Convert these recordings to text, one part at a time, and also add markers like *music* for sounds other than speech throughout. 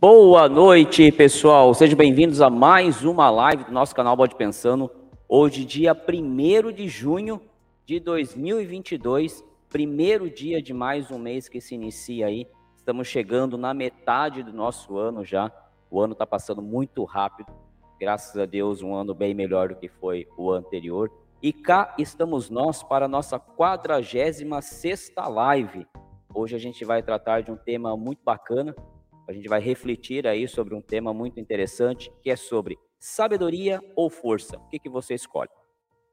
Boa noite, pessoal. Sejam bem-vindos a mais uma live do nosso canal Bode Pensando. Hoje, dia 1 de junho de 2022, primeiro dia de mais um mês que se inicia aí. Estamos chegando na metade do nosso ano já. O ano está passando muito rápido. Graças a Deus, um ano bem melhor do que foi o anterior. E cá estamos nós para a nossa 46 live. Hoje a gente vai tratar de um tema muito bacana, a gente vai refletir aí sobre um tema muito interessante, que é sobre sabedoria ou força. O que, que você escolhe?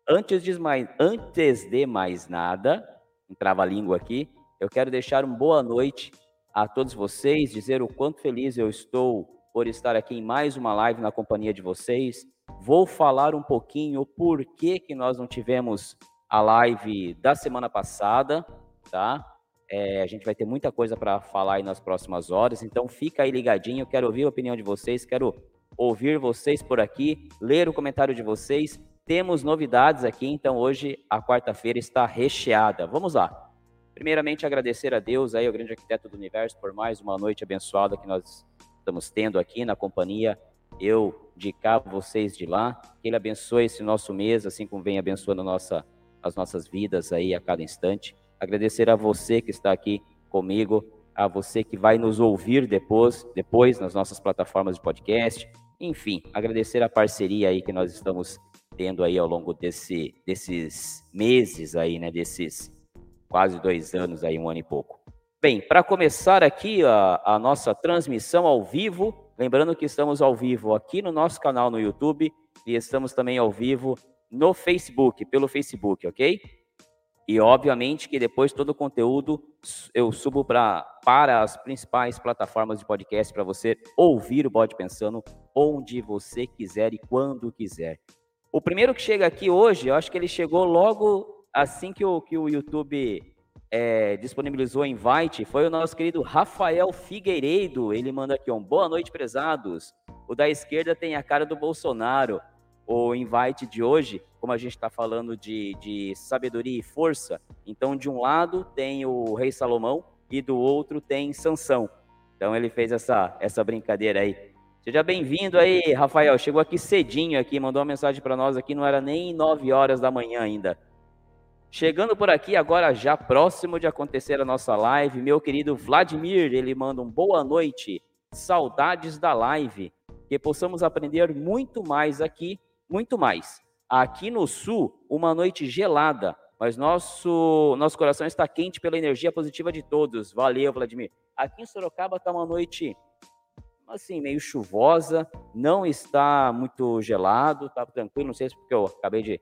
Antes de, mais, antes de mais nada, entrava a língua aqui, eu quero deixar uma boa noite a todos vocês, dizer o quanto feliz eu estou por estar aqui em mais uma live na companhia de vocês. Vou falar um pouquinho por que, que nós não tivemos a live da semana passada, tá? É, a gente vai ter muita coisa para falar aí nas próximas horas, então fica aí ligadinho. Quero ouvir a opinião de vocês, quero ouvir vocês por aqui, ler o comentário de vocês. Temos novidades aqui, então hoje a quarta-feira está recheada. Vamos lá. Primeiramente, agradecer a Deus, aí, o grande arquiteto do universo, por mais uma noite abençoada que nós estamos tendo aqui na companhia. Eu de cá, vocês de lá. Que Ele abençoe esse nosso mês, assim como vem abençoando nossa, as nossas vidas aí a cada instante. Agradecer a você que está aqui comigo, a você que vai nos ouvir depois, depois nas nossas plataformas de podcast. Enfim, agradecer a parceria aí que nós estamos tendo aí ao longo desse, desses meses aí, né? Desses quase dois anos aí, um ano e pouco. Bem, para começar aqui a, a nossa transmissão ao vivo, lembrando que estamos ao vivo aqui no nosso canal no YouTube e estamos também ao vivo no Facebook, pelo Facebook, ok? E obviamente que depois todo o conteúdo eu subo pra, para as principais plataformas de podcast para você ouvir o Bode Pensando onde você quiser e quando quiser. O primeiro que chega aqui hoje, eu acho que ele chegou logo assim que o, que o YouTube é, disponibilizou o invite, foi o nosso querido Rafael Figueiredo. Ele manda aqui um boa noite, prezados. O da esquerda tem a cara do Bolsonaro o invite de hoje, como a gente está falando de, de sabedoria e força, então de um lado tem o rei Salomão e do outro tem Sansão. Então ele fez essa, essa brincadeira aí. Seja bem-vindo aí, Rafael. Chegou aqui cedinho aqui, mandou uma mensagem para nós aqui, não era nem 9 horas da manhã ainda. Chegando por aqui agora, já próximo de acontecer a nossa live, meu querido Vladimir, ele manda um boa noite, saudades da live, que possamos aprender muito mais aqui muito mais. Aqui no sul, uma noite gelada, mas nosso, nosso coração está quente pela energia positiva de todos. Valeu, Vladimir. Aqui em Sorocaba está uma noite assim, meio chuvosa, não está muito gelado, está tranquilo, não sei se porque eu acabei de,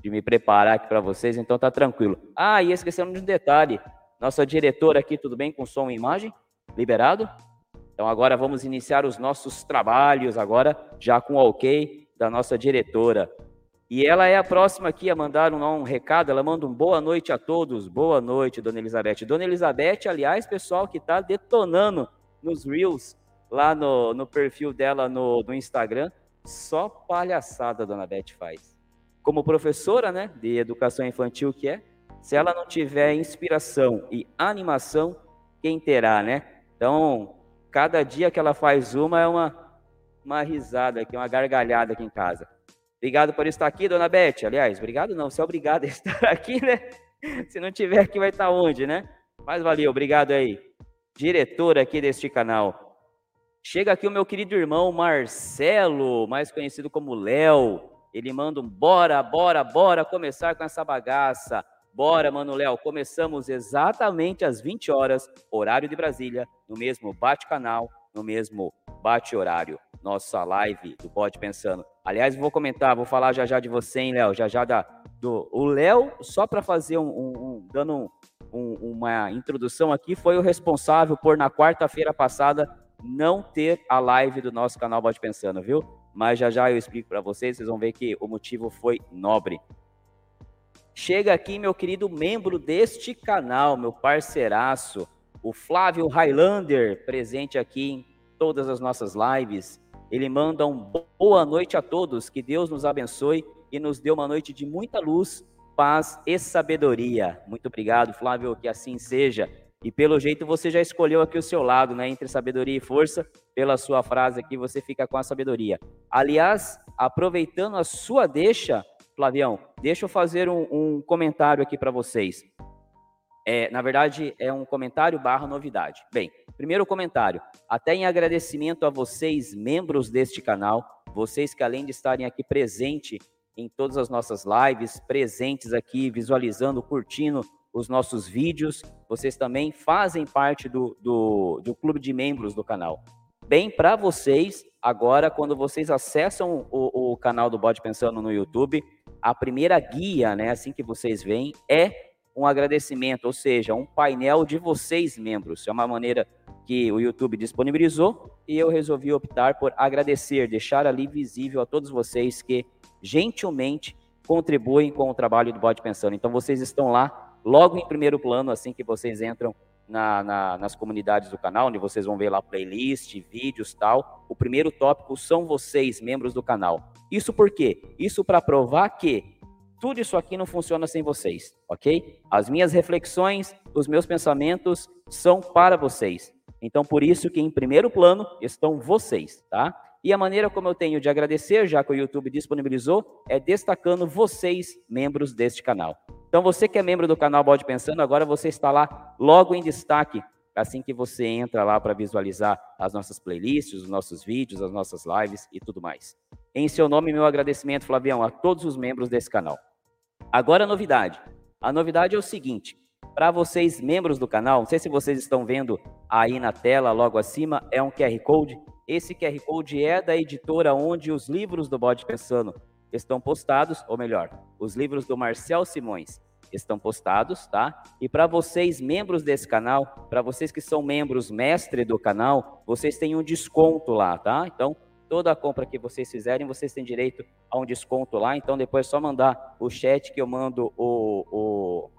de me preparar aqui para vocês, então está tranquilo. Ah, e esquecemos de um detalhe, nossa diretora aqui, tudo bem com som e imagem? Liberado? Então agora vamos iniciar os nossos trabalhos agora, já com ok, da nossa diretora. E ela é a próxima aqui a mandar um, um, recado. Ela manda um boa noite a todos. Boa noite, Dona Elizabeth. Dona Elizabeth, aliás, pessoal que está detonando nos Reels, lá no, no perfil dela no, no Instagram. Só palhaçada a Dona Beth faz. Como professora né, de educação infantil que é, se ela não tiver inspiração e animação, quem terá, né? Então, cada dia que ela faz uma é uma uma risada aqui, uma gargalhada aqui em casa. Obrigado por estar aqui, dona Beth. Aliás, obrigado não, você é obrigado a *laughs* estar aqui, né? Se não tiver aqui, vai estar onde, né? Mas valeu, obrigado aí. Diretora aqui deste canal. Chega aqui o meu querido irmão Marcelo, mais conhecido como Léo. Ele manda um bora, bora, bora começar com essa bagaça. Bora, mano Léo, começamos exatamente às 20 horas, horário de Brasília, no mesmo bate-canal, no mesmo bate-horário nossa live do Pode Pensando. Aliás, vou comentar, vou falar já já de você, hein, Léo? Já já da. Do, o Léo, só para fazer um, um, um dando um, uma introdução aqui, foi o responsável por, na quarta-feira passada, não ter a live do nosso canal Pode Pensando, viu? Mas já já eu explico para vocês, vocês vão ver que o motivo foi nobre. Chega aqui, meu querido membro deste canal, meu parceiraço, o Flávio Highlander, presente aqui em todas as nossas lives. Ele manda um boa noite a todos, que Deus nos abençoe e nos dê uma noite de muita luz, paz e sabedoria. Muito obrigado, Flávio, que assim seja. E pelo jeito você já escolheu aqui o seu lado, né? Entre sabedoria e força. Pela sua frase aqui, você fica com a sabedoria. Aliás, aproveitando a sua deixa, Flavião, deixa eu fazer um, um comentário aqui para vocês. É, na verdade, é um comentário barra novidade. Bem, primeiro comentário. Até em agradecimento a vocês, membros deste canal, vocês que além de estarem aqui presente em todas as nossas lives, presentes aqui, visualizando, curtindo os nossos vídeos, vocês também fazem parte do, do, do clube de membros do canal. Bem, para vocês, agora, quando vocês acessam o, o canal do Bode Pensando no YouTube, a primeira guia, né, assim que vocês veem, é um agradecimento, ou seja, um painel de vocês, membros. É uma maneira que o YouTube disponibilizou e eu resolvi optar por agradecer, deixar ali visível a todos vocês que gentilmente contribuem com o trabalho do Bode Pensando. Então, vocês estão lá, logo em primeiro plano, assim que vocês entram na, na, nas comunidades do canal, onde vocês vão ver lá playlist, vídeos tal. O primeiro tópico são vocês, membros do canal. Isso por quê? Isso para provar que tudo isso aqui não funciona sem vocês, ok? As minhas reflexões, os meus pensamentos são para vocês. Então, por isso que em primeiro plano estão vocês, tá? E a maneira como eu tenho de agradecer, já que o YouTube disponibilizou, é destacando vocês, membros deste canal. Então, você que é membro do canal Bode Pensando, agora você está lá logo em destaque, assim que você entra lá para visualizar as nossas playlists, os nossos vídeos, as nossas lives e tudo mais. Em seu nome, meu agradecimento, Flavião, a todos os membros desse canal. Agora a novidade. A novidade é o seguinte: para vocês, membros do canal, não sei se vocês estão vendo aí na tela, logo acima, é um QR Code. Esse QR Code é da editora onde os livros do Bode Pensando estão postados, ou melhor, os livros do Marcel Simões estão postados, tá? E para vocês, membros desse canal, para vocês que são membros mestre do canal, vocês têm um desconto lá, tá? Então, Toda a compra que vocês fizerem, vocês têm direito a um desconto lá. Então, depois é só mandar o chat que eu mando o, o,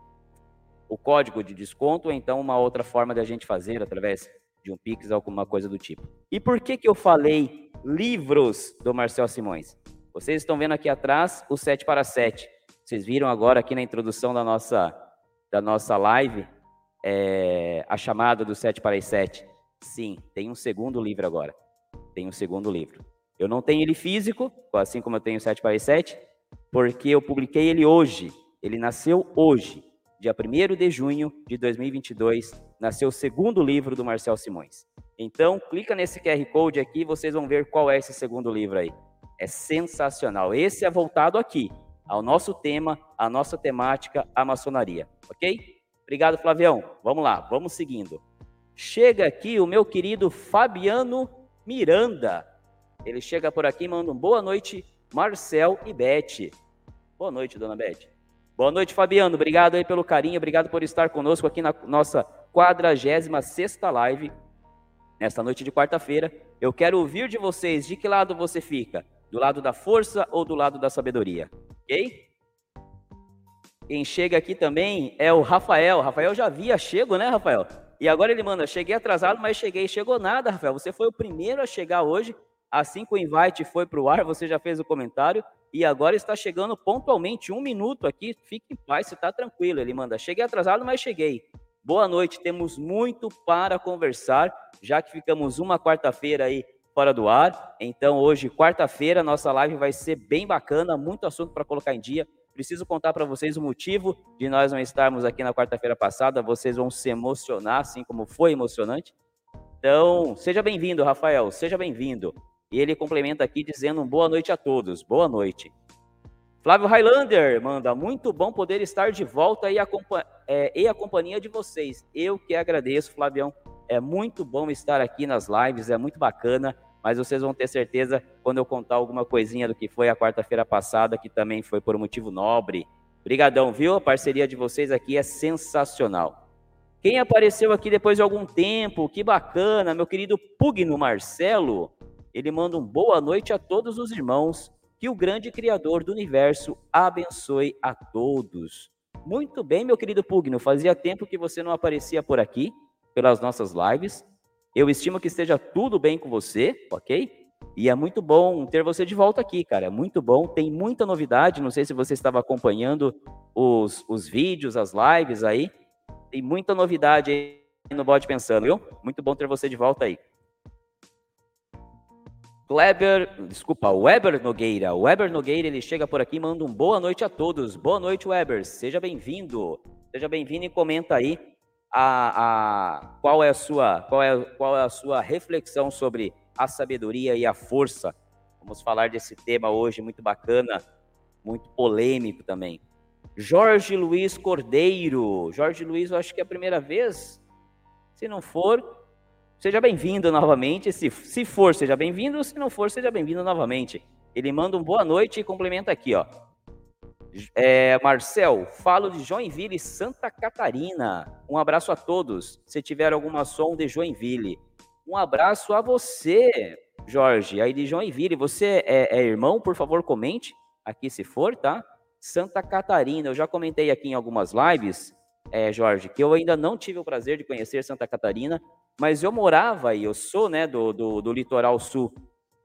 o código de desconto, ou então uma outra forma de a gente fazer através de um Pix, alguma coisa do tipo. E por que, que eu falei livros do Marcel Simões? Vocês estão vendo aqui atrás o 7 para 7. Vocês viram agora aqui na introdução da nossa, da nossa live é, a chamada do 7 para as 7. Sim, tem um segundo livro agora tem o um segundo livro. Eu não tenho ele físico, assim como eu tenho o 7 para 7, porque eu publiquei ele hoje. Ele nasceu hoje, dia 1 de junho de 2022, nasceu o segundo livro do Marcel Simões. Então, clica nesse QR Code aqui vocês vão ver qual é esse segundo livro aí. É sensacional. Esse é voltado aqui, ao nosso tema, à nossa temática, a maçonaria. Ok? Obrigado, Flavião. Vamos lá, vamos seguindo. Chega aqui o meu querido Fabiano Miranda. Ele chega por aqui e manda um boa noite, Marcel e Beth. Boa noite, dona Beth. Boa noite, Fabiano. Obrigado aí pelo carinho, obrigado por estar conosco aqui na nossa 46 live, nesta noite de quarta-feira. Eu quero ouvir de vocês de que lado você fica, do lado da força ou do lado da sabedoria, ok? Quem chega aqui também é o Rafael. Rafael já havia chego, né, Rafael? E agora ele manda: cheguei atrasado, mas cheguei. Chegou nada, Rafael. Você foi o primeiro a chegar hoje. Assim que o invite foi para o ar, você já fez o comentário. E agora está chegando pontualmente, um minuto aqui. Fique em paz, você está tranquilo. Ele manda: cheguei atrasado, mas cheguei. Boa noite, temos muito para conversar, já que ficamos uma quarta-feira aí fora do ar. Então, hoje, quarta-feira, nossa live vai ser bem bacana, muito assunto para colocar em dia. Preciso contar para vocês o motivo de nós não estarmos aqui na quarta-feira passada. Vocês vão se emocionar, assim como foi emocionante. Então, seja bem-vindo, Rafael, seja bem-vindo. E ele complementa aqui dizendo boa noite a todos. Boa noite. Flávio Highlander manda, muito bom poder estar de volta e a, é, e a companhia de vocês. Eu que agradeço, Flavião. É muito bom estar aqui nas lives, é muito bacana mas vocês vão ter certeza quando eu contar alguma coisinha do que foi a quarta-feira passada, que também foi por um motivo nobre. Obrigadão, viu? A parceria de vocês aqui é sensacional. Quem apareceu aqui depois de algum tempo, que bacana, meu querido Pugno Marcelo, ele manda um boa noite a todos os irmãos, que o grande Criador do universo abençoe a todos. Muito bem, meu querido Pugno, fazia tempo que você não aparecia por aqui, pelas nossas lives. Eu estimo que esteja tudo bem com você, ok? E é muito bom ter você de volta aqui, cara. É muito bom. Tem muita novidade. Não sei se você estava acompanhando os, os vídeos, as lives aí. Tem muita novidade aí no Bode Pensando, viu? Muito bom ter você de volta aí. Kleber, desculpa, Weber Nogueira. Weber Nogueira, ele chega por aqui e manda um boa noite a todos. Boa noite, Weber. Seja bem-vindo. Seja bem-vindo e comenta aí a, a, qual, é a sua, qual, é, qual é a sua reflexão sobre a sabedoria e a força. Vamos falar desse tema hoje muito bacana, muito polêmico também. Jorge Luiz Cordeiro. Jorge Luiz, eu acho que é a primeira vez. Se não for, Seja bem-vindo novamente. Se, se for, seja bem-vindo. Se não for, seja bem-vindo novamente. Ele manda um boa noite e complementa aqui, ó. É, Marcel, falo de Joinville, Santa Catarina. Um abraço a todos. Se tiver alguma som de Joinville. Um abraço a você, Jorge, aí de Joinville. Você é, é irmão? Por favor, comente aqui se for, tá? Santa Catarina. Eu já comentei aqui em algumas lives, é, Jorge, que eu ainda não tive o prazer de conhecer Santa Catarina, mas eu morava e eu sou, né, do, do, do litoral sul.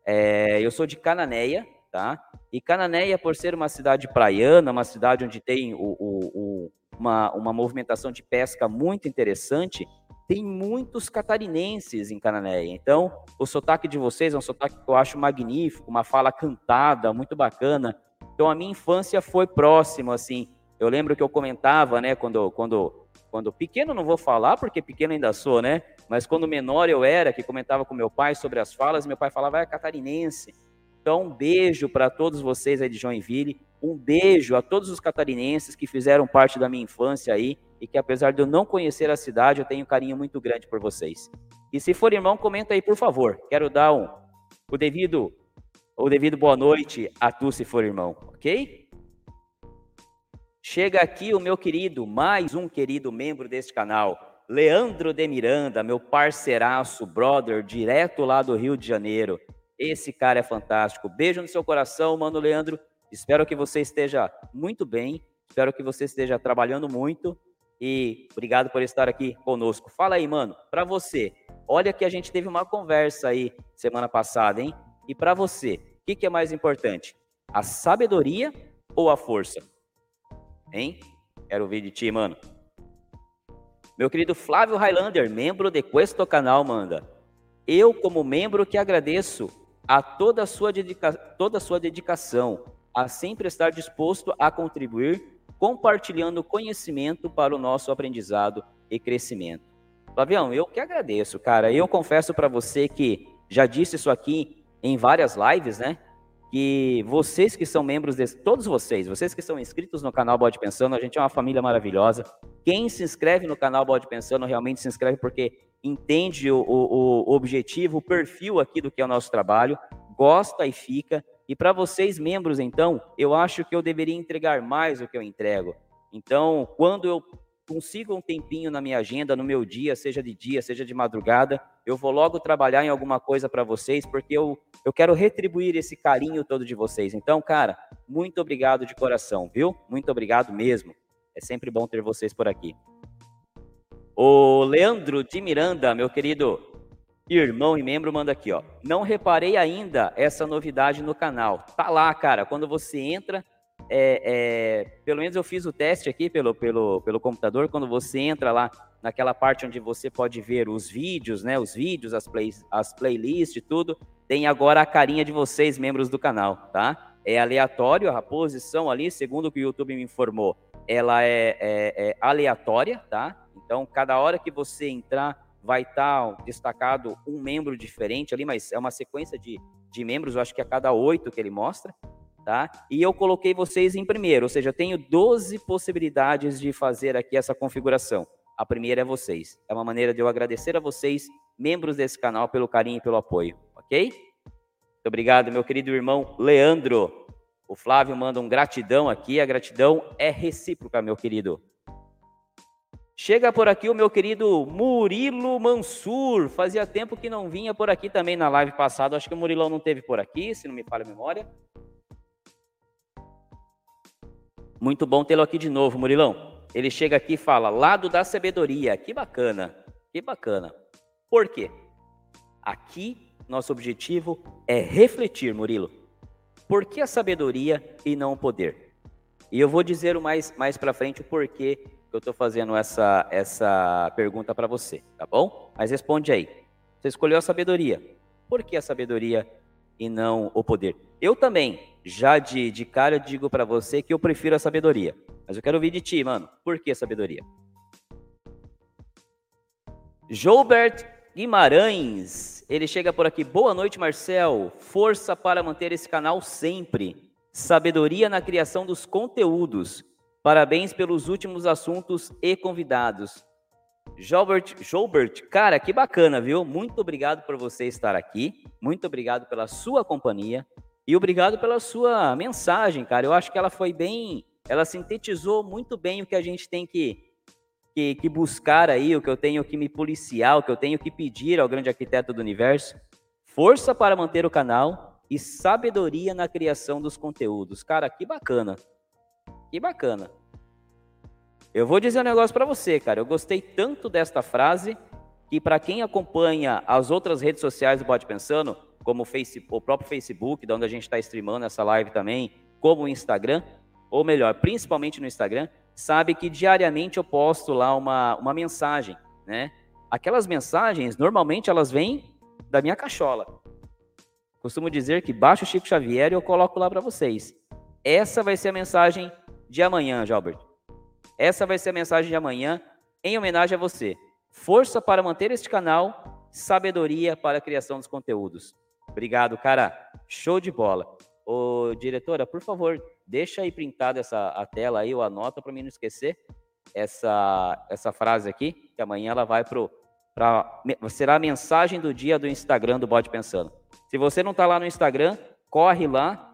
É, eu sou de Cananéia, tá? E Cananéia, por ser uma cidade praiana, uma cidade onde tem o, o, o, uma, uma movimentação de pesca muito interessante, tem muitos catarinenses em Cananéia. Então, o sotaque de vocês é um sotaque que eu acho magnífico, uma fala cantada, muito bacana. Então, a minha infância foi próxima, assim. Eu lembro que eu comentava, né, quando, quando, quando pequeno, não vou falar, porque pequeno ainda sou, né? Mas quando menor eu era, que comentava com meu pai sobre as falas, meu pai falava, é catarinense. Então, um beijo para todos vocês aí de Joinville, um beijo a todos os catarinenses que fizeram parte da minha infância aí e que apesar de eu não conhecer a cidade, eu tenho um carinho muito grande por vocês. E se for irmão, comenta aí, por favor. Quero dar um, o devido o devido boa noite a tu se for irmão, ok? Chega aqui o meu querido, mais um querido membro deste canal, Leandro de Miranda, meu parceiraço, brother, direto lá do Rio de Janeiro. Esse cara é fantástico. Beijo no seu coração, mano Leandro. Espero que você esteja muito bem. Espero que você esteja trabalhando muito. E obrigado por estar aqui conosco. Fala aí, mano, para você. Olha que a gente teve uma conversa aí semana passada, hein? E para você, o que, que é mais importante? A sabedoria ou a força? Hein? Quero ouvir de ti, mano. Meu querido Flávio Highlander, membro de Questo Canal, manda. Eu, como membro, que agradeço a toda a sua, dedica toda a sua dedicação, a sempre estar disposto a contribuir, compartilhando conhecimento para o nosso aprendizado e crescimento. Flavião, eu que agradeço, cara. Eu confesso para você que já disse isso aqui em várias lives, né? que vocês que são membros desse, todos vocês, vocês que são inscritos no canal Bode Pensando, a gente é uma família maravilhosa. Quem se inscreve no canal Bode Pensando realmente se inscreve porque entende o, o, o objetivo, o perfil aqui do que é o nosso trabalho, gosta e fica. E para vocês membros, então, eu acho que eu deveria entregar mais do que eu entrego. Então, quando eu consigo um tempinho na minha agenda, no meu dia, seja de dia, seja de madrugada, eu vou logo trabalhar em alguma coisa para vocês, porque eu, eu quero retribuir esse carinho todo de vocês. Então, cara, muito obrigado de coração, viu? Muito obrigado mesmo. É sempre bom ter vocês por aqui. O Leandro de Miranda, meu querido irmão e membro, manda aqui, ó. Não reparei ainda essa novidade no canal. Tá lá, cara. Quando você entra, é, é, pelo menos eu fiz o teste aqui pelo, pelo, pelo computador, quando você entra lá naquela parte onde você pode ver os vídeos, né? Os vídeos, as, play, as playlists tudo, tem agora a carinha de vocês, membros do canal, tá? É aleatório, a posição ali, segundo o que o YouTube me informou, ela é, é, é aleatória, tá? Então, cada hora que você entrar, vai estar tá destacado um membro diferente ali, mas é uma sequência de, de membros, eu acho que a cada oito que ele mostra, tá? E eu coloquei vocês em primeiro, ou seja, eu tenho 12 possibilidades de fazer aqui essa configuração. A primeira é vocês. É uma maneira de eu agradecer a vocês, membros desse canal, pelo carinho e pelo apoio, ok? Muito obrigado, meu querido irmão Leandro. O Flávio manda um gratidão aqui, a gratidão é recíproca, meu querido. Chega por aqui o meu querido Murilo Mansur. Fazia tempo que não vinha por aqui também na live passada. Acho que o Murilão não teve por aqui, se não me falha a memória. Muito bom tê-lo aqui de novo, Murilão. Ele chega aqui e fala: lado da sabedoria. Que bacana, que bacana. Por quê? Aqui, nosso objetivo é refletir, Murilo. Por que a sabedoria e não o poder? E eu vou dizer mais, mais para frente o porquê que eu estou fazendo essa, essa pergunta para você, tá bom? Mas responde aí. Você escolheu a sabedoria. Por que a sabedoria e não o poder? Eu também, já de, de cara, eu digo para você que eu prefiro a sabedoria. Mas eu quero ouvir de ti, mano. Por que a sabedoria? Joubert Guimarães, ele chega por aqui. Boa noite, Marcel. Força para manter esse canal sempre. Sabedoria na criação dos conteúdos. Parabéns pelos últimos assuntos e convidados. Joubert, Joubert, cara, que bacana, viu? Muito obrigado por você estar aqui. Muito obrigado pela sua companhia. E obrigado pela sua mensagem, cara. Eu acho que ela foi bem. Ela sintetizou muito bem o que a gente tem que, que, que buscar aí, o que eu tenho que me policiar, o que eu tenho que pedir ao grande arquiteto do universo. Força para manter o canal e sabedoria na criação dos conteúdos. Cara, que bacana. Que bacana. Eu vou dizer um negócio para você, cara. Eu gostei tanto desta frase que para quem acompanha as outras redes sociais do Bode Pensando, como o, Facebook, o próprio Facebook, de onde a gente está streamando essa live também, como o Instagram, ou melhor, principalmente no Instagram, sabe que diariamente eu posto lá uma, uma mensagem, né? Aquelas mensagens, normalmente elas vêm da minha cachola. Costumo dizer que baixo o Chico Xavier e eu coloco lá para vocês. Essa vai ser a mensagem de amanhã, Jalbert. Essa vai ser a mensagem de amanhã, em homenagem a você. Força para manter este canal, sabedoria para a criação dos conteúdos. Obrigado, cara. Show de bola. Ô, diretora, por favor, deixa aí printada essa a tela aí, ou anota para mim não esquecer essa essa frase aqui, que amanhã ela vai pro pra, será a mensagem do dia do Instagram do Bode Pensando. Se você não está lá no Instagram, corre lá,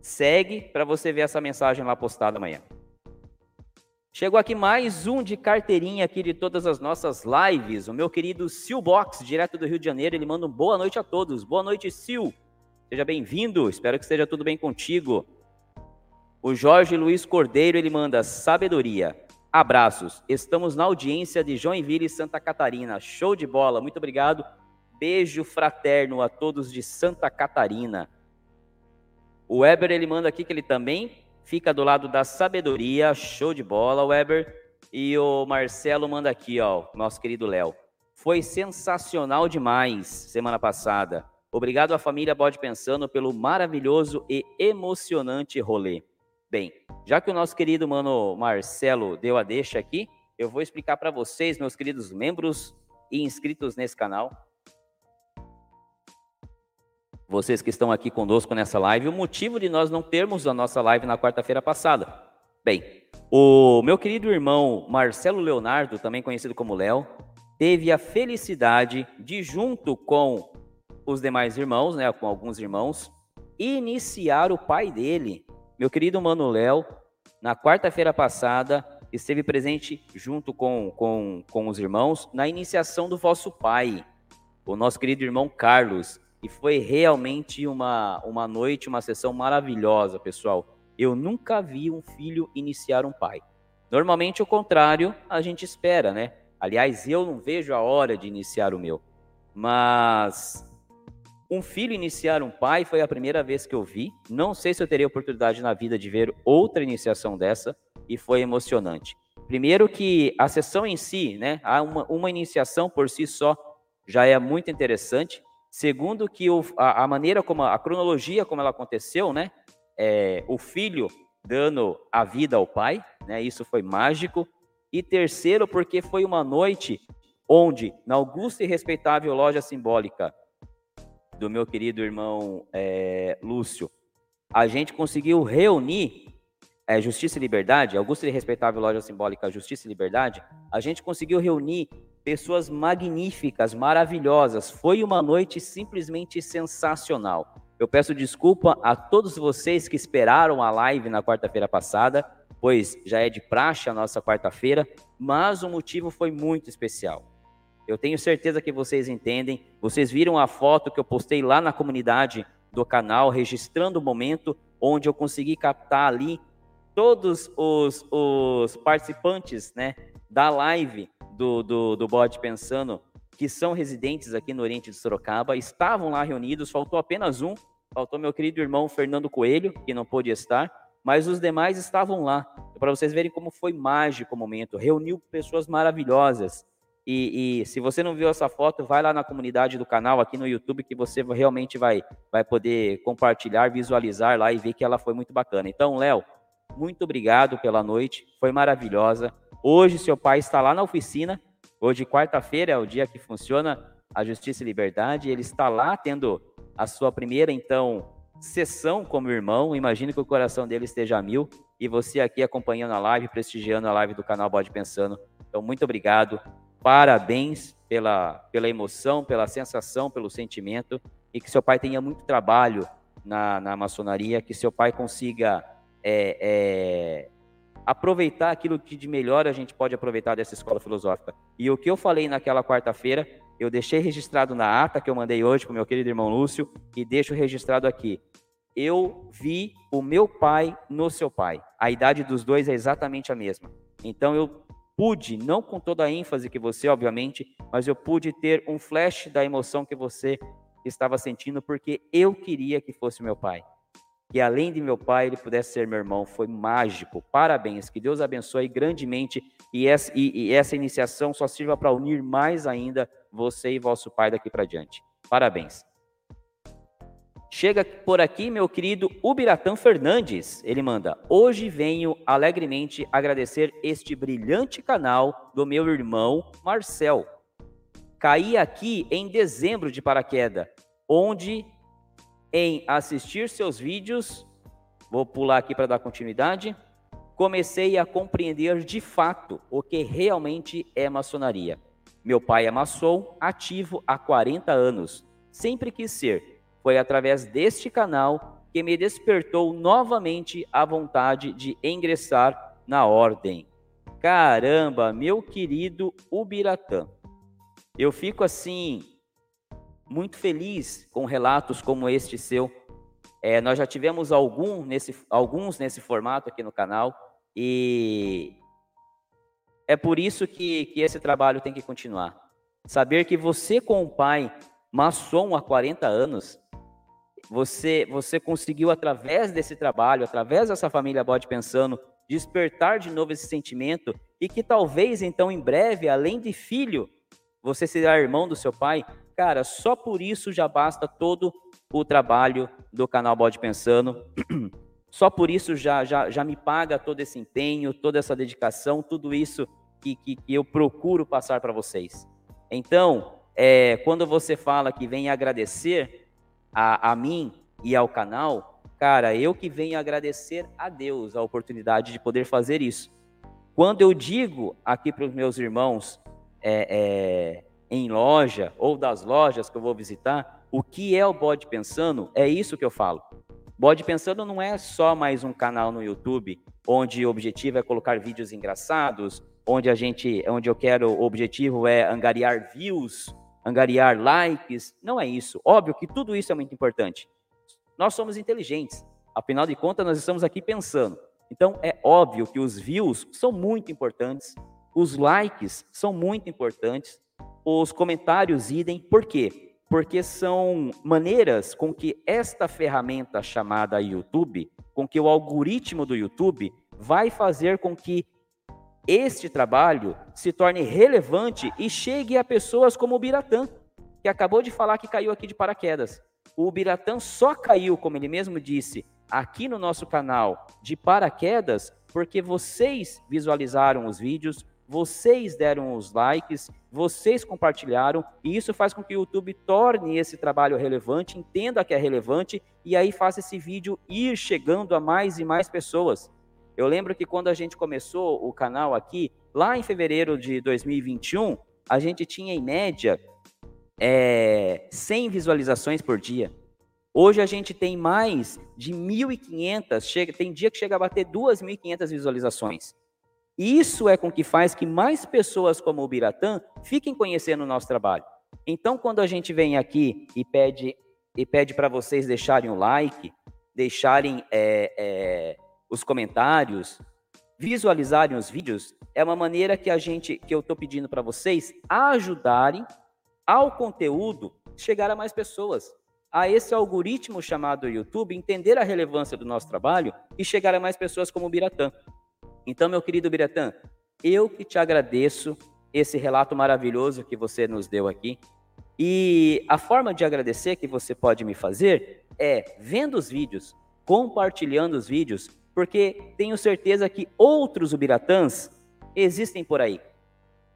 segue para você ver essa mensagem lá postada amanhã. Chegou aqui mais um de carteirinha aqui de todas as nossas lives. O meu querido Sil Box, direto do Rio de Janeiro, ele manda um boa noite a todos. Boa noite, Sil. Seja bem-vindo. Espero que esteja tudo bem contigo. O Jorge Luiz Cordeiro, ele manda sabedoria. Abraços. Estamos na audiência de Joinville, Santa Catarina. Show de bola. Muito obrigado. Beijo fraterno a todos de Santa Catarina. O Weber, ele manda aqui que ele também fica do lado da sabedoria. Show de bola, Weber. E o Marcelo manda aqui, ó, nosso querido Léo. Foi sensacional demais semana passada. Obrigado à família Bode Pensando pelo maravilhoso e emocionante rolê. Bem, já que o nosso querido mano Marcelo deu a deixa aqui, eu vou explicar para vocês, meus queridos membros e inscritos nesse canal, vocês que estão aqui conosco nessa live, o motivo de nós não termos a nossa live na quarta-feira passada. Bem, o meu querido irmão Marcelo Leonardo, também conhecido como Léo, teve a felicidade de, junto com os demais irmãos, né, com alguns irmãos, iniciar o pai dele, meu querido Mano Léo, na quarta-feira passada, esteve presente junto com, com, com os irmãos na iniciação do vosso pai, o nosso querido irmão Carlos. E foi realmente uma, uma noite, uma sessão maravilhosa, pessoal. Eu nunca vi um filho iniciar um pai. Normalmente, o contrário, a gente espera, né? Aliás, eu não vejo a hora de iniciar o meu. Mas um filho iniciar um pai foi a primeira vez que eu vi. Não sei se eu teria oportunidade na vida de ver outra iniciação dessa, e foi emocionante. Primeiro que a sessão em si, né? Uma, uma iniciação por si só já é muito interessante. Segundo, que o, a, a, maneira como a, a, cronologia como ela aconteceu, né? É, o filho dando a vida ao pai, né? Isso foi mágico. E terceiro, porque foi uma noite onde, na augusta e respeitável loja simbólica do meu querido irmão é, Lúcio, a gente conseguiu reunir é, Justiça e Liberdade, augusta e respeitável loja simbólica Justiça e Liberdade, a gente conseguiu reunir pessoas magníficas, maravilhosas. Foi uma noite simplesmente sensacional. Eu peço desculpa a todos vocês que esperaram a live na quarta-feira passada, pois já é de praxe a nossa quarta-feira, mas o motivo foi muito especial. Eu tenho certeza que vocês entendem. Vocês viram a foto que eu postei lá na comunidade do canal, registrando o momento onde eu consegui captar ali todos os, os participantes né, da live do, do, do Bode Pensando, que são residentes aqui no Oriente de Sorocaba, estavam lá reunidos, faltou apenas um, faltou meu querido irmão Fernando Coelho, que não pôde estar, mas os demais estavam lá. para vocês verem como foi mágico o momento. Reuniu pessoas maravilhosas. E, e, se você não viu essa foto, vai lá na comunidade do canal aqui no YouTube que você realmente vai, vai poder compartilhar, visualizar lá e ver que ela foi muito bacana. Então, Léo, muito obrigado pela noite, foi maravilhosa. Hoje seu pai está lá na oficina. Hoje, quarta-feira, é o dia que funciona a Justiça e Liberdade. Ele está lá tendo a sua primeira, então, sessão como irmão. Imagino que o coração dele esteja a mil. E você aqui acompanhando a live, prestigiando a live do canal Bode Pensando. Então, muito obrigado. Parabéns pela, pela emoção, pela sensação, pelo sentimento. E que seu pai tenha muito trabalho na, na maçonaria. Que seu pai consiga é, é, aproveitar aquilo que de melhor a gente pode aproveitar dessa escola filosófica. E o que eu falei naquela quarta-feira, eu deixei registrado na ata que eu mandei hoje para o meu querido irmão Lúcio e deixo registrado aqui. Eu vi o meu pai no seu pai. A idade dos dois é exatamente a mesma. Então eu pude, não com toda a ênfase que você, obviamente, mas eu pude ter um flash da emoção que você estava sentindo, porque eu queria que fosse meu pai. Que além de meu pai, ele pudesse ser meu irmão. Foi mágico. Parabéns. Que Deus abençoe grandemente. E essa, e, e essa iniciação só sirva para unir mais ainda você e vosso pai daqui para diante. Parabéns. Chega por aqui, meu querido Ubiratã Fernandes. Ele manda: Hoje venho alegremente agradecer este brilhante canal do meu irmão Marcel. Caí aqui em dezembro de paraquedas, onde em assistir seus vídeos, vou pular aqui para dar continuidade, comecei a compreender de fato o que realmente é maçonaria. Meu pai é maçom, ativo há 40 anos. Sempre quis ser foi através deste canal que me despertou novamente a vontade de ingressar na ordem. Caramba, meu querido Ubiratã. Eu fico assim muito feliz com relatos como este seu. É, nós já tivemos algum nesse, alguns nesse formato aqui no canal e é por isso que, que esse trabalho tem que continuar. Saber que você com o pai maçom há 40 anos, você, você conseguiu, através desse trabalho, através dessa família Bode Pensando, despertar de novo esse sentimento e que talvez, então, em breve, além de filho, você será irmão do seu pai. Cara, só por isso já basta todo o trabalho do canal Bode Pensando. *clears throat* Só por isso já, já, já me paga todo esse empenho, toda essa dedicação, tudo isso que, que, que eu procuro passar para vocês. Então, é, quando você fala que vem agradecer, a, a mim e ao canal, cara, eu que venho agradecer a Deus a oportunidade de poder fazer isso. Quando eu digo aqui para os meus irmãos é, é, em loja ou das lojas que eu vou visitar, o que é o Bode Pensando, é isso que eu falo. Bode Pensando não é só mais um canal no YouTube onde o objetivo é colocar vídeos engraçados, onde a gente, onde eu quero, o objetivo é angariar views angariar likes. Não é isso. Óbvio que tudo isso é muito importante. Nós somos inteligentes. Afinal de contas, nós estamos aqui pensando. Então, é óbvio que os views são muito importantes, os likes são muito importantes, os comentários idem. Por quê? Porque são maneiras com que esta ferramenta chamada YouTube, com que o algoritmo do YouTube vai fazer com que este trabalho se torne relevante e chegue a pessoas como o Biratã, que acabou de falar que caiu aqui de paraquedas. O Biratã só caiu, como ele mesmo disse, aqui no nosso canal de paraquedas, porque vocês visualizaram os vídeos, vocês deram os likes, vocês compartilharam, e isso faz com que o YouTube torne esse trabalho relevante, entenda que é relevante, e aí faça esse vídeo ir chegando a mais e mais pessoas. Eu lembro que quando a gente começou o canal aqui, lá em fevereiro de 2021, a gente tinha em média é, 100 visualizações por dia. Hoje a gente tem mais de 1.500, chega, tem dia que chega a bater 2.500 visualizações. Isso é com que faz que mais pessoas como o Biratã fiquem conhecendo o nosso trabalho. Então, quando a gente vem aqui e pede e pede para vocês deixarem o like, deixarem é, é, os comentários, visualizarem os vídeos, é uma maneira que a gente, que eu estou pedindo para vocês ajudarem ao conteúdo chegar a mais pessoas, a esse algoritmo chamado YouTube entender a relevância do nosso trabalho e chegar a mais pessoas como o Biratã. Então, meu querido Biratã, eu que te agradeço esse relato maravilhoso que você nos deu aqui. E a forma de agradecer que você pode me fazer é vendo os vídeos, compartilhando os vídeos, porque tenho certeza que outros Ubiratãs existem por aí.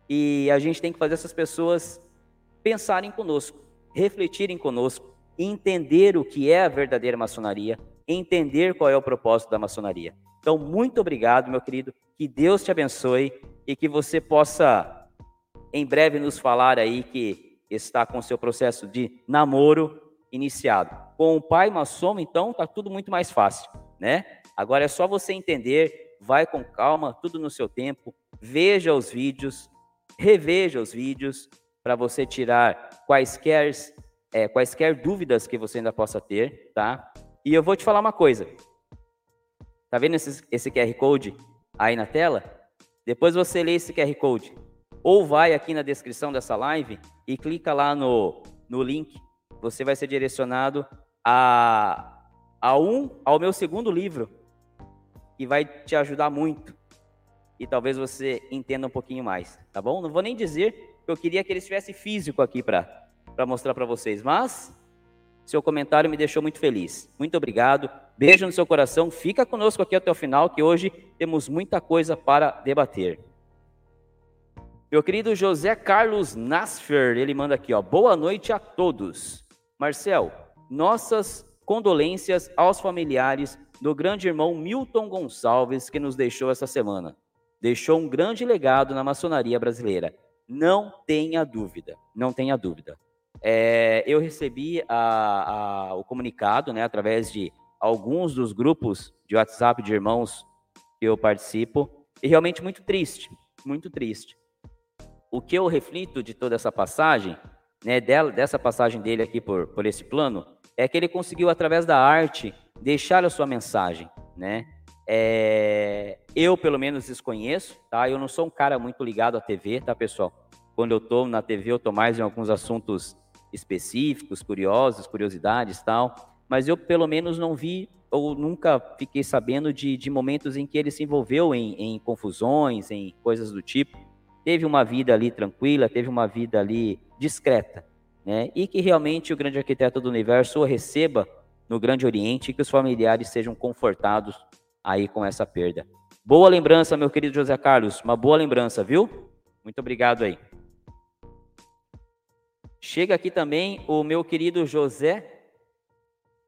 E a gente tem que fazer essas pessoas pensarem conosco, refletirem conosco, entender o que é a verdadeira maçonaria, entender qual é o propósito da maçonaria. Então, muito obrigado, meu querido. Que Deus te abençoe e que você possa, em breve, nos falar aí que está com seu processo de namoro iniciado. Com o pai maçom, então, está tudo muito mais fácil, né? Agora é só você entender, vai com calma, tudo no seu tempo, veja os vídeos, reveja os vídeos para você tirar quaisquer, é, quaisquer dúvidas que você ainda possa ter, tá? E eu vou te falar uma coisa. Tá vendo esse, esse QR Code aí na tela? Depois você lê esse QR Code. Ou vai aqui na descrição dessa live e clica lá no, no link. Você vai ser direcionado a, a um, ao meu segundo livro, que vai te ajudar muito. E talvez você entenda um pouquinho mais, tá bom? Não vou nem dizer que eu queria que ele estivesse físico aqui para mostrar para vocês, mas seu comentário me deixou muito feliz. Muito obrigado. Beijo no seu coração. Fica conosco aqui até o final, que hoje temos muita coisa para debater. Meu querido José Carlos Nasfer, ele manda aqui, ó. Boa noite a todos. Marcel, nossas condolências aos familiares do grande irmão Milton Gonçalves, que nos deixou essa semana. Deixou um grande legado na maçonaria brasileira. Não tenha dúvida, não tenha dúvida. É, eu recebi a, a, o comunicado, né, através de alguns dos grupos de WhatsApp de irmãos que eu participo, e realmente muito triste, muito triste. O que eu reflito de toda essa passagem, né, dela, dessa passagem dele aqui por, por esse plano, é que ele conseguiu, através da arte, deixar a sua mensagem, né? É, eu, pelo menos, desconheço, tá? Eu não sou um cara muito ligado à TV, tá, pessoal? Quando eu tô na TV, eu tô mais em alguns assuntos específicos, curiosos, curiosidades tal, mas eu pelo menos não vi ou nunca fiquei sabendo de, de momentos em que ele se envolveu em, em confusões, em coisas do tipo. Teve uma vida ali tranquila, teve uma vida ali discreta, né? E que realmente o grande arquiteto do universo o receba no Grande Oriente e que os familiares sejam confortados aí com essa perda. Boa lembrança, meu querido José Carlos, uma boa lembrança, viu? Muito obrigado aí. Chega aqui também o meu querido José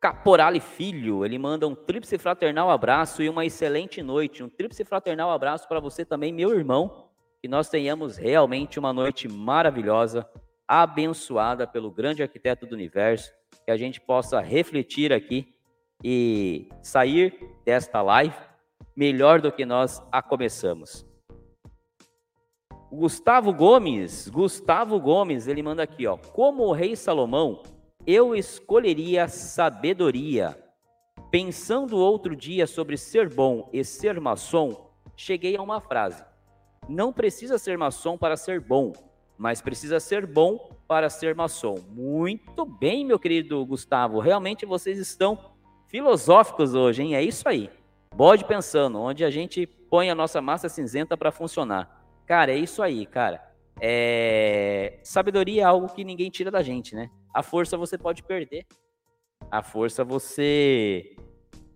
Caporale Filho. Ele manda um tríplice fraternal abraço e uma excelente noite. Um tríplice fraternal abraço para você também, meu irmão. Que nós tenhamos realmente uma noite maravilhosa, abençoada pelo grande arquiteto do universo. Que a gente possa refletir aqui e sair desta live melhor do que nós a começamos. Gustavo Gomes, Gustavo Gomes, ele manda aqui, ó. Como o rei Salomão, eu escolheria sabedoria. Pensando outro dia sobre ser bom e ser maçom, cheguei a uma frase. Não precisa ser maçom para ser bom, mas precisa ser bom para ser maçom. Muito bem, meu querido Gustavo. Realmente vocês estão filosóficos hoje, hein? É isso aí. Bode pensando, onde a gente põe a nossa massa cinzenta para funcionar. Cara, é isso aí, cara. É... Sabedoria é algo que ninguém tira da gente, né? A força você pode perder. A força você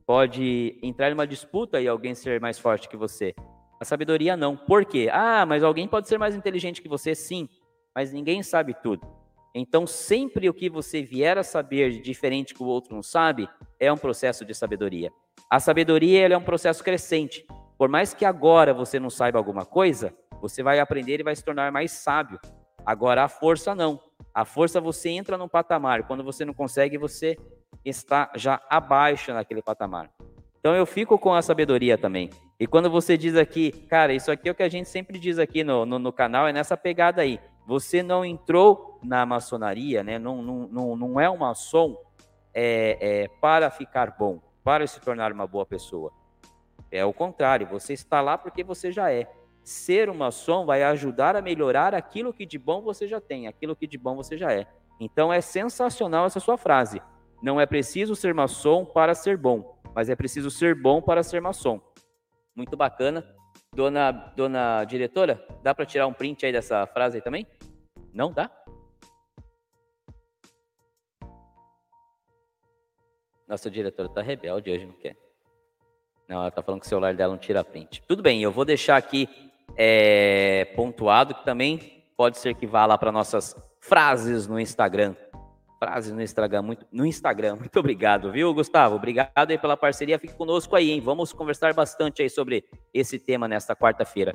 pode entrar em uma disputa e alguém ser mais forte que você. A sabedoria não. Por quê? Ah, mas alguém pode ser mais inteligente que você, sim. Mas ninguém sabe tudo. Então, sempre o que você vier a saber de diferente que o outro não sabe, é um processo de sabedoria. A sabedoria é um processo crescente. Por mais que agora você não saiba alguma coisa, você vai aprender e vai se tornar mais sábio. Agora, a força não. A força você entra num patamar. Quando você não consegue, você está já abaixo naquele patamar. Então eu fico com a sabedoria também. E quando você diz aqui, cara, isso aqui é o que a gente sempre diz aqui no, no, no canal, é nessa pegada aí. Você não entrou na maçonaria, né? Não, não, não, não é um maçom é, é, para ficar bom, para se tornar uma boa pessoa. É o contrário, você está lá porque você já é ser uma maçom vai ajudar a melhorar aquilo que de bom você já tem, aquilo que de bom você já é. Então é sensacional essa sua frase. Não é preciso ser maçom para ser bom, mas é preciso ser bom para ser maçom. Muito bacana. Dona, dona diretora, dá para tirar um print aí dessa frase aí também? Não dá? Nossa diretora tá rebelde hoje, não quer. Não, ela tá falando que o celular dela não tira print. Tudo bem, eu vou deixar aqui é, pontuado que também pode ser que vá lá para nossas frases no Instagram. Frases no Instagram, muito, no Instagram. *laughs* Muito obrigado, viu, Gustavo? Obrigado aí pela parceria. Fique conosco aí, hein? Vamos conversar bastante aí sobre esse tema nesta quarta-feira.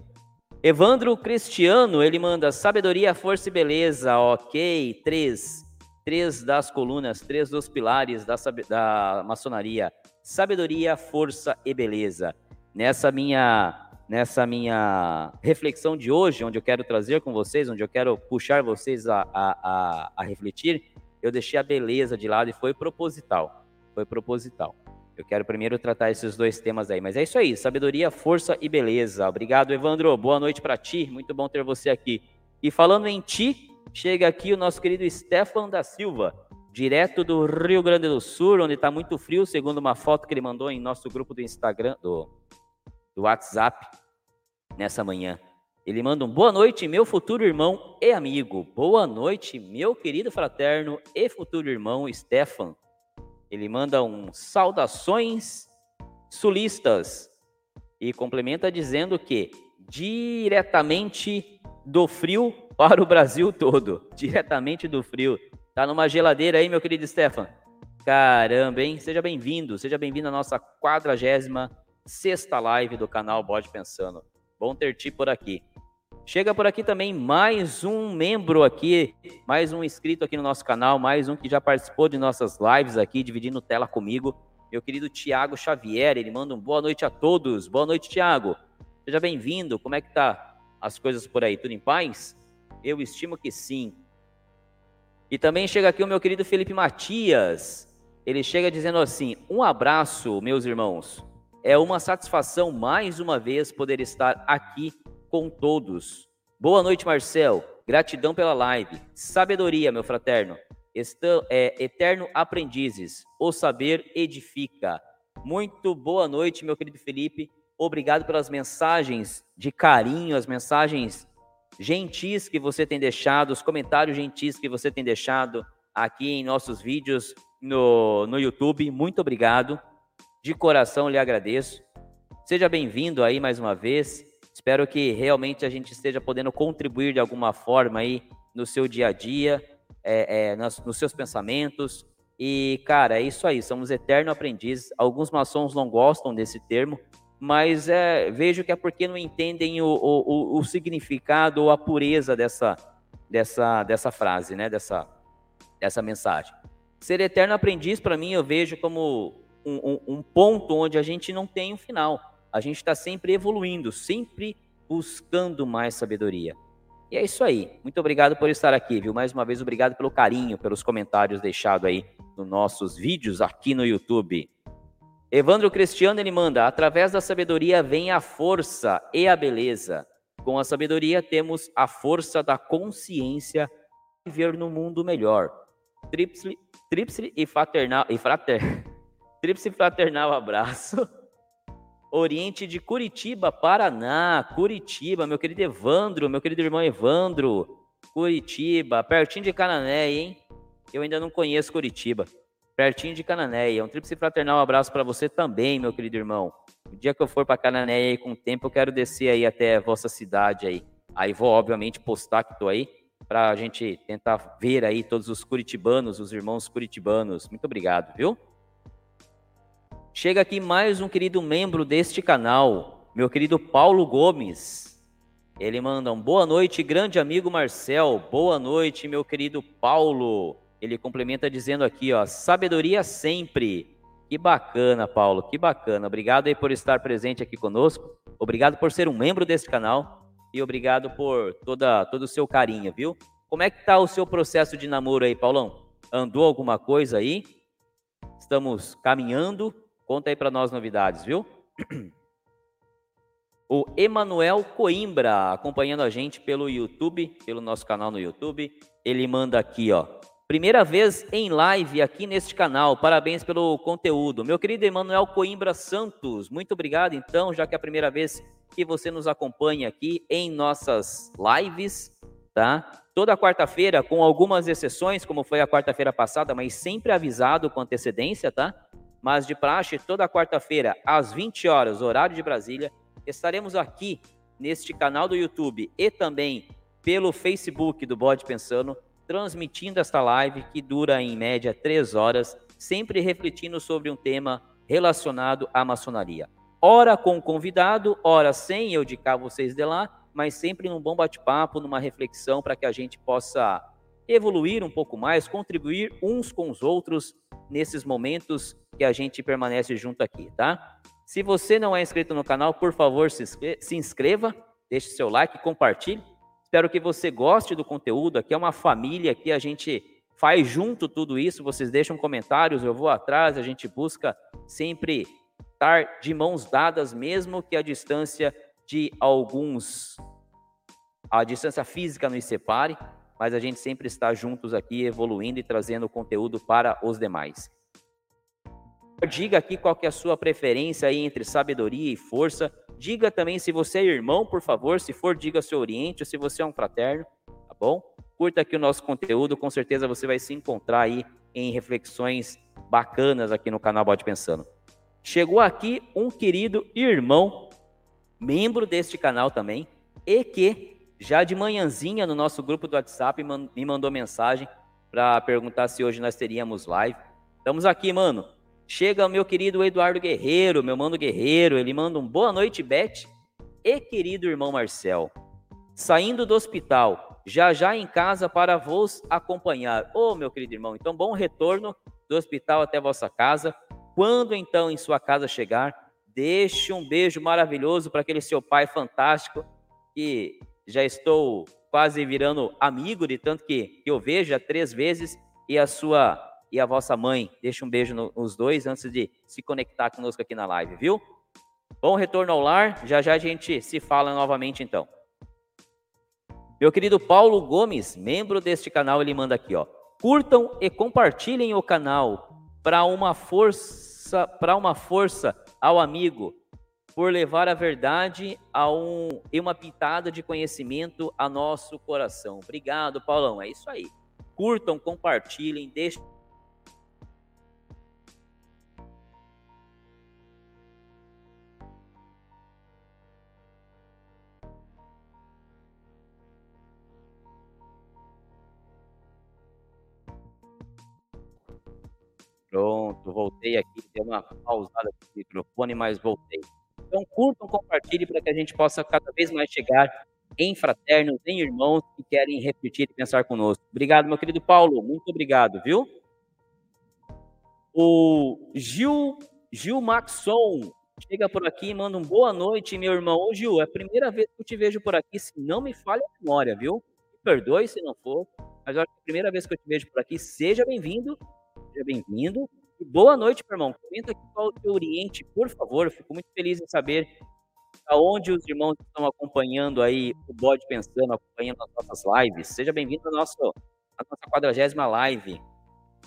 Evandro Cristiano, ele manda sabedoria, força e beleza, ok, três, três das colunas, três dos pilares da, da maçonaria, sabedoria, força e beleza. Nessa minha, nessa minha reflexão de hoje, onde eu quero trazer com vocês, onde eu quero puxar vocês a, a, a, a refletir, eu deixei a beleza de lado e foi proposital, foi proposital. Eu quero primeiro tratar esses dois temas aí. Mas é isso aí, sabedoria, força e beleza. Obrigado, Evandro. Boa noite para ti. Muito bom ter você aqui. E falando em ti, chega aqui o nosso querido Stefan da Silva, direto do Rio Grande do Sul, onde está muito frio, segundo uma foto que ele mandou em nosso grupo do Instagram, do, do WhatsApp, nessa manhã. Ele manda um boa noite, meu futuro irmão e amigo. Boa noite, meu querido fraterno e futuro irmão Stefan. Ele manda um saudações sulistas e complementa dizendo que diretamente do frio para o Brasil todo, *laughs* diretamente do frio. Tá numa geladeira aí, meu querido Stefan? Caramba, hein? Seja bem-vindo, seja bem-vindo à nossa quadragésima sexta live do canal Bode Pensando. Bom ter ti por aqui. Chega por aqui também mais um membro aqui, mais um inscrito aqui no nosso canal, mais um que já participou de nossas lives aqui, dividindo tela comigo, meu querido Tiago Xavier, ele manda um boa noite a todos. Boa noite, Tiago. Seja bem-vindo. Como é que tá as coisas por aí? Tudo em paz? Eu estimo que sim. E também chega aqui o meu querido Felipe Matias. Ele chega dizendo assim: "Um abraço, meus irmãos. É uma satisfação mais uma vez poder estar aqui com todos. Boa noite, Marcel. Gratidão pela live. Sabedoria, meu fraterno. Estão, é, eterno aprendizes. O saber edifica. Muito boa noite, meu querido Felipe. Obrigado pelas mensagens de carinho, as mensagens gentis que você tem deixado, os comentários gentis que você tem deixado aqui em nossos vídeos no, no YouTube. Muito obrigado. De coração lhe agradeço. Seja bem-vindo aí mais uma vez. Espero que realmente a gente esteja podendo contribuir de alguma forma aí no seu dia a dia, é, é, nos, nos, seus pensamentos. E, cara, é isso aí, somos eterno aprendizes. Alguns maçons não gostam desse termo, mas é, vejo que é porque não entendem o, o, o significado ou a pureza dessa, dessa, dessa frase, né? Dessa, dessa mensagem. Ser eterno aprendiz, para mim, eu vejo como um, um, ponto onde a gente não tem um final a gente está sempre evoluindo, sempre buscando mais sabedoria. E é isso aí. Muito obrigado por estar aqui, viu? Mais uma vez, obrigado pelo carinho, pelos comentários deixados aí nos nossos vídeos aqui no YouTube. Evandro Cristiano, ele manda, através da sabedoria vem a força e a beleza. Com a sabedoria temos a força da consciência de viver no mundo melhor. Tríplice e fraternal, e frater, *laughs* tríplice fraternal abraço Oriente de Curitiba, Paraná, Curitiba, meu querido Evandro, meu querido irmão Evandro, Curitiba, pertinho de Cananéia, hein? Eu ainda não conheço Curitiba. Pertinho de Cananéia. Um tríplice fraternal abraço para você também, meu querido irmão. O dia que eu for para Cananéia aí com o tempo, eu quero descer aí até a vossa cidade aí. Aí vou, obviamente, postar que tô aí para a gente tentar ver aí todos os curitibanos, os irmãos curitibanos. Muito obrigado, viu? Chega aqui mais um querido membro deste canal, meu querido Paulo Gomes. Ele manda um boa noite, grande amigo Marcel. Boa noite, meu querido Paulo. Ele complementa dizendo aqui, ó, sabedoria sempre. Que bacana, Paulo, que bacana. Obrigado aí por estar presente aqui conosco. Obrigado por ser um membro desse canal e obrigado por toda todo o seu carinho, viu? Como é que tá o seu processo de namoro aí, Paulão? Andou alguma coisa aí? Estamos caminhando Conta aí para nós novidades, viu? O Emanuel Coimbra, acompanhando a gente pelo YouTube, pelo nosso canal no YouTube. Ele manda aqui, ó. Primeira vez em live aqui neste canal. Parabéns pelo conteúdo. Meu querido Emanuel Coimbra Santos, muito obrigado. Então, já que é a primeira vez que você nos acompanhe aqui em nossas lives, tá? Toda quarta-feira, com algumas exceções, como foi a quarta-feira passada, mas sempre avisado com antecedência, tá? Mas de praxe, toda quarta-feira, às 20 horas, horário de Brasília, estaremos aqui neste canal do YouTube e também pelo Facebook do Bode Pensando, transmitindo esta live que dura em média três horas, sempre refletindo sobre um tema relacionado à maçonaria. Ora com o convidado, ora sem eu de cá, vocês de lá, mas sempre num bom bate-papo, numa reflexão para que a gente possa evoluir um pouco mais, contribuir uns com os outros nesses momentos que a gente permanece junto aqui, tá? Se você não é inscrito no canal, por favor, se inscreva, deixe seu like, compartilhe. Espero que você goste do conteúdo. Aqui é uma família, aqui a gente faz junto tudo isso. Vocês deixam comentários, eu vou atrás, a gente busca sempre estar de mãos dadas, mesmo que a distância de alguns, a distância física nos separe, mas a gente sempre está juntos aqui, evoluindo e trazendo conteúdo para os demais. Diga aqui qual é a sua preferência aí entre sabedoria e força. Diga também se você é irmão, por favor. Se for, diga seu oriente, ou se você é um fraterno, tá bom? Curta aqui o nosso conteúdo, com certeza você vai se encontrar aí em reflexões bacanas aqui no canal Bode Pensando. Chegou aqui um querido irmão, membro deste canal também, e que já de manhãzinha no nosso grupo do WhatsApp me mandou mensagem para perguntar se hoje nós teríamos live. Estamos aqui, mano. Chega o meu querido Eduardo Guerreiro, meu mano Guerreiro, ele manda um boa noite, Beth, e querido irmão Marcel. Saindo do hospital, já já em casa para vos acompanhar. Ô, oh, meu querido irmão, então bom retorno do hospital até vossa casa. Quando então em sua casa chegar, deixe um beijo maravilhoso para aquele seu pai fantástico, que já estou quase virando amigo de tanto que, eu vejo três vezes, e a sua e a vossa mãe. Deixa um beijo nos dois antes de se conectar conosco aqui na live, viu? Bom retorno ao lar. Já já a gente se fala novamente então. Meu querido Paulo Gomes, membro deste canal, ele manda aqui, ó. Curtam e compartilhem o canal para uma força, para uma força ao amigo, por levar a verdade a um, e uma pitada de conhecimento a nosso coração. Obrigado, Paulão. É isso aí. Curtam, compartilhem, deixem Pronto, voltei aqui, deu uma pausada no microfone, mas voltei. Então, curtam, compartilhem para que a gente possa cada vez mais chegar em fraternos, em irmãos que querem refletir e pensar conosco. Obrigado, meu querido Paulo, muito obrigado, viu? O Gil, Gil Maxon chega por aqui e manda um boa noite, meu irmão. Ô, Gil, é a primeira vez que eu te vejo por aqui, se não me falha a memória, viu? Me perdoe se não for, mas acho que é a primeira vez que eu te vejo por aqui. Seja bem-vindo seja bem-vindo. Boa noite, meu irmão. Comenta aqui qual o teu Oriente, por favor. Eu fico muito feliz em saber aonde os irmãos estão acompanhando aí o Bode Pensando, acompanhando as nossas lives. Seja bem-vindo à nossa, à nossa quadragésima live.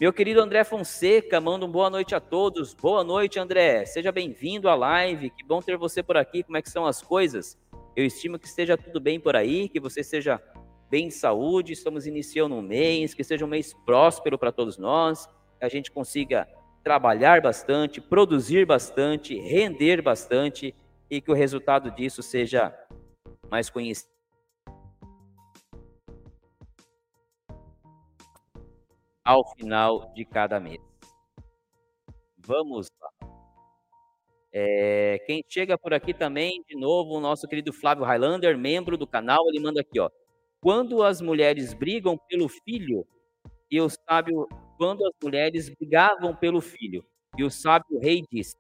Meu querido André Fonseca, manda um boa noite a todos. Boa noite, André. Seja bem-vindo à live. Que bom ter você por aqui. Como é que são as coisas? Eu estimo que esteja tudo bem por aí, que você seja bem em saúde. Estamos iniciando um mês, que seja um mês próspero para todos nós a gente consiga trabalhar bastante, produzir bastante, render bastante e que o resultado disso seja mais conhecido. Ao final de cada mês. Vamos lá. É, quem chega por aqui também, de novo, o nosso querido Flávio Highlander, membro do canal, ele manda aqui, ó. Quando as mulheres brigam pelo filho e o sábio quando as mulheres brigavam pelo filho. E o sábio rei disse: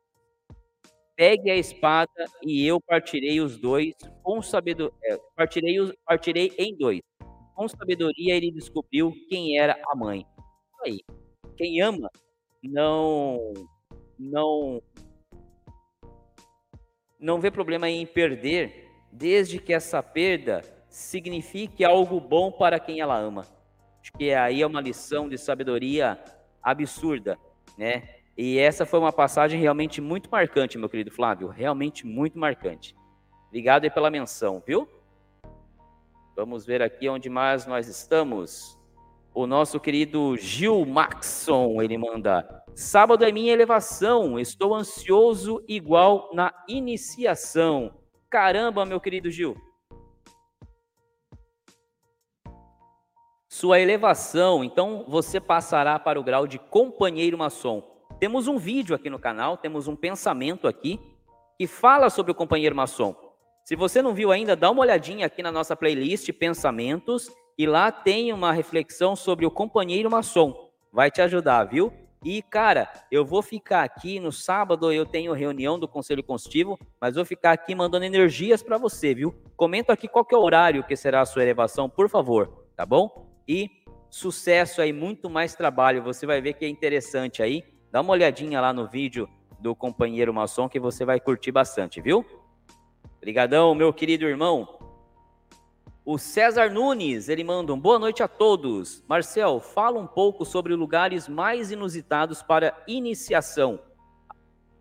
Pegue a espada e eu partirei os dois com sabedoria. É, partirei, os, partirei em dois. Com sabedoria ele descobriu quem era a mãe. Aí, quem ama não não não vê problema em perder, desde que essa perda signifique algo bom para quem ela ama. Que aí é uma lição de sabedoria absurda, né? E essa foi uma passagem realmente muito marcante, meu querido Flávio, realmente muito marcante. Obrigado aí pela menção, viu? Vamos ver aqui onde mais nós estamos. O nosso querido Gil Maxson, ele manda: Sábado é minha elevação, estou ansioso igual na iniciação. Caramba, meu querido Gil. Sua elevação, então você passará para o grau de companheiro maçom. Temos um vídeo aqui no canal, temos um pensamento aqui que fala sobre o companheiro maçom. Se você não viu ainda, dá uma olhadinha aqui na nossa playlist Pensamentos e lá tem uma reflexão sobre o companheiro maçom. Vai te ajudar, viu? E, cara, eu vou ficar aqui no sábado, eu tenho reunião do Conselho Constitutivo, mas vou ficar aqui mandando energias para você, viu? Comenta aqui qual é o horário que será a sua elevação, por favor, tá bom? E sucesso aí, muito mais trabalho. Você vai ver que é interessante aí. Dá uma olhadinha lá no vídeo do companheiro maçom que você vai curtir bastante, viu? Obrigadão, meu querido irmão. O César Nunes, ele manda um boa noite a todos. Marcel, fala um pouco sobre lugares mais inusitados para iniciação.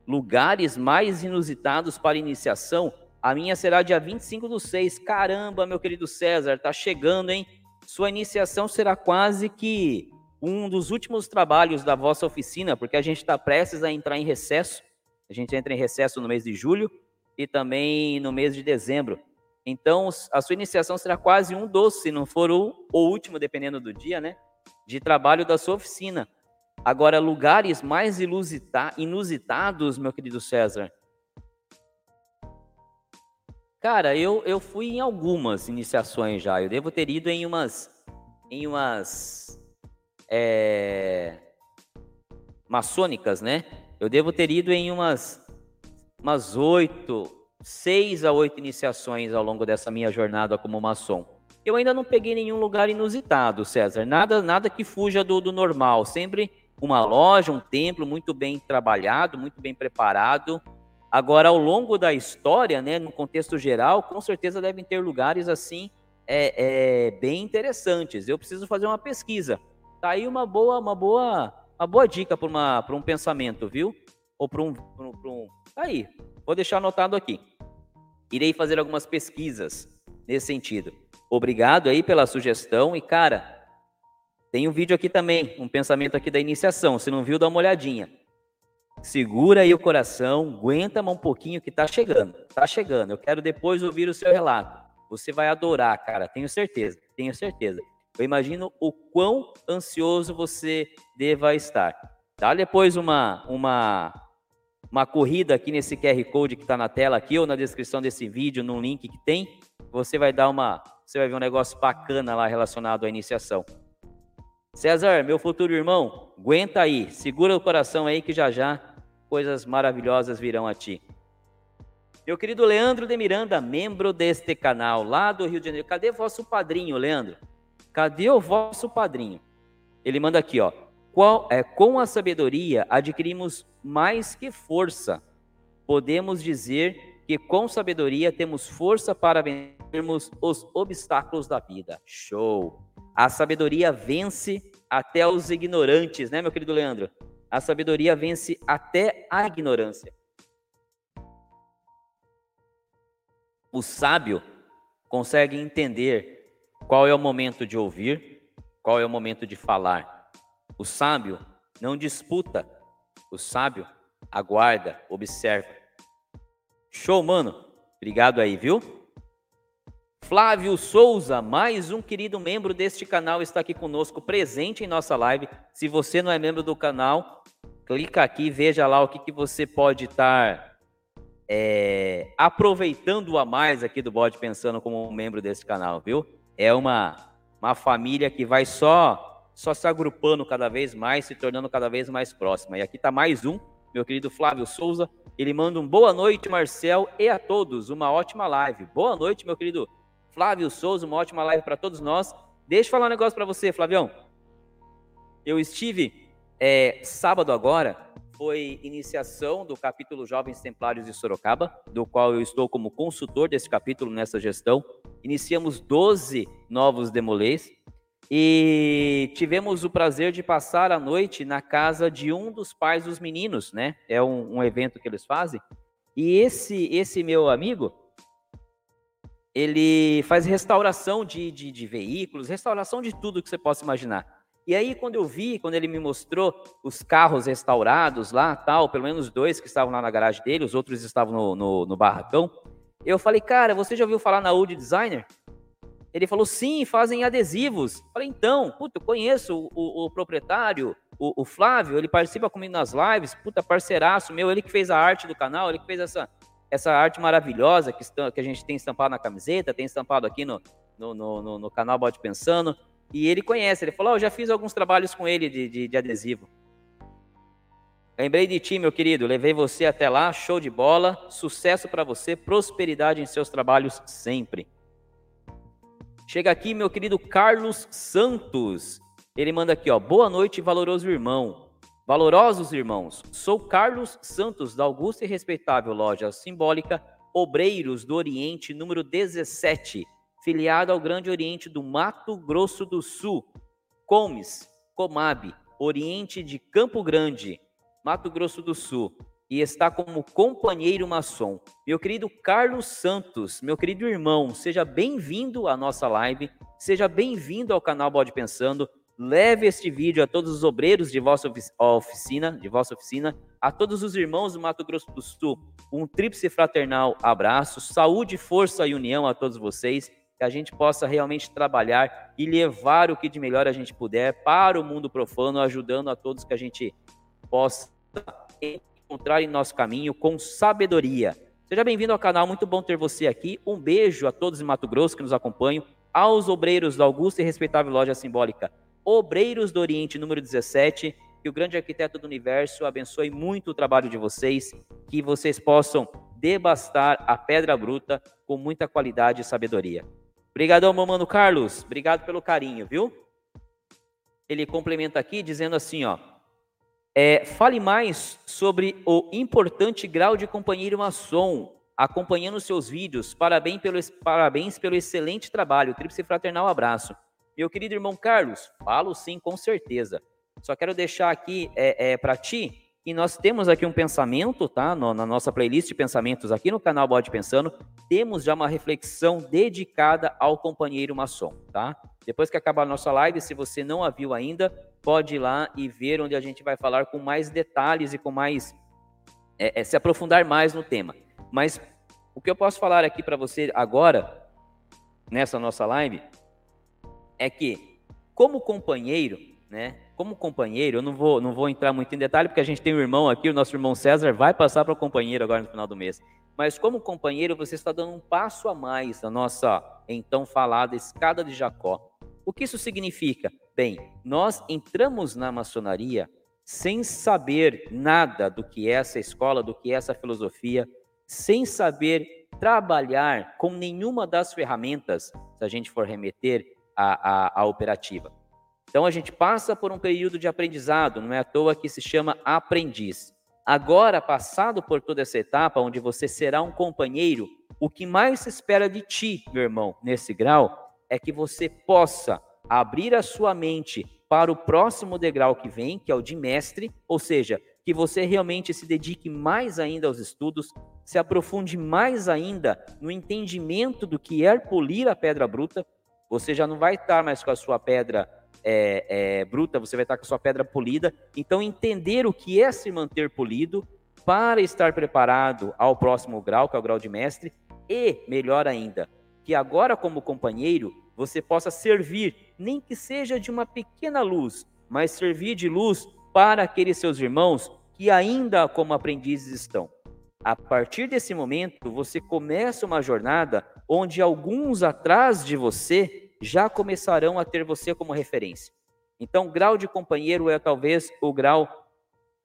Lugares mais inusitados para iniciação? A minha será dia 25 do 6. Caramba, meu querido César, tá chegando, hein? Sua iniciação será quase que um dos últimos trabalhos da vossa oficina, porque a gente está prestes a entrar em recesso. A gente entra em recesso no mês de julho e também no mês de dezembro. Então, a sua iniciação será quase um doce, se não for o, o último, dependendo do dia, né? De trabalho da sua oficina. Agora, lugares mais inusitados, meu querido César. Cara, eu, eu fui em algumas iniciações já. Eu devo ter ido em umas. Em umas. É, maçônicas, né? Eu devo ter ido em umas umas oito, seis a oito iniciações ao longo dessa minha jornada como maçom. Eu ainda não peguei nenhum lugar inusitado, César. Nada, nada que fuja do, do normal. Sempre uma loja, um templo muito bem trabalhado, muito bem preparado. Agora, ao longo da história, né, no contexto geral, com certeza devem ter lugares assim é, é, bem interessantes. Eu preciso fazer uma pesquisa. Tá aí uma boa, uma boa, uma boa dica para um pensamento, viu? Ou para um, um, Aí, vou deixar anotado aqui. Irei fazer algumas pesquisas nesse sentido. Obrigado aí pela sugestão e cara, tem um vídeo aqui também, um pensamento aqui da iniciação. Se não viu, dá uma olhadinha. Segura aí o coração, aguenta um pouquinho que tá chegando. Tá chegando. Eu quero depois ouvir o seu relato. Você vai adorar, cara, tenho certeza. Tenho certeza. Eu imagino o quão ansioso você deva estar. Dá depois uma uma uma corrida aqui nesse QR Code que está na tela aqui ou na descrição desse vídeo, num link que tem, você vai dar uma, você vai ver um negócio bacana lá relacionado à iniciação. César, meu futuro irmão, aguenta aí, segura o coração aí que já já coisas maravilhosas virão a ti. Meu querido Leandro de Miranda, membro deste canal lá do Rio de Janeiro. Cadê vosso padrinho, Leandro? Cadê o vosso padrinho? Ele manda aqui, ó. Qual, é, com a sabedoria adquirimos mais que força. Podemos dizer que com sabedoria temos força para vencermos os obstáculos da vida. Show! A sabedoria vence até os ignorantes, né, meu querido Leandro? A sabedoria vence até a ignorância. O sábio consegue entender qual é o momento de ouvir, qual é o momento de falar o sábio não disputa, o sábio aguarda, observa. Show, mano. Obrigado aí, viu? Flávio Souza, mais um querido membro deste canal, está aqui conosco, presente em nossa live. Se você não é membro do canal, clica aqui, veja lá o que, que você pode estar é, aproveitando a mais aqui do Bode Pensando como um membro desse canal, viu? É uma, uma família que vai só só se agrupando cada vez mais, se tornando cada vez mais próxima. E aqui está mais um, meu querido Flávio Souza. Ele manda um boa noite, Marcel, e a todos. Uma ótima live. Boa noite, meu querido Flávio Souza. Uma ótima live para todos nós. Deixa eu falar um negócio para você, Flavião. Eu estive é, sábado agora, foi iniciação do capítulo Jovens Templários de Sorocaba, do qual eu estou como consultor desse capítulo nessa gestão. Iniciamos 12 novos demolês e tivemos o prazer de passar a noite na casa de um dos pais dos meninos, né? É um, um evento que eles fazem. E esse esse meu amigo, ele faz restauração de, de, de, veículos, restauração de tudo que você possa imaginar. E aí, quando eu vi, quando ele me mostrou os carros restaurados lá, tal, pelo menos dois que estavam lá na garagem dele, os outros estavam no, no, no barracão, eu falei, cara, você já ouviu falar na Old Designer? Ele falou, sim, fazem adesivos. Eu falei, então, puta, eu conheço o, o, o proprietário, o, o, Flávio, ele participa comigo nas lives, puta, parceiraço meu, ele que fez a arte do canal, ele que fez essa, essa arte maravilhosa que, que a gente tem estampado na camiseta, tem estampado aqui no, no, no, no canal Bode Pensando. E ele conhece, ele falou: oh, eu já fiz alguns trabalhos com ele de, de, de adesivo. Lembrei de ti, meu querido, levei você até lá, show de bola, sucesso para você, prosperidade em seus trabalhos sempre. Chega aqui, meu querido Carlos Santos. Ele manda aqui, ó. Boa noite, valoroso irmão. Valorosos irmãos, sou Carlos Santos, da Augusta e Respeitável Loja Simbólica Obreiros do Oriente, número 17, filiado ao Grande Oriente do Mato Grosso do Sul, Comes, Comab, Oriente de Campo Grande, Mato Grosso do Sul, e está como companheiro maçom. Meu querido Carlos Santos, meu querido irmão, seja bem-vindo à nossa live, seja bem-vindo ao canal Bode Pensando. Leve este vídeo a todos os obreiros de vossa oficina, de vossa oficina, a todos os irmãos do Mato Grosso do Sul. Um tríplice fraternal abraço, saúde, força e união a todos vocês, que a gente possa realmente trabalhar e levar o que de melhor a gente puder para o mundo profano, ajudando a todos que a gente possa encontrar em nosso caminho com sabedoria. Seja bem-vindo ao canal, muito bom ter você aqui. Um beijo a todos em Mato Grosso que nos acompanham, aos obreiros da Augusta e respeitável Loja Simbólica Obreiros do Oriente, número 17. Que o grande arquiteto do universo abençoe muito o trabalho de vocês, que vocês possam debastar a pedra bruta com muita qualidade e sabedoria. Obrigadão, meu mano Carlos. Obrigado pelo carinho, viu? Ele complementa aqui dizendo assim, ó. É, fale mais sobre o importante grau de companheiro maçom, acompanhando seus vídeos. Parabéns pelo, parabéns pelo excelente trabalho. Tríplice fraternal abraço. Meu querido irmão Carlos, falo sim, com certeza. Só quero deixar aqui é, é para ti que nós temos aqui um pensamento, tá? No, na nossa playlist de pensamentos aqui no canal Bode Pensando, temos já uma reflexão dedicada ao companheiro maçom, tá? Depois que acabar a nossa live, se você não a viu ainda, pode ir lá e ver onde a gente vai falar com mais detalhes e com mais. É, é, se aprofundar mais no tema. Mas o que eu posso falar aqui para você agora, nessa nossa live, é que, como companheiro, né? Como companheiro, eu não vou, não vou entrar muito em detalhe, porque a gente tem um irmão aqui, o nosso irmão César vai passar para o companheiro agora no final do mês. Mas como companheiro, você está dando um passo a mais na nossa então falada escada de Jacó. O que isso significa? Bem, nós entramos na maçonaria sem saber nada do que é essa escola, do que é essa filosofia, sem saber trabalhar com nenhuma das ferramentas, se a gente for remeter a, a, a operativa. Então a gente passa por um período de aprendizado, não é à toa que se chama aprendiz. Agora, passado por toda essa etapa, onde você será um companheiro, o que mais se espera de ti, meu irmão, nesse grau, é que você possa abrir a sua mente para o próximo degrau que vem, que é o de mestre, ou seja, que você realmente se dedique mais ainda aos estudos, se aprofunde mais ainda no entendimento do que é polir a pedra bruta, você já não vai estar mais com a sua pedra é, é, bruta, você vai estar com a sua pedra polida. Então, entender o que é se manter polido para estar preparado ao próximo grau, que é o grau de mestre, e, melhor ainda, que agora, como companheiro, você possa servir, nem que seja de uma pequena luz, mas servir de luz para aqueles seus irmãos que ainda como aprendizes estão. A partir desse momento, você começa uma jornada onde alguns atrás de você já começarão a ter você como referência. Então, grau de companheiro é talvez o grau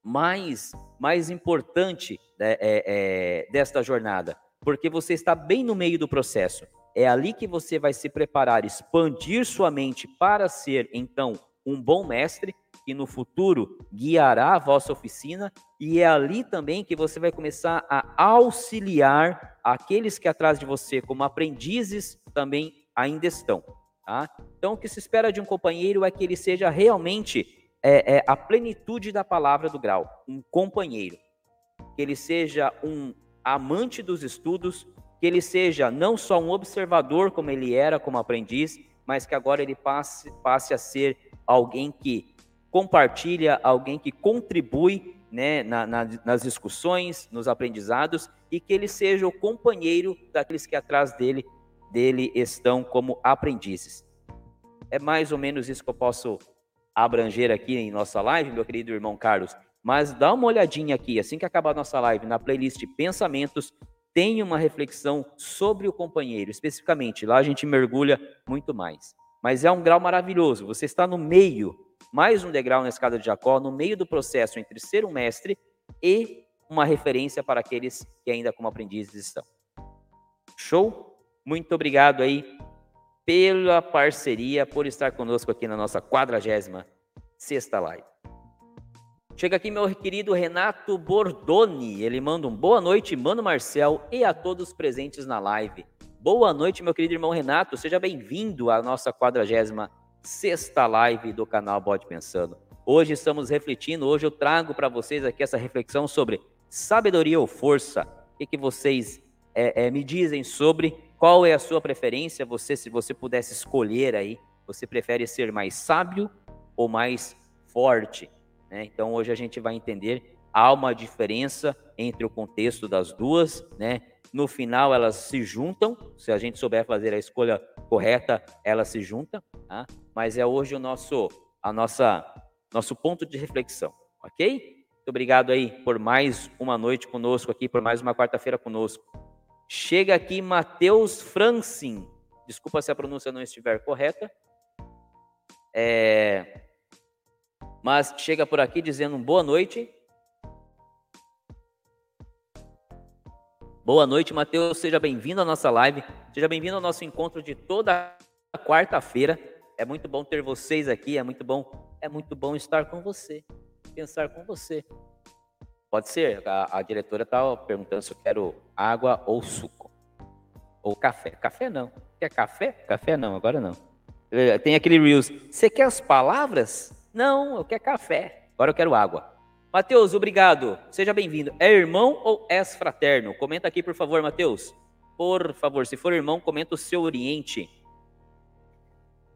mais, mais importante né, é, é, desta jornada, porque você está bem no meio do processo. É ali que você vai se preparar, expandir sua mente para ser, então, um bom mestre que no futuro guiará a vossa oficina, e é ali também que você vai começar a auxiliar aqueles que atrás de você, como aprendizes, também ainda estão. Tá? Então, o que se espera de um companheiro é que ele seja realmente é, é, a plenitude da palavra do grau, um companheiro. Que ele seja um amante dos estudos, que ele seja não só um observador como ele era como aprendiz, mas que agora ele passe, passe a ser alguém que compartilha, alguém que contribui né, na, na, nas discussões, nos aprendizados, e que ele seja o companheiro daqueles que atrás dele, dele estão como aprendizes. É mais ou menos isso que eu posso abranger aqui em nossa live, meu querido irmão Carlos. Mas dá uma olhadinha aqui, assim que acabar a nossa live, na playlist Pensamentos, tem uma reflexão sobre o companheiro, especificamente. Lá a gente mergulha muito mais. Mas é um grau maravilhoso. Você está no meio, mais um degrau na escada de Jacó, no meio do processo entre ser um mestre e uma referência para aqueles que ainda como aprendizes estão. Show? Muito obrigado aí pela parceria, por estar conosco aqui na nossa 46 sexta live. Chega aqui meu querido Renato Bordoni. Ele manda um boa noite, Mano Marcel, e a todos presentes na live. Boa noite, meu querido irmão Renato. Seja bem-vindo à nossa 46 sexta live do canal Bode Pensando. Hoje estamos refletindo, hoje eu trago para vocês aqui essa reflexão sobre sabedoria ou força. O que, que vocês é, é, me dizem sobre qual é a sua preferência? Você, se você pudesse escolher aí, você prefere ser mais sábio ou mais forte? Né? Então hoje a gente vai entender há uma diferença entre o contexto das duas, né? No final elas se juntam, se a gente souber fazer a escolha correta, elas se juntam, tá? Mas é hoje o nosso a nossa nosso ponto de reflexão, ok? Muito obrigado aí por mais uma noite conosco aqui, por mais uma quarta-feira conosco. Chega aqui Matheus Francin. Desculpa se a pronúncia não estiver correta. É, mas chega por aqui dizendo boa noite. Boa noite, Mateus. Seja bem-vindo à nossa live. Seja bem-vindo ao nosso encontro de toda quarta-feira. É muito bom ter vocês aqui. É muito bom. É muito bom estar com você. Pensar com você. Pode ser. A, a diretora está perguntando se eu quero água ou suco. Ou café. Café não. Quer café? Café não, agora não. Tem aquele Reels. Você quer as palavras? Não, eu quero café. Agora eu quero água. Mateus, obrigado. Seja bem-vindo. É irmão ou és fraterno? Comenta aqui, por favor, Mateus. Por favor, se for irmão, comenta o seu Oriente.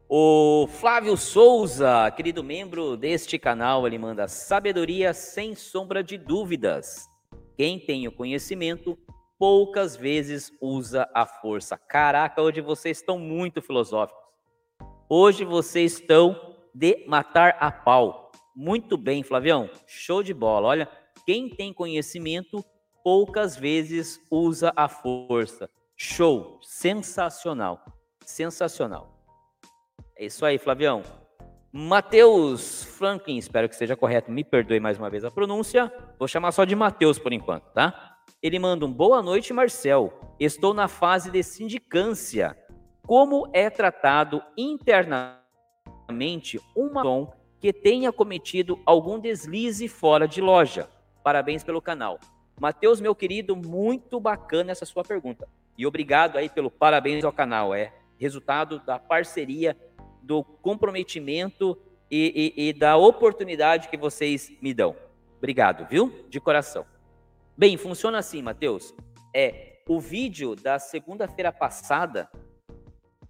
O Flávio Souza, querido membro deste canal, ele manda sabedoria sem sombra de dúvidas. Quem tem o conhecimento poucas vezes usa a força. Caraca, hoje vocês estão muito filosóficos. Hoje vocês estão de matar a pau. Muito bem, Flavião. Show de bola. Olha, quem tem conhecimento poucas vezes usa a força. Show. Sensacional. Sensacional. É isso aí, Flavião. Matheus Franklin, espero que seja correto, me perdoe mais uma vez a pronúncia. Vou chamar só de Matheus por enquanto, tá? Ele manda um boa noite, Marcel. Estou na fase de sindicância. Como é tratado internamente? um maçom que tenha cometido algum deslize fora de loja. Parabéns pelo canal. Matheus, meu querido, muito bacana essa sua pergunta. E obrigado aí pelo parabéns ao canal. É resultado da parceria, do comprometimento e, e, e da oportunidade que vocês me dão. Obrigado, viu? De coração. Bem, funciona assim, Matheus. É o vídeo da segunda-feira passada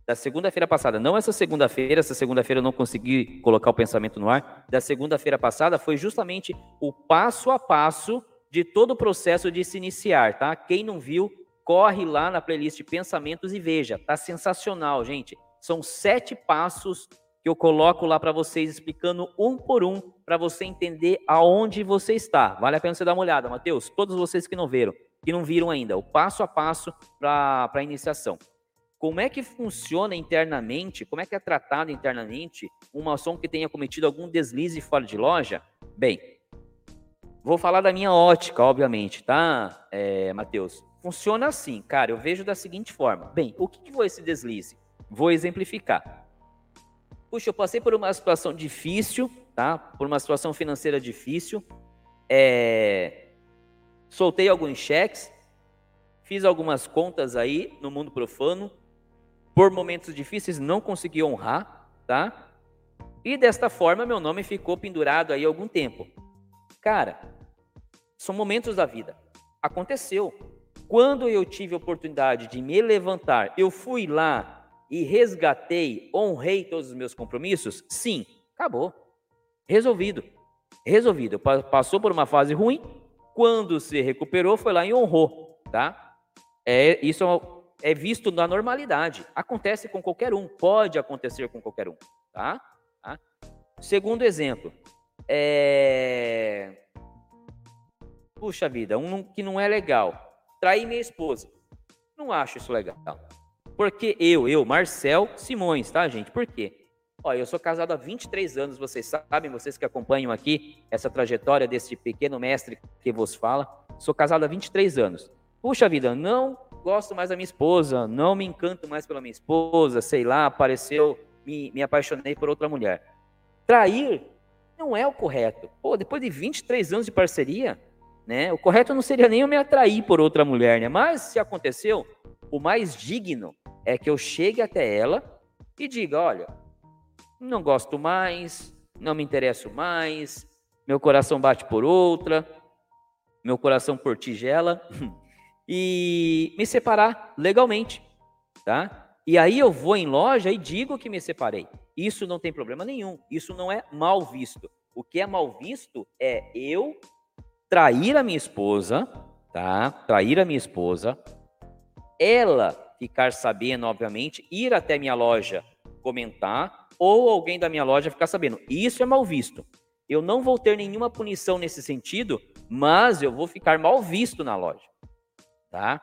da segunda-feira passada, não essa segunda-feira, essa segunda-feira eu não consegui colocar o pensamento no ar, da segunda-feira passada foi justamente o passo a passo de todo o processo de se iniciar, tá? Quem não viu, corre lá na playlist Pensamentos e veja, tá sensacional, gente. São sete passos que eu coloco lá para vocês, explicando um por um, para você entender aonde você está. Vale a pena você dar uma olhada, Mateus. Todos vocês que não viram, que não viram ainda, o passo a passo para a iniciação. Como é que funciona internamente, como é que é tratado internamente um maçom que tenha cometido algum deslize fora de loja? Bem, vou falar da minha ótica, obviamente, tá, é, Matheus? Funciona assim, cara, eu vejo da seguinte forma. Bem, o que, que foi esse deslize? Vou exemplificar. Puxa, eu passei por uma situação difícil, tá? Por uma situação financeira difícil. É... Soltei alguns cheques, fiz algumas contas aí no mundo profano, por momentos difíceis não consegui honrar, tá? E desta forma meu nome ficou pendurado aí algum tempo. Cara, são momentos da vida. Aconteceu. Quando eu tive a oportunidade de me levantar, eu fui lá e resgatei, honrei todos os meus compromissos? Sim, acabou. Resolvido. Resolvido. Passou por uma fase ruim, quando se recuperou, foi lá e honrou, tá? É, isso é visto na normalidade. Acontece com qualquer um, pode acontecer com qualquer um, tá? tá? Segundo exemplo, é... Puxa vida, um que não é legal. Trair minha esposa. Não acho isso legal. Porque eu, eu, Marcel Simões, tá, gente? Por quê? Olha, eu sou casado há 23 anos, vocês sabem, vocês que acompanham aqui essa trajetória desse pequeno mestre que vos fala. Sou casado há 23 anos. Puxa vida, não gosto mais da minha esposa, não me encanto mais pela minha esposa, sei lá, apareceu, me, me apaixonei por outra mulher. Trair não é o correto. Pô, depois de 23 anos de parceria, né? O correto não seria nem eu me atrair por outra mulher, né? Mas se aconteceu, o mais digno é que eu chegue até ela e diga, olha, não gosto mais, não me interesso mais, meu coração bate por outra, meu coração por tigela, *laughs* e me separar legalmente, tá? E aí eu vou em loja e digo que me separei. Isso não tem problema nenhum, isso não é mal visto. O que é mal visto é eu trair a minha esposa, tá? Trair a minha esposa, ela ficar sabendo, obviamente, ir até minha loja comentar ou alguém da minha loja ficar sabendo. Isso é mal visto. Eu não vou ter nenhuma punição nesse sentido, mas eu vou ficar mal visto na loja. Tá?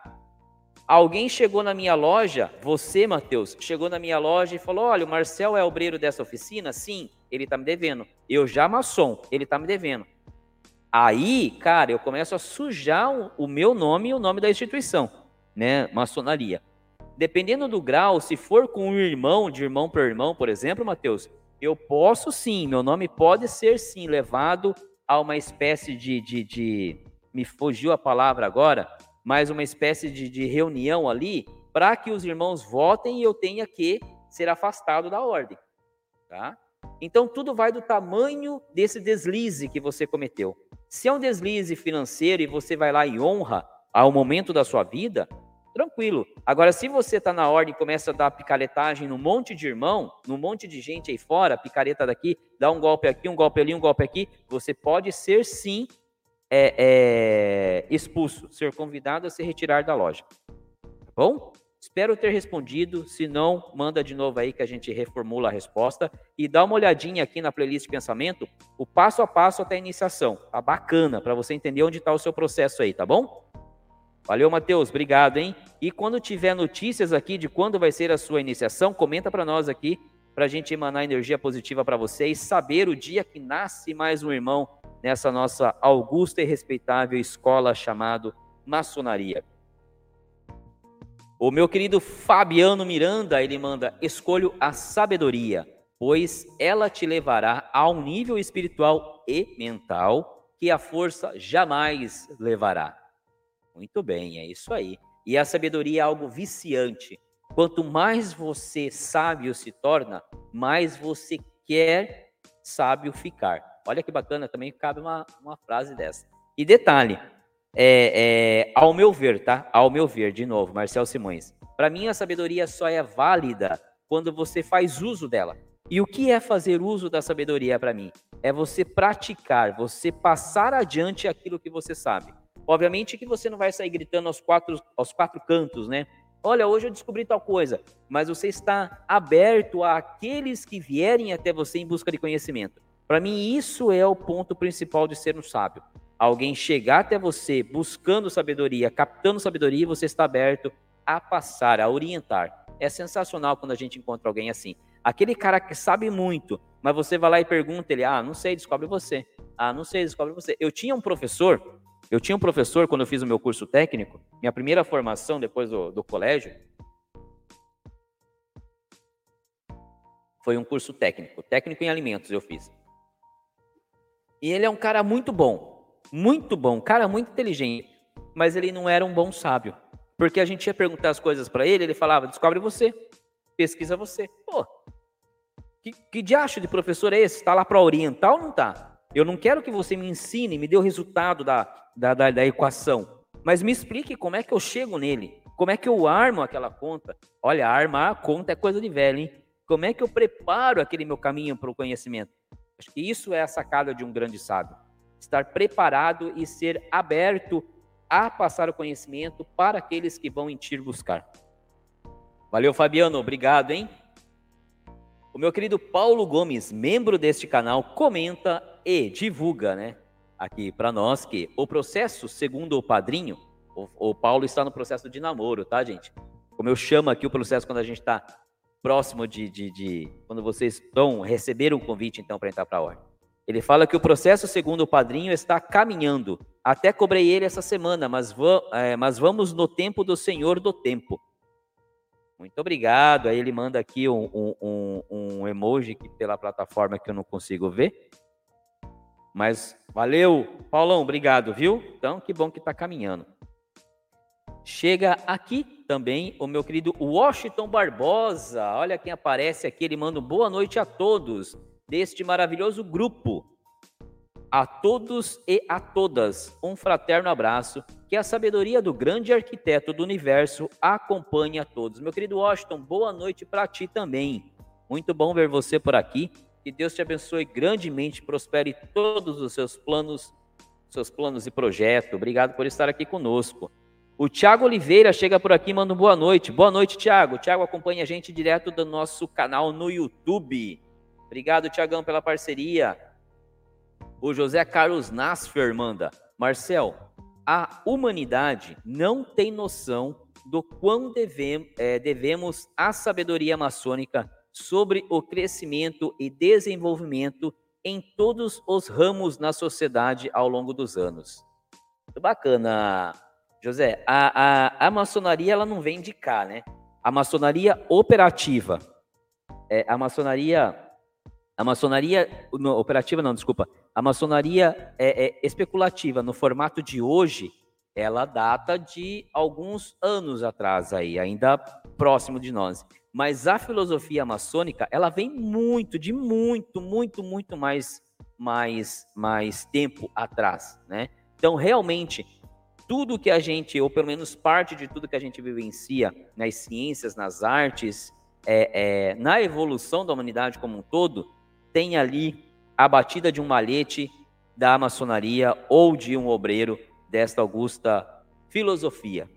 Alguém chegou na minha loja, você, Matheus, chegou na minha loja e falou: Olha, o Marcel é obreiro dessa oficina? Sim, ele está me devendo. Eu já maçom, ele está me devendo. Aí, cara, eu começo a sujar o meu nome e o nome da instituição, né? Maçonaria. Dependendo do grau, se for com um irmão, de irmão para irmão, por exemplo, Mateus, eu posso sim, meu nome pode ser sim levado a uma espécie de, de, de me fugiu a palavra agora, mas uma espécie de, de reunião ali para que os irmãos votem e eu tenha que ser afastado da ordem, tá? Então tudo vai do tamanho desse deslize que você cometeu. Se é um deslize financeiro e você vai lá e honra ao momento da sua vida, tranquilo. Agora, se você está na ordem e começa a dar picaretagem num monte de irmão, num monte de gente aí fora, picareta daqui, dá um golpe aqui, um golpe ali, um golpe aqui, você pode ser sim é, é, expulso, ser convidado a se retirar da loja. Tá bom? Espero ter respondido. Se não, manda de novo aí que a gente reformula a resposta. E dá uma olhadinha aqui na playlist de pensamento, o passo a passo até a iniciação. Tá bacana para você entender onde está o seu processo aí, tá bom? Valeu, Matheus, obrigado, hein? E quando tiver notícias aqui de quando vai ser a sua iniciação, comenta para nós aqui, para a gente emanar energia positiva para vocês, saber o dia que nasce mais um irmão nessa nossa augusta e respeitável escola chamado maçonaria. O meu querido Fabiano Miranda, ele manda: escolho a sabedoria, pois ela te levará a um nível espiritual e mental que a força jamais levará. Muito bem, é isso aí. E a sabedoria é algo viciante. Quanto mais você sábio se torna, mais você quer sábio ficar. Olha que bacana, também cabe uma, uma frase dessa. E detalhe, é, é, ao meu ver, tá? Ao meu ver, de novo, Marcel Simões. Para mim, a sabedoria só é válida quando você faz uso dela. E o que é fazer uso da sabedoria para mim? É você praticar, você passar adiante aquilo que você sabe. Obviamente que você não vai sair gritando aos quatro, aos quatro cantos, né? Olha, hoje eu descobri tal coisa, mas você está aberto àqueles que vierem até você em busca de conhecimento. Para mim, isso é o ponto principal de ser um sábio. Alguém chegar até você buscando sabedoria, captando sabedoria, você está aberto a passar, a orientar. É sensacional quando a gente encontra alguém assim. Aquele cara que sabe muito, mas você vai lá e pergunta ele: "Ah, não sei, descobre você". "Ah, não sei, descobre você". Eu tinha um professor eu tinha um professor, quando eu fiz o meu curso técnico, minha primeira formação depois do, do colégio, foi um curso técnico, técnico em alimentos eu fiz. E ele é um cara muito bom, muito bom, cara muito inteligente, mas ele não era um bom sábio. Porque a gente ia perguntar as coisas para ele, ele falava: descobre você, pesquisa você. Pô, que, que diacho de professor é esse? Está lá para orientar ou não está? Eu não quero que você me ensine, me dê o resultado da, da, da, da equação. Mas me explique como é que eu chego nele. Como é que eu armo aquela conta? Olha, armar a conta é coisa de velho, hein? Como é que eu preparo aquele meu caminho para o conhecimento? Acho que isso é a sacada de um grande sábio. Estar preparado e ser aberto a passar o conhecimento para aqueles que vão em ti buscar. Valeu, Fabiano. Obrigado, hein? O meu querido Paulo Gomes, membro deste canal, comenta e divulga, né, aqui para nós que o processo, segundo o padrinho, o, o, Paulo está no processo de namoro, tá, gente? Como eu chamo aqui o processo quando a gente está próximo de, de, de, quando vocês vão receber um convite, então, para entrar para a ordem. Ele fala que o processo, segundo o padrinho, está caminhando. Até cobrei ele essa semana, mas, é, mas vamos no tempo do Senhor do tempo. Muito obrigado. Aí ele manda aqui um, um, um emoji que pela plataforma que eu não consigo ver. Mas valeu, Paulão, obrigado, viu? Então, que bom que está caminhando. Chega aqui também o meu querido Washington Barbosa. Olha quem aparece aqui, ele manda boa noite a todos deste maravilhoso grupo. A todos e a todas, um fraterno abraço. Que a sabedoria do grande arquiteto do universo acompanhe a todos. Meu querido Washington, boa noite para ti também. Muito bom ver você por aqui. Que Deus te abençoe grandemente, prospere todos os seus planos, seus planos e projetos. Obrigado por estar aqui conosco. O Tiago Oliveira chega por aqui manda um boa noite. Boa noite, Tiago. Tiago acompanha a gente direto do nosso canal no YouTube. Obrigado, Tiagão, pela parceria. O José Carlos Nasfer manda. Marcel, a humanidade não tem noção do quão devemos, é, devemos a sabedoria maçônica sobre o crescimento e desenvolvimento em todos os ramos na sociedade ao longo dos anos. Muito bacana, José. A, a, a maçonaria ela não vem de cá, né? A maçonaria operativa, é, a maçonaria, a maçonaria no, operativa não, desculpa, a maçonaria é, é, especulativa no formato de hoje, ela data de alguns anos atrás aí, ainda próximo de nós. Mas a filosofia maçônica, ela vem muito, de muito, muito, muito mais, mais, mais tempo atrás, né? Então, realmente, tudo que a gente, ou pelo menos parte de tudo que a gente vivencia nas ciências, nas artes, é, é, na evolução da humanidade como um todo, tem ali a batida de um malhete da maçonaria ou de um obreiro desta augusta filosofia.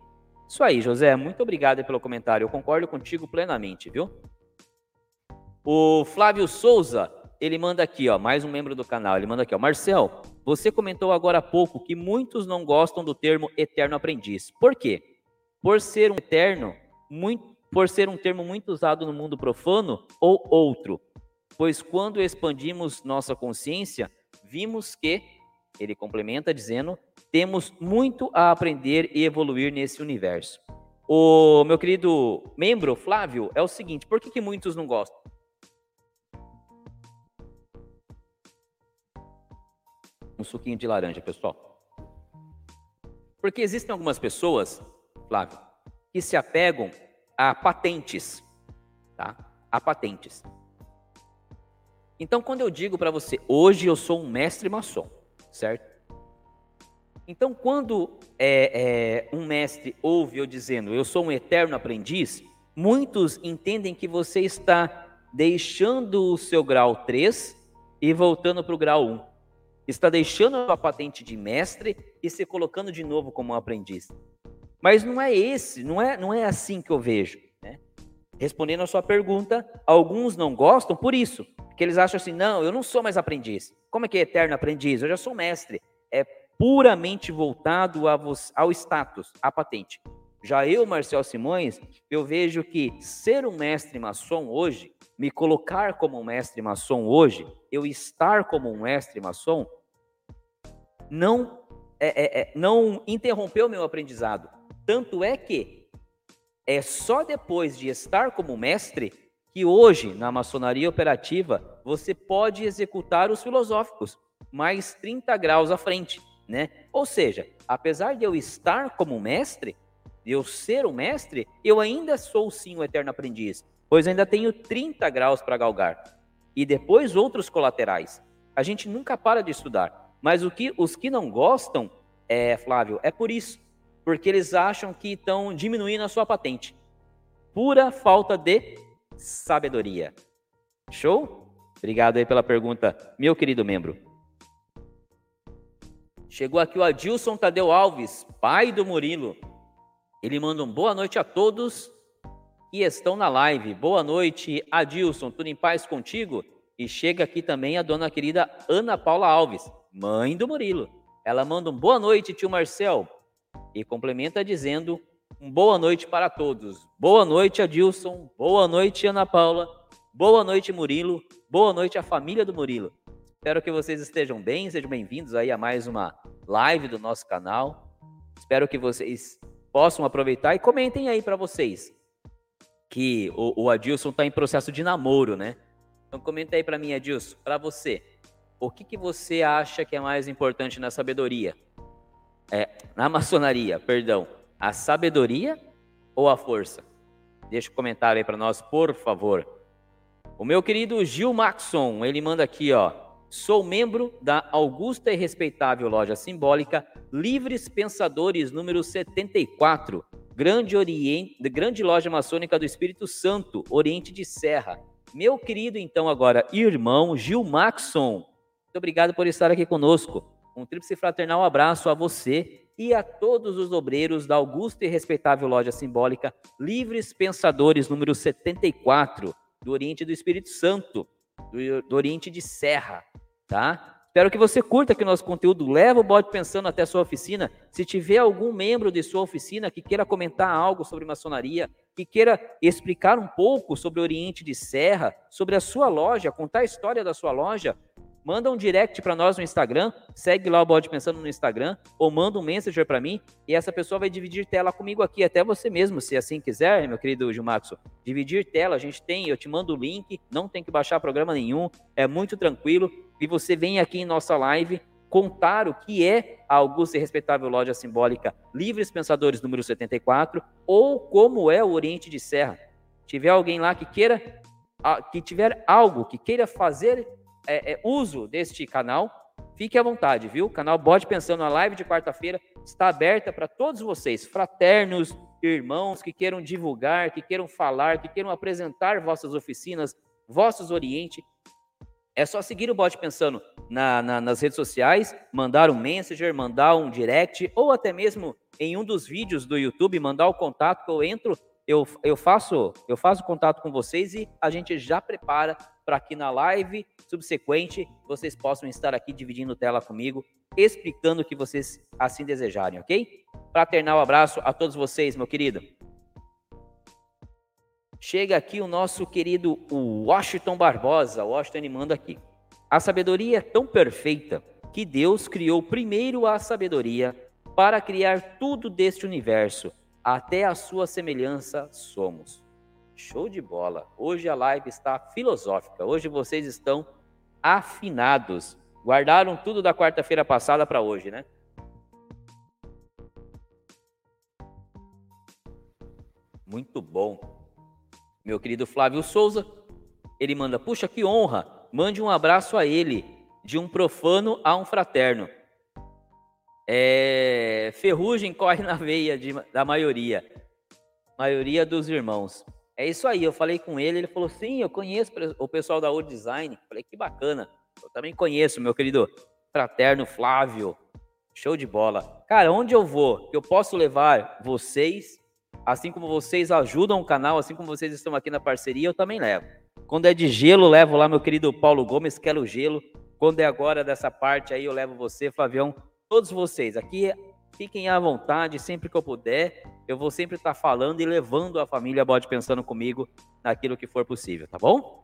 Isso aí, José, muito obrigado pelo comentário. Eu concordo contigo plenamente, viu? O Flávio Souza, ele manda aqui, ó, mais um membro do canal. Ele manda aqui, ó, Marcel, você comentou agora há pouco que muitos não gostam do termo eterno aprendiz. Por quê? Por ser um eterno, muito, por ser um termo muito usado no mundo profano ou outro pois quando expandimos nossa consciência, vimos que, ele complementa dizendo, temos muito a aprender e evoluir nesse universo. O meu querido membro, Flávio, é o seguinte: por que, que muitos não gostam? Um suquinho de laranja, pessoal. Porque existem algumas pessoas, Flávio, que se apegam a patentes, tá? A patentes. Então, quando eu digo para você, hoje eu sou um mestre maçom, certo? Então, quando é, é, um mestre ouve eu dizendo, eu sou um eterno aprendiz, muitos entendem que você está deixando o seu grau 3 e voltando para o grau 1. Está deixando a patente de mestre e se colocando de novo como um aprendiz. Mas não é esse, não é, não é assim que eu vejo. Respondendo a sua pergunta, alguns não gostam por isso, que eles acham assim: não, eu não sou mais aprendiz. Como é que é eterno aprendiz? Eu já sou mestre. É puramente voltado ao status, à patente. Já eu, Marcel Simões, eu vejo que ser um mestre maçom hoje, me colocar como um mestre maçom hoje, eu estar como um mestre maçom, não, é, é, é, não interrompeu meu aprendizado. Tanto é que é só depois de estar como mestre que hoje, na maçonaria operativa, você pode executar os filosóficos mais 30 graus à frente, né? Ou seja, apesar de eu estar como mestre, de eu ser um mestre, eu ainda sou sim o eterno aprendiz, pois ainda tenho 30 graus para galgar. E depois outros colaterais. A gente nunca para de estudar, mas o que os que não gostam, é, Flávio, é por isso. Porque eles acham que estão diminuindo a sua patente. Pura falta de sabedoria. Show? Obrigado aí pela pergunta, meu querido membro. Chegou aqui o Adilson Tadeu Alves, pai do Murilo. Ele manda um boa noite a todos que estão na live. Boa noite, Adilson, tudo em paz contigo? E chega aqui também a dona querida Ana Paula Alves, mãe do Murilo. Ela manda um boa noite, tio Marcel. E complementa dizendo boa noite para todos. Boa noite, Adilson. Boa noite, Ana Paula. Boa noite, Murilo. Boa noite à família do Murilo. Espero que vocês estejam bem, sejam bem-vindos aí a mais uma live do nosso canal. Espero que vocês possam aproveitar e comentem aí para vocês que o, o Adilson está em processo de namoro, né? Então comenta aí para mim, Adilson, para você, o que, que você acha que é mais importante na sabedoria? É, na maçonaria, perdão, a sabedoria ou a força? Deixa um comentário aí para nós, por favor. O meu querido Gil Maxon, ele manda aqui, ó. Sou membro da augusta e respeitável loja simbólica Livres Pensadores número 74, grande, oriente, grande loja maçônica do Espírito Santo, Oriente de Serra. Meu querido, então, agora, irmão Gil Maxon, muito obrigado por estar aqui conosco. Um tríplice fraternal abraço a você e a todos os obreiros da augusta e respeitável loja simbólica Livres Pensadores, número 74, do Oriente do Espírito Santo, do, do Oriente de Serra, tá? Espero que você curta aqui o nosso conteúdo. Leva o bode pensando até a sua oficina. Se tiver algum membro de sua oficina que queira comentar algo sobre maçonaria, que queira explicar um pouco sobre o Oriente de Serra, sobre a sua loja, contar a história da sua loja, manda um direct para nós no Instagram, segue lá o Bode Pensando no Instagram, ou manda um messenger para mim, e essa pessoa vai dividir tela comigo aqui, até você mesmo, se assim quiser, meu querido Gilmaxo. Dividir tela, a gente tem, eu te mando o link, não tem que baixar programa nenhum, é muito tranquilo e você vem aqui em nossa live contar o que é a Augusta e Respeitável Loja Simbólica Livres Pensadores número 74 ou como é o Oriente de Serra. Tiver alguém lá que queira, que tiver algo que queira fazer é, é, uso deste canal, fique à vontade, viu? O canal Bode Pensando na live de quarta-feira está aberta para todos vocês, fraternos, irmãos que queiram divulgar, que queiram falar, que queiram apresentar vossas oficinas, vossos Oriente é só seguir o Bot Pensando na, na, nas redes sociais, mandar um messenger, mandar um direct, ou até mesmo em um dos vídeos do YouTube, mandar o contato que eu entro, eu, eu faço eu faço contato com vocês e a gente já prepara para que na live subsequente vocês possam estar aqui dividindo tela comigo, explicando o que vocês assim desejarem, ok? Fraternal abraço a todos vocês, meu querido. Chega aqui o nosso querido Washington Barbosa. Washington manda aqui. A sabedoria é tão perfeita que Deus criou primeiro a sabedoria para criar tudo deste universo. Até a sua semelhança somos. Show de bola. Hoje a live está filosófica. Hoje vocês estão afinados. Guardaram tudo da quarta-feira passada para hoje, né? Muito bom meu querido Flávio Souza, ele manda: Puxa, que honra! Mande um abraço a ele, de um profano a um fraterno. É, ferrugem corre na veia de, da maioria, maioria dos irmãos. É isso aí, eu falei com ele, ele falou: Sim, eu conheço o pessoal da Old Design. Falei: Que bacana, eu também conheço, meu querido fraterno Flávio. Show de bola. Cara, onde eu vou, eu posso levar vocês Assim como vocês ajudam o canal, assim como vocês estão aqui na parceria, eu também levo. Quando é de gelo, levo lá meu querido Paulo Gomes, quero gelo. Quando é agora dessa parte aí, eu levo você, Flavião, todos vocês. Aqui fiquem à vontade, sempre que eu puder. Eu vou sempre estar falando e levando a família Bode pensando comigo naquilo que for possível, tá bom?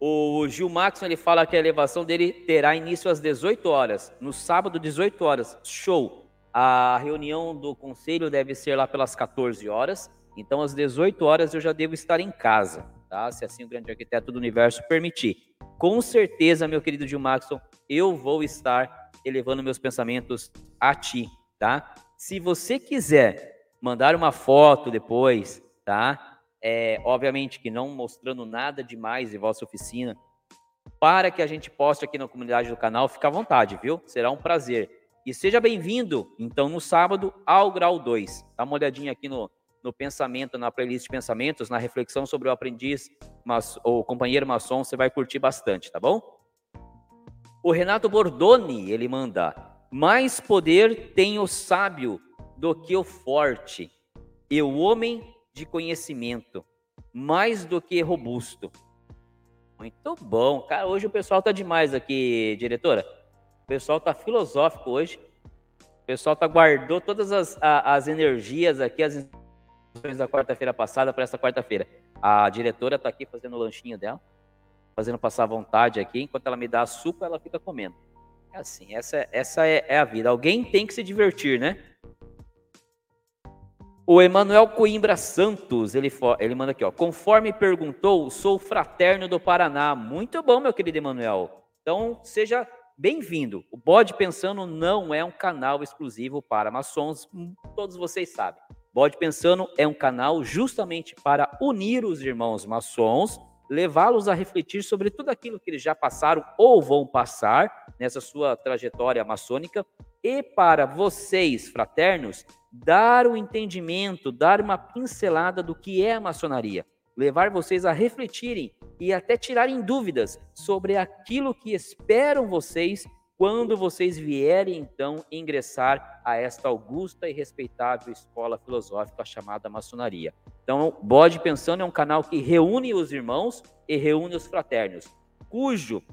O Gil Maxon ele fala que a elevação dele terá início às 18 horas, no sábado, 18 horas. Show! A reunião do conselho deve ser lá pelas 14 horas. Então, às 18 horas eu já devo estar em casa, tá? Se assim o grande arquiteto do universo permitir. Com certeza, meu querido Gil Maxon, eu vou estar elevando meus pensamentos a ti, tá? Se você quiser mandar uma foto depois, tá? É, obviamente que não mostrando nada demais de vossa oficina, para que a gente poste aqui na comunidade do canal, fica à vontade, viu? Será um prazer. E seja bem-vindo, então, no sábado, ao grau 2. Dá uma olhadinha aqui no, no pensamento, na playlist de pensamentos, na reflexão sobre o aprendiz mas, ou companheiro maçom, você vai curtir bastante, tá bom? O Renato Bordoni, ele manda: mais poder tem o sábio do que o forte, e o homem de conhecimento, mais do que robusto. Muito bom. Cara, hoje o pessoal tá demais aqui, diretora. O pessoal tá filosófico hoje. O pessoal tá guardou todas as, as energias aqui, as da quarta-feira passada para essa quarta-feira. A diretora está aqui fazendo o lanchinho dela, fazendo passar vontade aqui. Enquanto ela me dá açúcar, ela fica comendo. É assim, essa, essa é, é a vida. Alguém tem que se divertir, né? O Emanuel Coimbra Santos, ele, ele manda aqui, ó. Conforme perguntou, sou fraterno do Paraná. Muito bom, meu querido Emanuel. Então, seja bem-vindo. O Bode Pensando não é um canal exclusivo para maçons, todos vocês sabem. Bode Pensando é um canal justamente para unir os irmãos maçons, levá-los a refletir sobre tudo aquilo que eles já passaram ou vão passar nessa sua trajetória maçônica. E para vocês, fraternos, dar o um entendimento, dar uma pincelada do que é a maçonaria, levar vocês a refletirem e até tirarem dúvidas sobre aquilo que esperam vocês quando vocês vierem então ingressar a esta augusta e respeitável escola filosófica chamada maçonaria. Então, Bode Pensando é um canal que reúne os irmãos e reúne os fraternos, cujo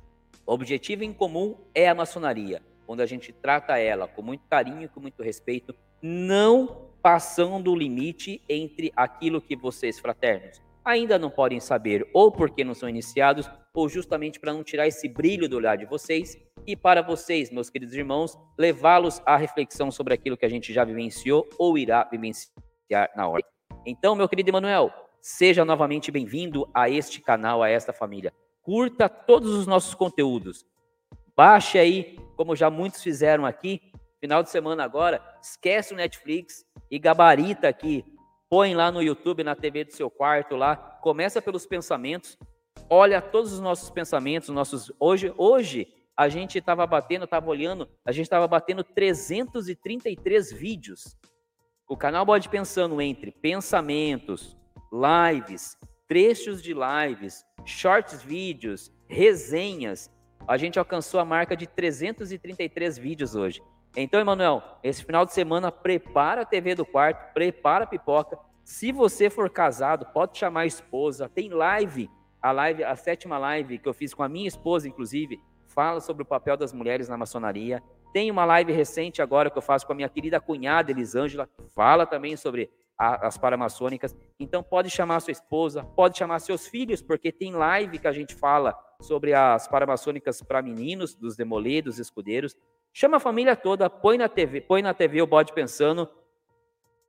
objetivo em comum é a maçonaria, onde a gente trata ela com muito carinho e com muito respeito, não passando o limite entre aquilo que vocês fraternos ainda não podem saber, ou porque não são iniciados, ou justamente para não tirar esse brilho do olhar de vocês, e para vocês, meus queridos irmãos, levá-los à reflexão sobre aquilo que a gente já vivenciou ou irá vivenciar na hora. Então, meu querido Emanuel, seja novamente bem-vindo a este canal, a esta família. Curta todos os nossos conteúdos. Baixe aí, como já muitos fizeram aqui, final de semana agora, esquece o Netflix e gabarita aqui põe lá no YouTube, na TV do seu quarto lá, começa pelos pensamentos, olha todos os nossos pensamentos, nossos hoje, hoje a gente estava batendo, estava olhando, a gente estava batendo 333 vídeos. O canal pode pensando entre pensamentos, lives, trechos de lives, shorts vídeos, resenhas. A gente alcançou a marca de 333 vídeos hoje. Então, Emanuel, esse final de semana, prepara a TV do quarto, prepara a pipoca. Se você for casado, pode chamar a esposa. Tem live, a live, a sétima live que eu fiz com a minha esposa, inclusive, fala sobre o papel das mulheres na maçonaria. Tem uma live recente agora que eu faço com a minha querida cunhada Elisângela, fala também sobre a, as paramaçônicas. Então pode chamar sua esposa, pode chamar seus filhos, porque tem live que a gente fala sobre as paramaçônicas para meninos, dos demolidos, escudeiros. Chama a família toda, põe na TV, põe na TV o bode pensando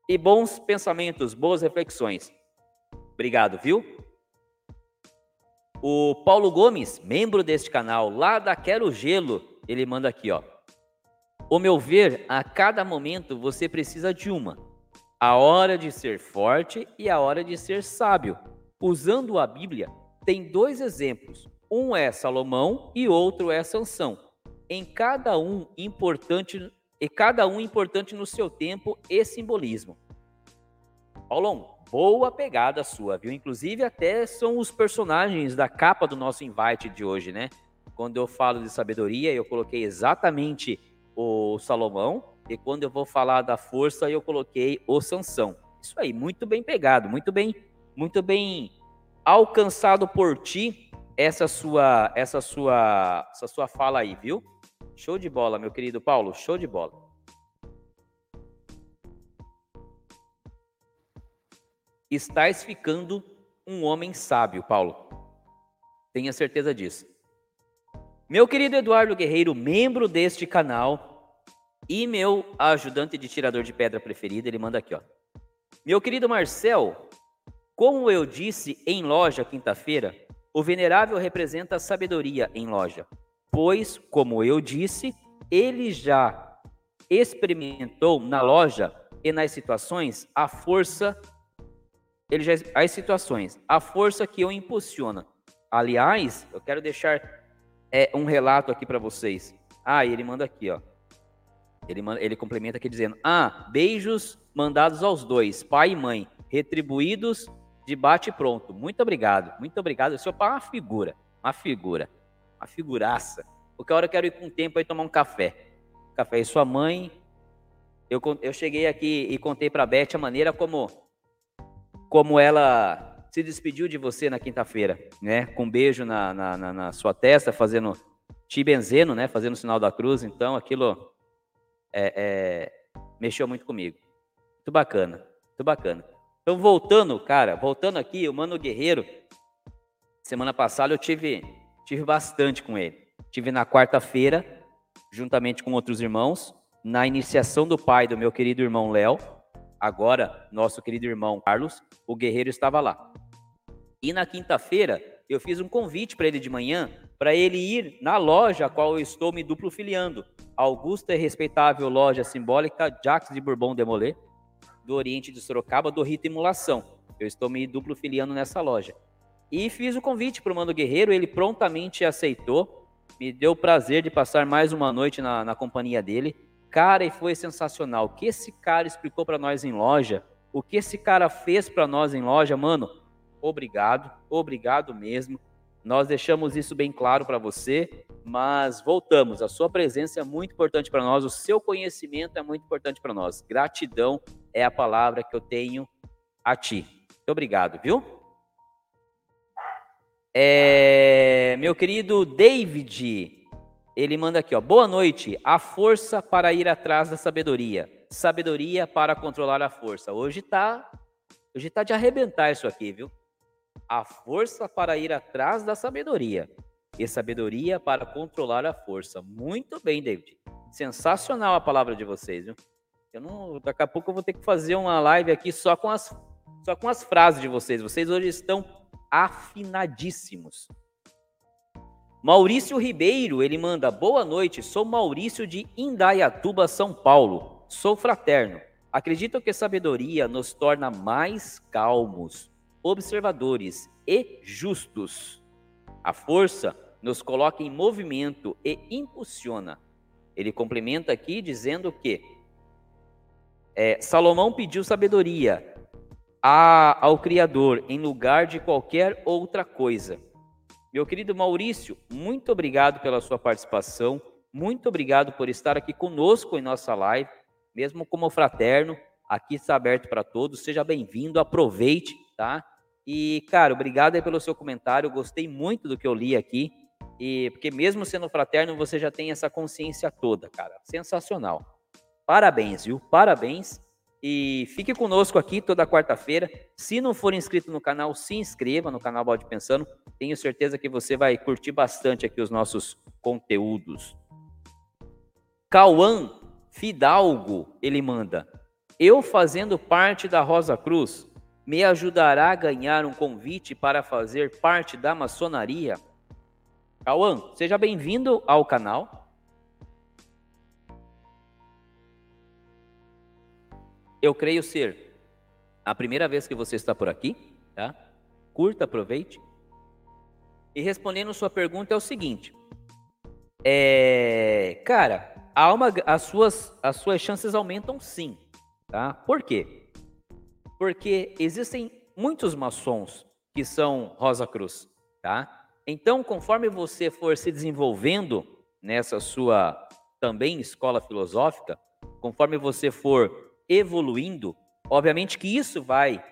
e bons pensamentos, boas reflexões. Obrigado, viu? O Paulo Gomes, membro deste canal, lá da Quero Gelo, ele manda aqui, ó. O meu ver, a cada momento você precisa de uma. A hora de ser forte e a hora de ser sábio. Usando a Bíblia, tem dois exemplos. Um é Salomão e outro é Sansão em cada um importante e cada um importante no seu tempo e simbolismo. Paulão, boa pegada sua, viu? Inclusive até são os personagens da capa do nosso invite de hoje, né? Quando eu falo de sabedoria, eu coloquei exatamente o Salomão, e quando eu vou falar da força, eu coloquei o Sansão. Isso aí, muito bem pegado, muito bem, muito bem alcançado por ti essa sua essa sua essa sua fala aí, viu? Show de bola, meu querido Paulo, show de bola. Estás ficando um homem sábio, Paulo. Tenha certeza disso. Meu querido Eduardo Guerreiro, membro deste canal e meu ajudante de tirador de pedra preferido, ele manda aqui, ó. Meu querido Marcel, como eu disse em loja quinta-feira, o venerável representa a sabedoria em loja pois, como eu disse, ele já experimentou na loja e nas situações a força, ele já, as situações, a força que o impulsiona. Aliás, eu quero deixar é, um relato aqui para vocês. Ah, ele manda aqui, ó. Ele, ele complementa aqui dizendo: Ah, beijos mandados aos dois, pai e mãe, retribuídos de bate pronto. Muito obrigado, muito obrigado. O senhor é uma figura, uma figura, uma figuraça. Porque hora eu quero ir com o tempo aí tomar um café. Café e sua mãe. Eu, eu cheguei aqui e contei para a Beth a maneira como, como ela se despediu de você na quinta-feira, né? Com um beijo na, na, na, na sua testa, fazendo te benzendo, né? Fazendo o sinal da cruz. Então, aquilo é, é, mexeu muito comigo. Muito bacana, muito bacana. Então, voltando, cara, voltando aqui, o Mano Guerreiro, semana passada eu tive, tive bastante com ele. Tive na quarta-feira, juntamente com outros irmãos, na iniciação do pai do meu querido irmão Léo, agora nosso querido irmão Carlos, o Guerreiro estava lá. E na quinta-feira, eu fiz um convite para ele de manhã, para ele ir na loja a qual eu estou me duplo filiando. Augusta e respeitável loja simbólica Jacques de Bourbon Demolé, do Oriente de Sorocaba, do Rito Emulação. Eu estou me duplo filiando nessa loja. E fiz o convite para o Mano Guerreiro, ele prontamente aceitou. Me deu o prazer de passar mais uma noite na, na companhia dele. Cara, e foi sensacional. O que esse cara explicou para nós em loja, o que esse cara fez para nós em loja, mano, obrigado, obrigado mesmo. Nós deixamos isso bem claro para você, mas voltamos. A sua presença é muito importante para nós, o seu conhecimento é muito importante para nós. Gratidão é a palavra que eu tenho a ti. Muito obrigado, viu? É, meu querido David, ele manda aqui, ó. Boa noite. A força para ir atrás da sabedoria. Sabedoria para controlar a força. Hoje tá, hoje tá de arrebentar isso aqui, viu? a força para ir atrás da sabedoria e sabedoria para controlar a força. Muito bem, David. Sensacional a palavra de vocês, viu? Eu não, daqui a pouco eu vou ter que fazer uma live aqui só com as só com as frases de vocês. Vocês hoje estão afinadíssimos. Maurício Ribeiro, ele manda: "Boa noite, sou Maurício de Indaiatuba, São Paulo. Sou fraterno. Acredito que sabedoria nos torna mais calmos, observadores e justos. A força nos coloca em movimento e impulsiona. Ele complementa aqui dizendo que é, Salomão pediu sabedoria a, ao Criador em lugar de qualquer outra coisa. Meu querido Maurício, muito obrigado pela sua participação, muito obrigado por estar aqui conosco em nossa live, mesmo como fraterno, aqui está aberto para todos, seja bem-vindo, aproveite, tá? E, cara, obrigado aí pelo seu comentário. Gostei muito do que eu li aqui. E porque mesmo sendo fraterno, você já tem essa consciência toda, cara. Sensacional. Parabéns, viu? Parabéns. E fique conosco aqui toda quarta-feira. Se não for inscrito no canal, se inscreva no canal Bode Pensando. Tenho certeza que você vai curtir bastante aqui os nossos conteúdos. Cauã Fidalgo, ele manda. Eu fazendo parte da Rosa Cruz, me ajudará a ganhar um convite para fazer parte da maçonaria? Cauã, seja bem-vindo ao canal. Eu creio ser a primeira vez que você está por aqui, tá? Curta, aproveite. E respondendo sua pergunta é o seguinte: é, cara, há uma, as suas as suas chances aumentam sim, tá? Por quê? porque existem muitos maçons que são Rosa Cruz, tá? Então, conforme você for se desenvolvendo nessa sua também escola filosófica, conforme você for evoluindo, obviamente que isso vai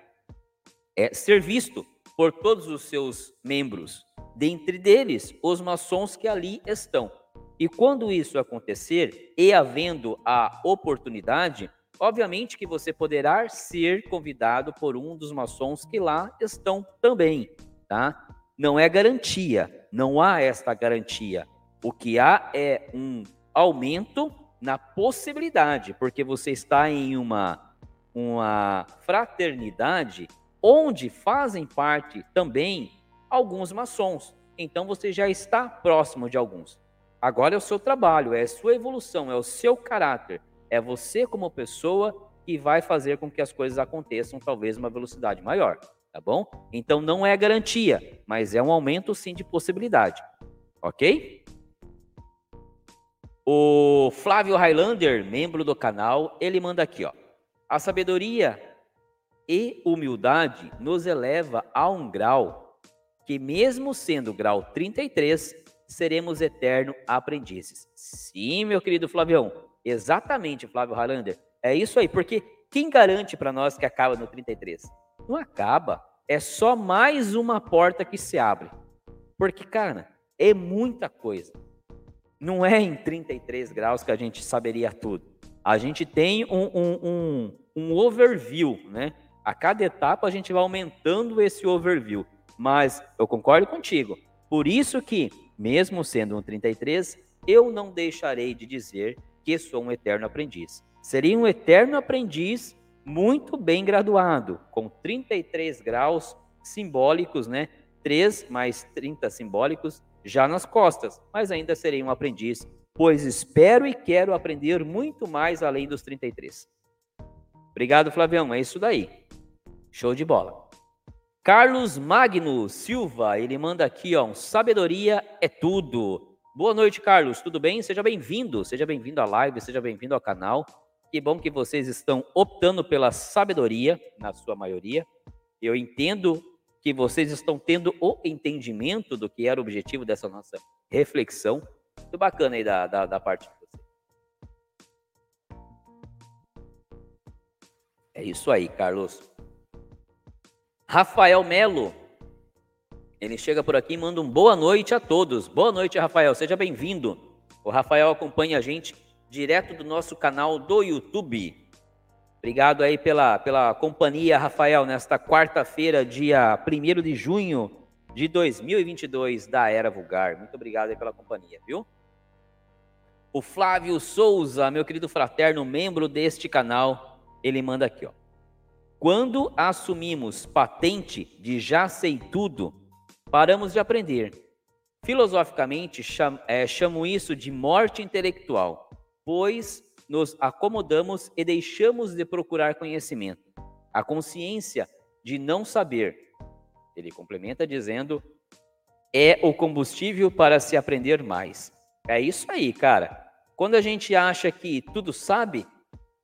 é, ser visto por todos os seus membros, dentre deles os maçons que ali estão. E quando isso acontecer, e havendo a oportunidade, Obviamente que você poderá ser convidado por um dos maçons que lá estão também, tá? Não é garantia, não há esta garantia. O que há é um aumento na possibilidade, porque você está em uma, uma fraternidade onde fazem parte também alguns maçons. Então você já está próximo de alguns. Agora é o seu trabalho, é a sua evolução, é o seu caráter. É você como pessoa que vai fazer com que as coisas aconteçam talvez uma velocidade maior, tá bom? Então não é garantia, mas é um aumento sim de possibilidade. OK? O Flávio Highlander, membro do canal, ele manda aqui, ó. A sabedoria e humildade nos eleva a um grau que, mesmo sendo grau 33, seremos eterno aprendizes. Sim, meu querido Flavião, exatamente, Flávio Highlander. É isso aí, porque quem garante para nós que acaba no 33? Não acaba, é só mais uma porta que se abre. Porque, cara, é muita coisa. Não é em 33 graus que a gente saberia tudo. A gente tem um, um, um, um overview, né? A cada etapa a gente vai aumentando esse overview. Mas eu concordo contigo. Por isso que, mesmo sendo um 33, eu não deixarei de dizer que sou um eterno aprendiz. Seria um eterno aprendiz muito bem graduado, com 33 graus simbólicos, né? 3 mais 30 simbólicos já nas costas, mas ainda serei um aprendiz, pois espero e quero aprender muito mais além dos 33. Obrigado, Flavião. É isso daí. Show de bola. Carlos Magno Silva, ele manda aqui, ó, um sabedoria é tudo. Boa noite, Carlos. Tudo bem? Seja bem-vindo. Seja bem-vindo à live, seja bem-vindo ao canal. Que bom que vocês estão optando pela sabedoria, na sua maioria. Eu entendo que vocês estão tendo o entendimento do que era o objetivo dessa nossa reflexão. Muito bacana aí da, da, da parte de vocês. É isso aí, Carlos. Rafael Melo. Ele chega por aqui e manda um boa noite a todos. Boa noite, Rafael. Seja bem-vindo. O Rafael acompanha a gente direto do nosso canal do YouTube. Obrigado aí pela, pela companhia, Rafael, nesta quarta-feira, dia 1 de junho de 2022, da Era Vulgar. Muito obrigado aí pela companhia, viu? O Flávio Souza, meu querido fraterno, membro deste canal, ele manda aqui, ó. Quando assumimos patente de já sei tudo, paramos de aprender. Filosoficamente, é, chamo isso de morte intelectual, pois nos acomodamos e deixamos de procurar conhecimento. A consciência de não saber, ele complementa dizendo, é o combustível para se aprender mais. É isso aí, cara. Quando a gente acha que tudo sabe,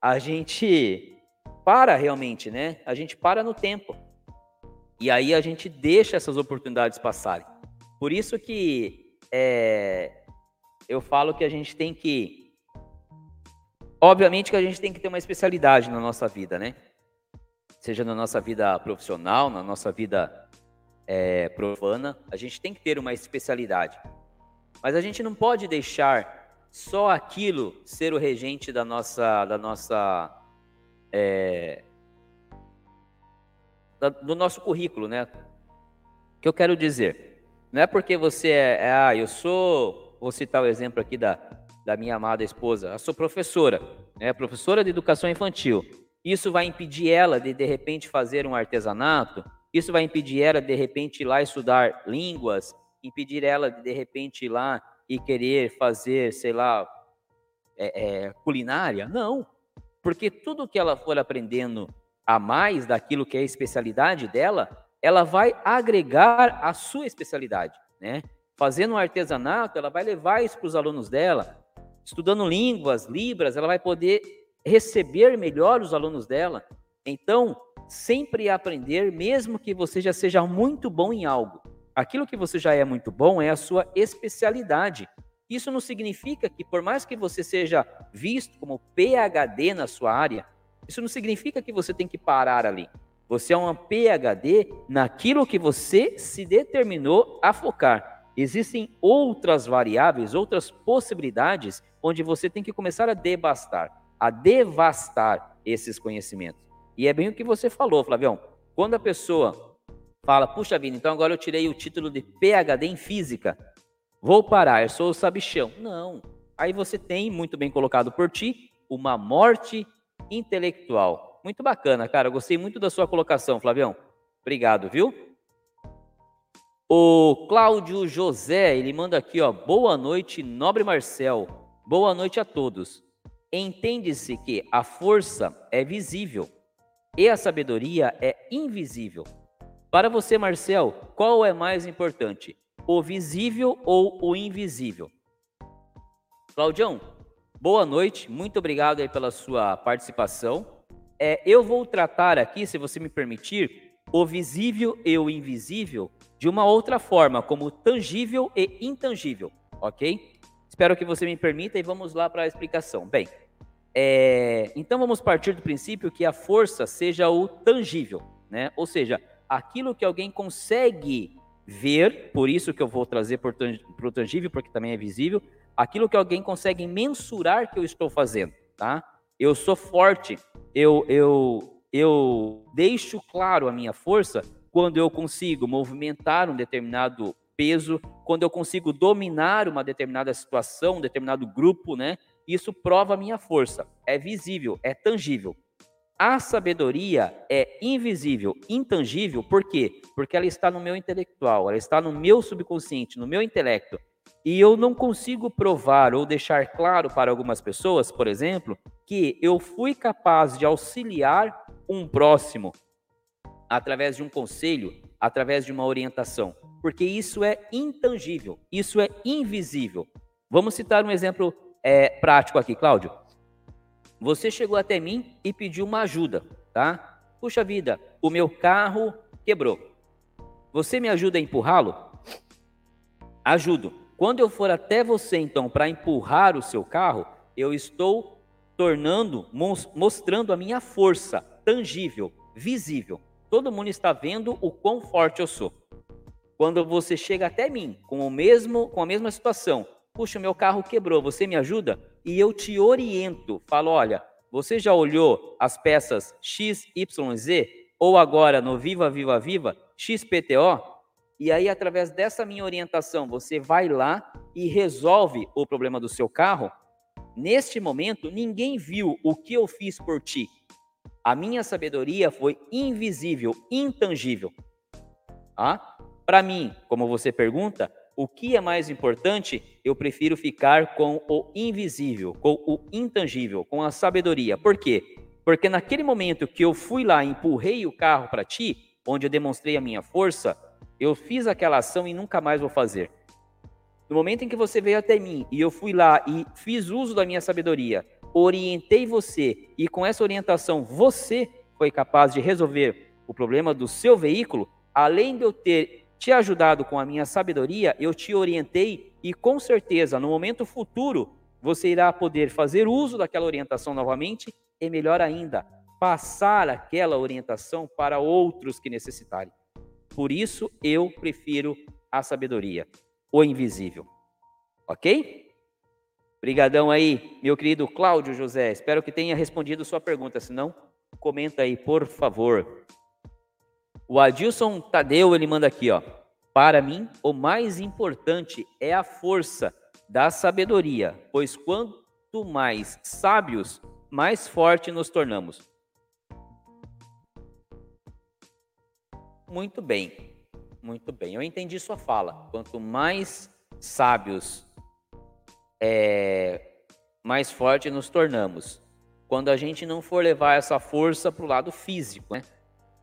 a gente para realmente, né? A gente para no tempo. E aí a gente deixa essas oportunidades passarem. Por isso que é, eu falo que a gente tem que Obviamente que a gente tem que ter uma especialidade na nossa vida, né? Seja na nossa vida profissional, na nossa vida é, profana, a gente tem que ter uma especialidade. Mas a gente não pode deixar só aquilo ser o regente da nossa, da nossa, é, da, do nosso currículo, né? O que eu quero dizer? Não é porque você é, é ah, eu sou, vou citar o exemplo aqui da da minha amada esposa. Eu sou professora, né, professora de educação infantil. Isso vai impedir ela de, de repente, fazer um artesanato? Isso vai impedir ela, de repente, ir lá estudar línguas? Impedir ela de, de repente, ir lá e querer fazer, sei lá, é, é, culinária? Não. Porque tudo que ela for aprendendo a mais daquilo que é a especialidade dela, ela vai agregar a sua especialidade, né? Fazendo um artesanato, ela vai levar isso para os alunos dela, estudando línguas, libras, ela vai poder receber melhor os alunos dela. Então, sempre aprender, mesmo que você já seja muito bom em algo. Aquilo que você já é muito bom é a sua especialidade. Isso não significa que, por mais que você seja visto como PhD na sua área, isso não significa que você tem que parar ali. Você é uma PhD naquilo que você se determinou a focar. Existem outras variáveis, outras possibilidades, onde você tem que começar a devastar, a devastar esses conhecimentos. E é bem o que você falou, Flavião. Quando a pessoa fala, puxa vida, então agora eu tirei o título de PhD em física, vou parar, eu sou o sabichão. Não. Aí você tem, muito bem colocado por ti, uma morte intelectual. Muito bacana, cara. Gostei muito da sua colocação, Flavião. Obrigado, viu? O Cláudio José, ele manda aqui, ó, boa noite, nobre Marcel. Boa noite a todos. Entende-se que a força é visível e a sabedoria é invisível. Para você, Marcel, qual é mais importante, o visível ou o invisível? Claudião, boa noite, muito obrigado aí pela sua participação. É, eu vou tratar aqui, se você me permitir, o visível e o invisível de uma outra forma, como tangível e intangível, ok? Espero que você me permita e vamos lá para a explicação. Bem, é, então vamos partir do princípio que a força seja o tangível, né? Ou seja, aquilo que alguém consegue ver, por isso que eu vou trazer para o tangível, porque também é visível, aquilo que alguém consegue mensurar que eu estou fazendo, tá? Eu sou forte, eu, eu, eu deixo claro a minha força quando eu consigo movimentar um determinado peso, quando eu consigo dominar uma determinada situação, um determinado grupo, né? Isso prova a minha força, é visível, é tangível. A sabedoria é invisível, intangível, por quê? Porque ela está no meu intelectual, ela está no meu subconsciente, no meu intelecto. E eu não consigo provar ou deixar claro para algumas pessoas, por exemplo, que eu fui capaz de auxiliar um próximo através de um conselho, através de uma orientação, porque isso é intangível, isso é invisível. Vamos citar um exemplo é, prático aqui, Cláudio. Você chegou até mim e pediu uma ajuda, tá? Puxa vida, o meu carro quebrou. Você me ajuda a empurrá-lo? Ajudo. Quando eu for até você, então, para empurrar o seu carro, eu estou tornando, mostrando a minha força tangível, visível. Todo mundo está vendo o quão forte eu sou. Quando você chega até mim com o mesmo, com a mesma situação, puxa, meu carro quebrou, você me ajuda? E eu te oriento, falo, olha, você já olhou as peças X, Y, Z? Ou agora no Viva, Viva, Viva, XPTO? E aí, através dessa minha orientação, você vai lá e resolve o problema do seu carro. Neste momento, ninguém viu o que eu fiz por ti. A minha sabedoria foi invisível, intangível. Ah? Para mim, como você pergunta, o que é mais importante, eu prefiro ficar com o invisível, com o intangível, com a sabedoria. Por quê? Porque naquele momento que eu fui lá e empurrei o carro para ti, onde eu demonstrei a minha força, eu fiz aquela ação e nunca mais vou fazer. No momento em que você veio até mim e eu fui lá e fiz uso da minha sabedoria, orientei você e com essa orientação você foi capaz de resolver o problema do seu veículo, além de eu ter te ajudado com a minha sabedoria, eu te orientei e com certeza no momento futuro você irá poder fazer uso daquela orientação novamente e melhor ainda, passar aquela orientação para outros que necessitarem. Por isso eu prefiro a sabedoria, o invisível. OK? Obrigadão aí, meu querido Cláudio José. Espero que tenha respondido sua pergunta, se não, comenta aí, por favor. O Adilson Tadeu, ele manda aqui, ó. Para mim, o mais importante é a força da sabedoria, pois quanto mais sábios, mais forte nos tornamos. Muito bem, muito bem. Eu entendi sua fala. Quanto mais sábios, é, mais forte nos tornamos. Quando a gente não for levar essa força para o lado físico, né?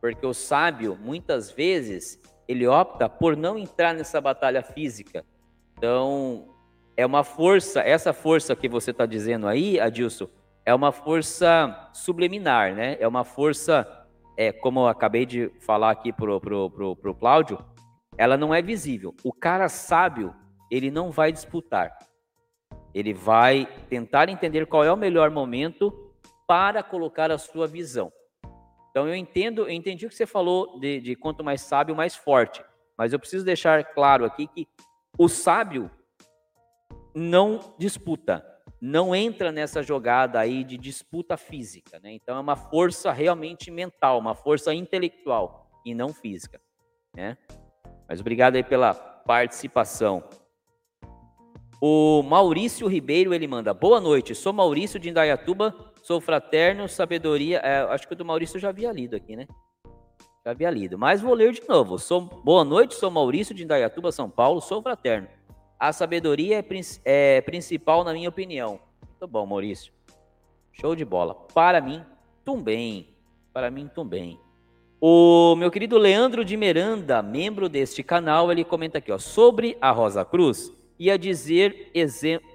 Porque o sábio, muitas vezes, ele opta por não entrar nessa batalha física. Então, é uma força, essa força que você está dizendo aí, Adilson, é uma força subliminar, né? É uma força, é, como eu acabei de falar aqui pro, pro, pro, pro Cláudio, ela não é visível. O cara sábio, ele não vai disputar. Ele vai tentar entender qual é o melhor momento para colocar a sua visão. Então eu entendo, eu entendi o que você falou de, de quanto mais sábio, mais forte. Mas eu preciso deixar claro aqui que o sábio não disputa, não entra nessa jogada aí de disputa física, né? Então é uma força realmente mental, uma força intelectual e não física, né? Mas obrigado aí pela participação. O Maurício Ribeiro ele manda: Boa noite, sou Maurício de Indaiatuba, sou fraterno, sabedoria. É, acho que o do Maurício eu já havia lido aqui, né? Já havia lido, mas vou ler de novo. Sou Boa noite, sou Maurício de Indaiatuba, São Paulo, sou fraterno. A sabedoria é, é principal na minha opinião. Muito bom, Maurício. Show de bola. Para mim, também. Para mim, também. O meu querido Leandro de Miranda, membro deste canal, ele comenta aqui, ó, sobre a Rosa Cruz ia dizer,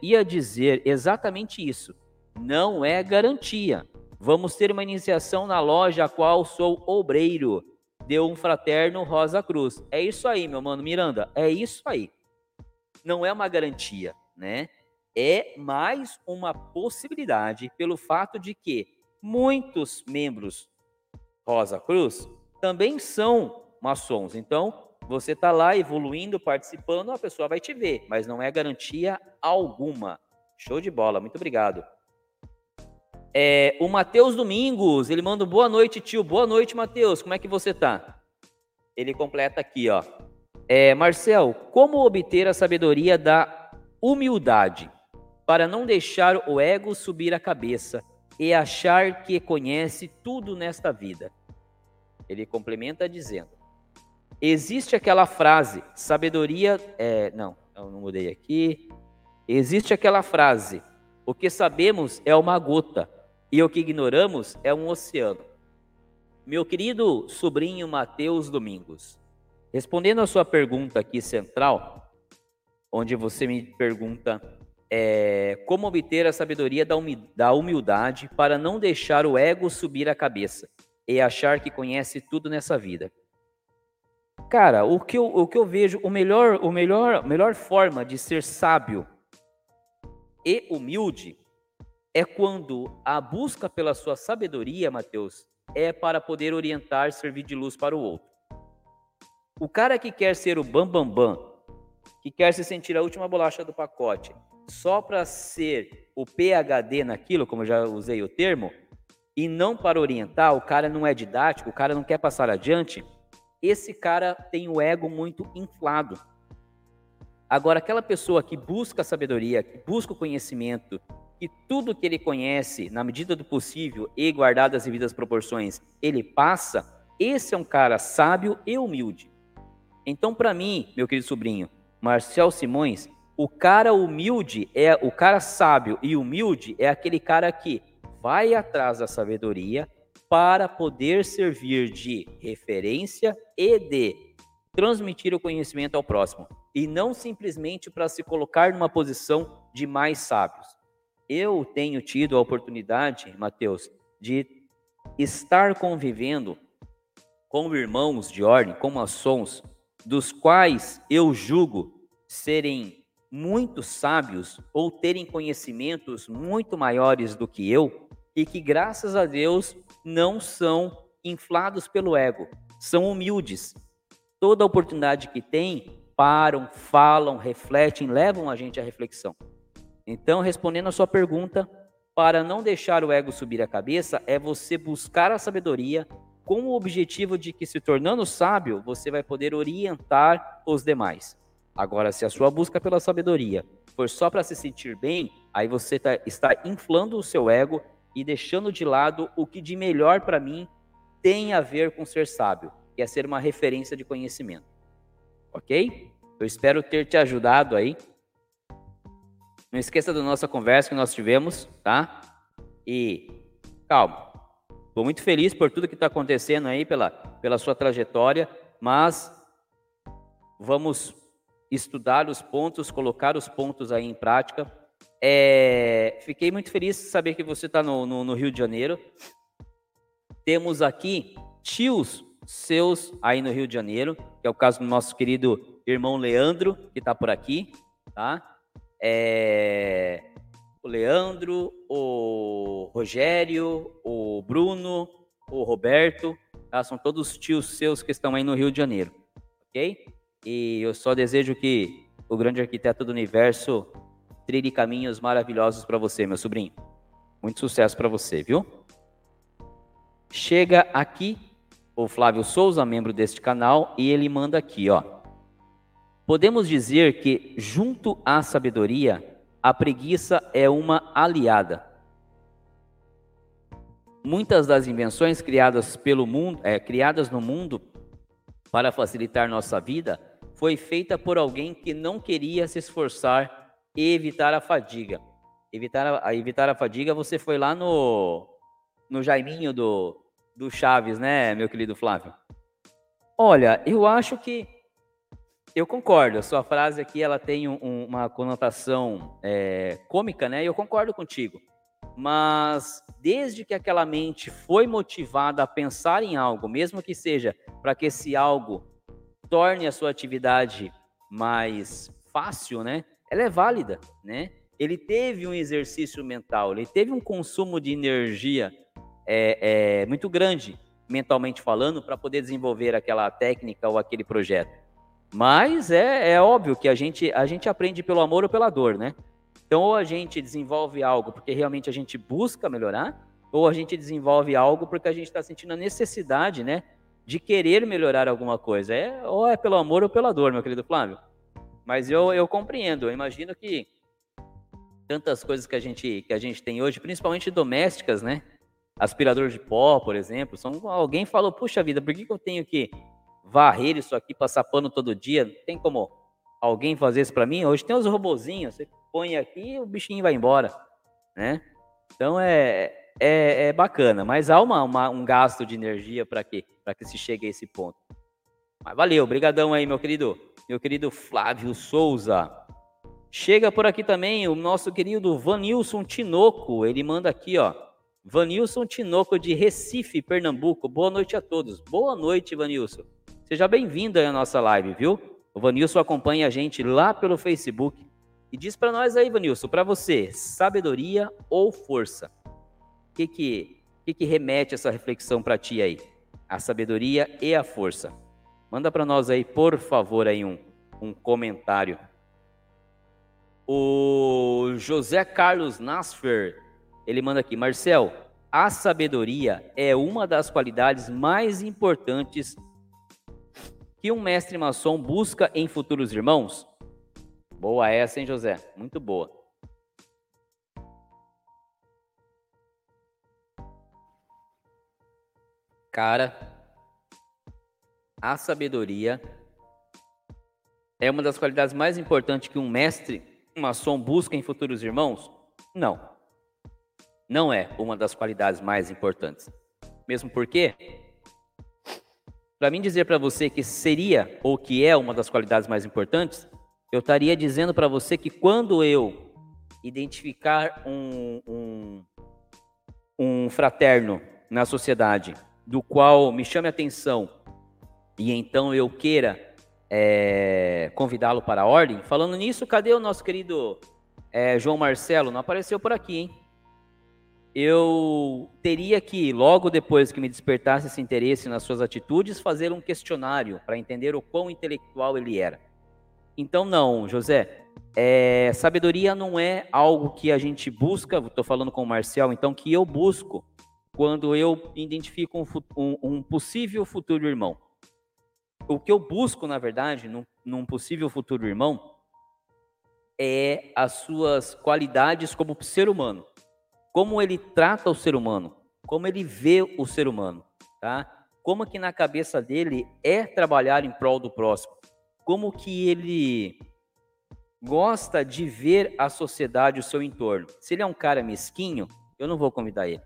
ia dizer exatamente isso. Não é garantia. Vamos ter uma iniciação na loja a qual sou obreiro. Deu um fraterno Rosa Cruz. É isso aí, meu mano Miranda. É isso aí. Não é uma garantia, né? É mais uma possibilidade pelo fato de que muitos membros Rosa Cruz também são maçons. Então, você está lá evoluindo, participando, a pessoa vai te ver, mas não é garantia alguma. Show de bola, muito obrigado. É, o Matheus Domingos, ele manda boa noite, tio. Boa noite, Matheus. Como é que você tá? Ele completa aqui, ó. É, Marcel, como obter a sabedoria da humildade para não deixar o ego subir a cabeça e achar que conhece tudo nesta vida? Ele complementa dizendo: Existe aquela frase, sabedoria. É, não, eu não mudei aqui. Existe aquela frase: o que sabemos é uma gota e o que ignoramos é um oceano. Meu querido sobrinho Mateus Domingos, respondendo a sua pergunta aqui central, onde você me pergunta é, como obter a sabedoria da humildade para não deixar o ego subir a cabeça e achar que conhece tudo nessa vida. Cara, o que eu, o que eu vejo, o melhor, o melhor, melhor forma de ser sábio e humilde é quando a busca pela sua sabedoria, Mateus, é para poder orientar, servir de luz para o outro. O cara que quer ser o bambambam, bam, bam, que quer se sentir a última bolacha do pacote, só para ser o PhD naquilo, como já usei o termo, e não para orientar, o cara não é didático, o cara não quer passar adiante, esse cara tem o ego muito inflado. Agora, aquela pessoa que busca a sabedoria, que busca o conhecimento, que tudo que ele conhece, na medida do possível e guardadas as devidas proporções, ele passa, esse é um cara sábio e humilde. Então, para mim, meu querido sobrinho, Marcel Simões, o cara humilde é o cara sábio e humilde é aquele cara que vai atrás da sabedoria para poder servir de referência e de transmitir o conhecimento ao próximo, e não simplesmente para se colocar numa posição de mais sábios. Eu tenho tido a oportunidade, Mateus, de estar convivendo com irmãos de ordem, com maçons, dos quais eu julgo serem muito sábios ou terem conhecimentos muito maiores do que eu, e que, graças a Deus, não são inflados pelo ego, são humildes. Toda oportunidade que têm, param, falam, refletem, levam a gente à reflexão. Então, respondendo a sua pergunta, para não deixar o ego subir a cabeça, é você buscar a sabedoria com o objetivo de que, se tornando sábio, você vai poder orientar os demais. Agora, se a sua busca pela sabedoria for só para se sentir bem, aí você tá, está inflando o seu ego e deixando de lado o que de melhor para mim tem a ver com ser sábio, que é ser uma referência de conhecimento. Ok? Eu espero ter te ajudado aí. Não esqueça da nossa conversa que nós tivemos, tá? E calma. Estou muito feliz por tudo que está acontecendo aí, pela, pela sua trajetória, mas vamos estudar os pontos, colocar os pontos aí em prática é, fiquei muito feliz de saber que você está no, no, no, Rio de Janeiro. Temos aqui tios seus aí no Rio de Janeiro, que é o caso do nosso querido irmão Leandro, que está por aqui, tá? É, o Leandro, o Rogério, o Bruno, o Roberto, tá? São todos tios seus que estão aí no Rio de Janeiro, ok? E eu só desejo que o grande arquiteto do universo trilhe caminhos maravilhosos para você, meu sobrinho. Muito sucesso para você, viu? Chega aqui o Flávio Souza, membro deste canal, e ele manda aqui, ó. Podemos dizer que junto à sabedoria, a preguiça é uma aliada. Muitas das invenções criadas pelo mundo, é, criadas no mundo para facilitar nossa vida, foi feita por alguém que não queria se esforçar evitar a fadiga. Evitar a, evitar a fadiga, você foi lá no, no Jaiminho do, do Chaves, né, meu querido Flávio? Olha, eu acho que eu concordo. A sua frase aqui ela tem um, uma conotação é, cômica, né? Eu concordo contigo. Mas desde que aquela mente foi motivada a pensar em algo, mesmo que seja para que esse algo torne a sua atividade mais fácil, né? Ela é válida, né? Ele teve um exercício mental, ele teve um consumo de energia é, é muito grande, mentalmente falando, para poder desenvolver aquela técnica ou aquele projeto. Mas é, é óbvio que a gente, a gente aprende pelo amor ou pela dor, né? Então, ou a gente desenvolve algo porque realmente a gente busca melhorar, ou a gente desenvolve algo porque a gente está sentindo a necessidade, né, de querer melhorar alguma coisa. É, ou é pelo amor ou pela dor, meu querido Flávio. Mas eu, eu compreendo, eu imagino que tantas coisas que a gente que a gente tem hoje, principalmente domésticas, né? Aspirador de pó, por exemplo, são alguém falou: "Puxa vida, por que, que eu tenho que varrer isso aqui, passar pano todo dia? Tem como alguém fazer isso para mim? Hoje tem os robozinhos, você põe aqui e o bichinho vai embora, né? Então é, é, é bacana, mas há uma, uma um gasto de energia para quê? Para que se chegue a esse ponto. Mas valeu, brigadão aí, meu querido, meu querido Flávio Souza. Chega por aqui também o nosso querido Vanilson Tinoco, ele manda aqui, ó. Vanilson Tinoco de Recife, Pernambuco. Boa noite a todos. Boa noite, Vanilson. Seja bem-vindo aí à nossa live, viu? O Vanilson acompanha a gente lá pelo Facebook. E diz para nós aí, Vanilson, para você, sabedoria ou força? O que que, que, que remete essa reflexão para ti aí? A sabedoria e a força. Manda para nós aí, por favor, aí um, um comentário. O José Carlos Nasfer, ele manda aqui, Marcel, a sabedoria é uma das qualidades mais importantes que um mestre maçom busca em futuros irmãos? Boa essa, hein, José? Muito boa. Cara, a sabedoria é uma das qualidades mais importantes que um mestre maçom busca em futuros irmãos? Não. Não é uma das qualidades mais importantes. Mesmo porque, para mim dizer para você que seria ou que é uma das qualidades mais importantes, eu estaria dizendo para você que quando eu identificar um, um, um fraterno na sociedade do qual me chame a atenção e então eu queira é, convidá-lo para a ordem, falando nisso, cadê o nosso querido é, João Marcelo? Não apareceu por aqui, hein? Eu teria que, logo depois que me despertasse esse interesse nas suas atitudes, fazer um questionário para entender o quão intelectual ele era. Então, não, José, é, sabedoria não é algo que a gente busca, estou falando com o Marcel, então, que eu busco quando eu identifico um, um, um, possível futuro irmão. O que eu busco, na verdade, num, num possível futuro irmão, é as suas qualidades como ser humano. Como ele trata o ser humano, como ele vê o ser humano, tá? Como que na cabeça dele é trabalhar em prol do próximo como que ele gosta de ver a sociedade, o seu entorno. Se ele é um cara mesquinho, eu não vou convidar ele.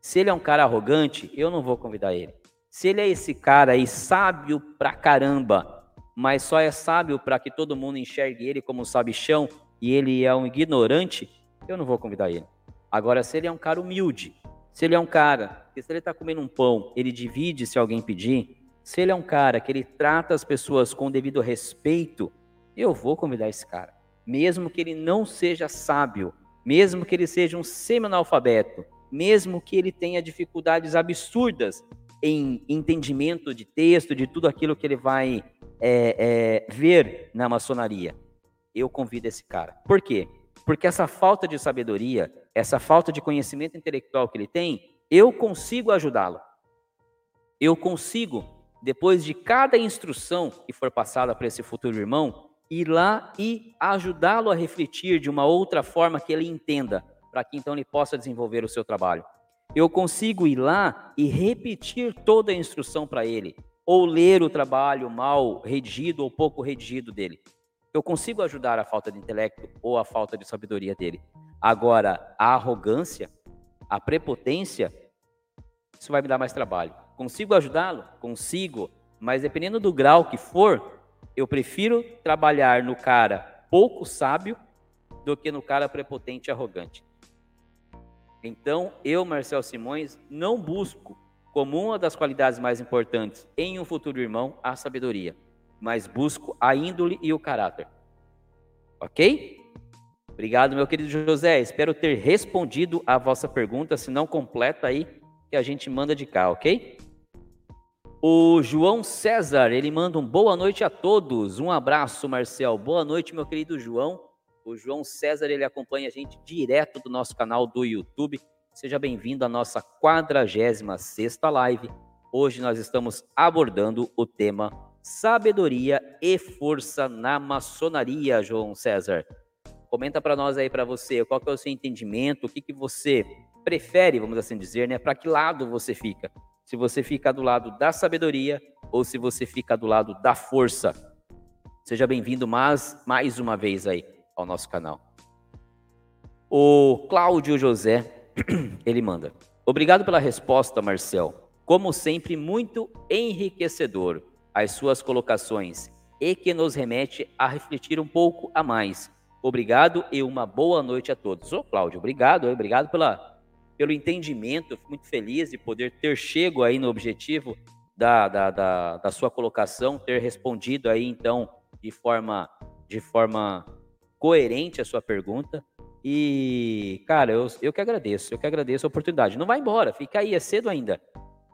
Se ele é um cara arrogante, eu não vou convidar ele. Se ele é esse cara aí sábio pra caramba, mas só é sábio para que todo mundo enxergue ele como sabichão e ele é um ignorante, eu não vou convidar ele. Agora, se ele é um cara humilde, se ele é um cara que se ele está comendo um pão, ele divide se alguém pedir, se ele é um cara que ele trata as pessoas com devido respeito, eu vou convidar esse cara. Mesmo que ele não seja sábio, mesmo que ele seja um semi-analfabeto, mesmo que ele tenha dificuldades absurdas em entendimento de texto, de tudo aquilo que ele vai é, é, ver na maçonaria, eu convido esse cara. Por quê? Porque essa falta de sabedoria, essa falta de conhecimento intelectual que ele tem, eu consigo ajudá-lo. Eu consigo depois de cada instrução que for passada para esse futuro irmão, ir lá e ajudá-lo a refletir de uma outra forma que ele entenda, para que então ele possa desenvolver o seu trabalho. Eu consigo ir lá e repetir toda a instrução para ele, ou ler o trabalho mal redigido ou pouco redigido dele. Eu consigo ajudar a falta de intelecto ou a falta de sabedoria dele. Agora, a arrogância, a prepotência, isso vai me dar mais trabalho. Consigo ajudá-lo? Consigo. Mas dependendo do grau que for, Eu prefiro trabalhar no cara pouco sábio do que no cara prepotente e arrogante. Então, eu, Marcel Simões, não busco como uma das qualidades mais importantes em um futuro irmão a sabedoria, mas busco a índole e o caráter. Ok? Obrigado, meu querido José. Espero ter respondido a vossa pergunta. Se não, completa aí que a gente manda de cá, ok? O João César, ele manda um boa noite a todos. Um abraço, Marcel. Boa noite, meu querido João. O João César, ele acompanha a gente direto do nosso canal do YouTube. Seja bem-vindo à nossa 46 live. Hoje nós estamos abordando o tema Sabedoria e Força na Maçonaria, João César. Comenta para nós aí, para você, qual que é o seu entendimento, o que, que você prefere, vamos assim dizer, né? Para que lado você fica? Se você fica do lado da sabedoria ou se você fica do lado da força. Seja bem-vindo mais, mais uma vez aí ao nosso canal. O Cláudio José, *clears throat* ele manda. Obrigado pela resposta, Marcel. Como sempre, muito enriquecedor as suas colocações e que nos remete a refletir um pouco a mais. Obrigado e uma boa noite a todos. Ô, Cláudio, obrigado, obrigado pela, pelo entendimento. Fico muito feliz de poder ter chego aí no objetivo da, da, da, da sua colocação, ter respondido aí, então, de forma, de forma coerente a sua pergunta. E, cara, eu, eu que agradeço, eu que agradeço a oportunidade. Não vai embora, fica aí, é cedo ainda.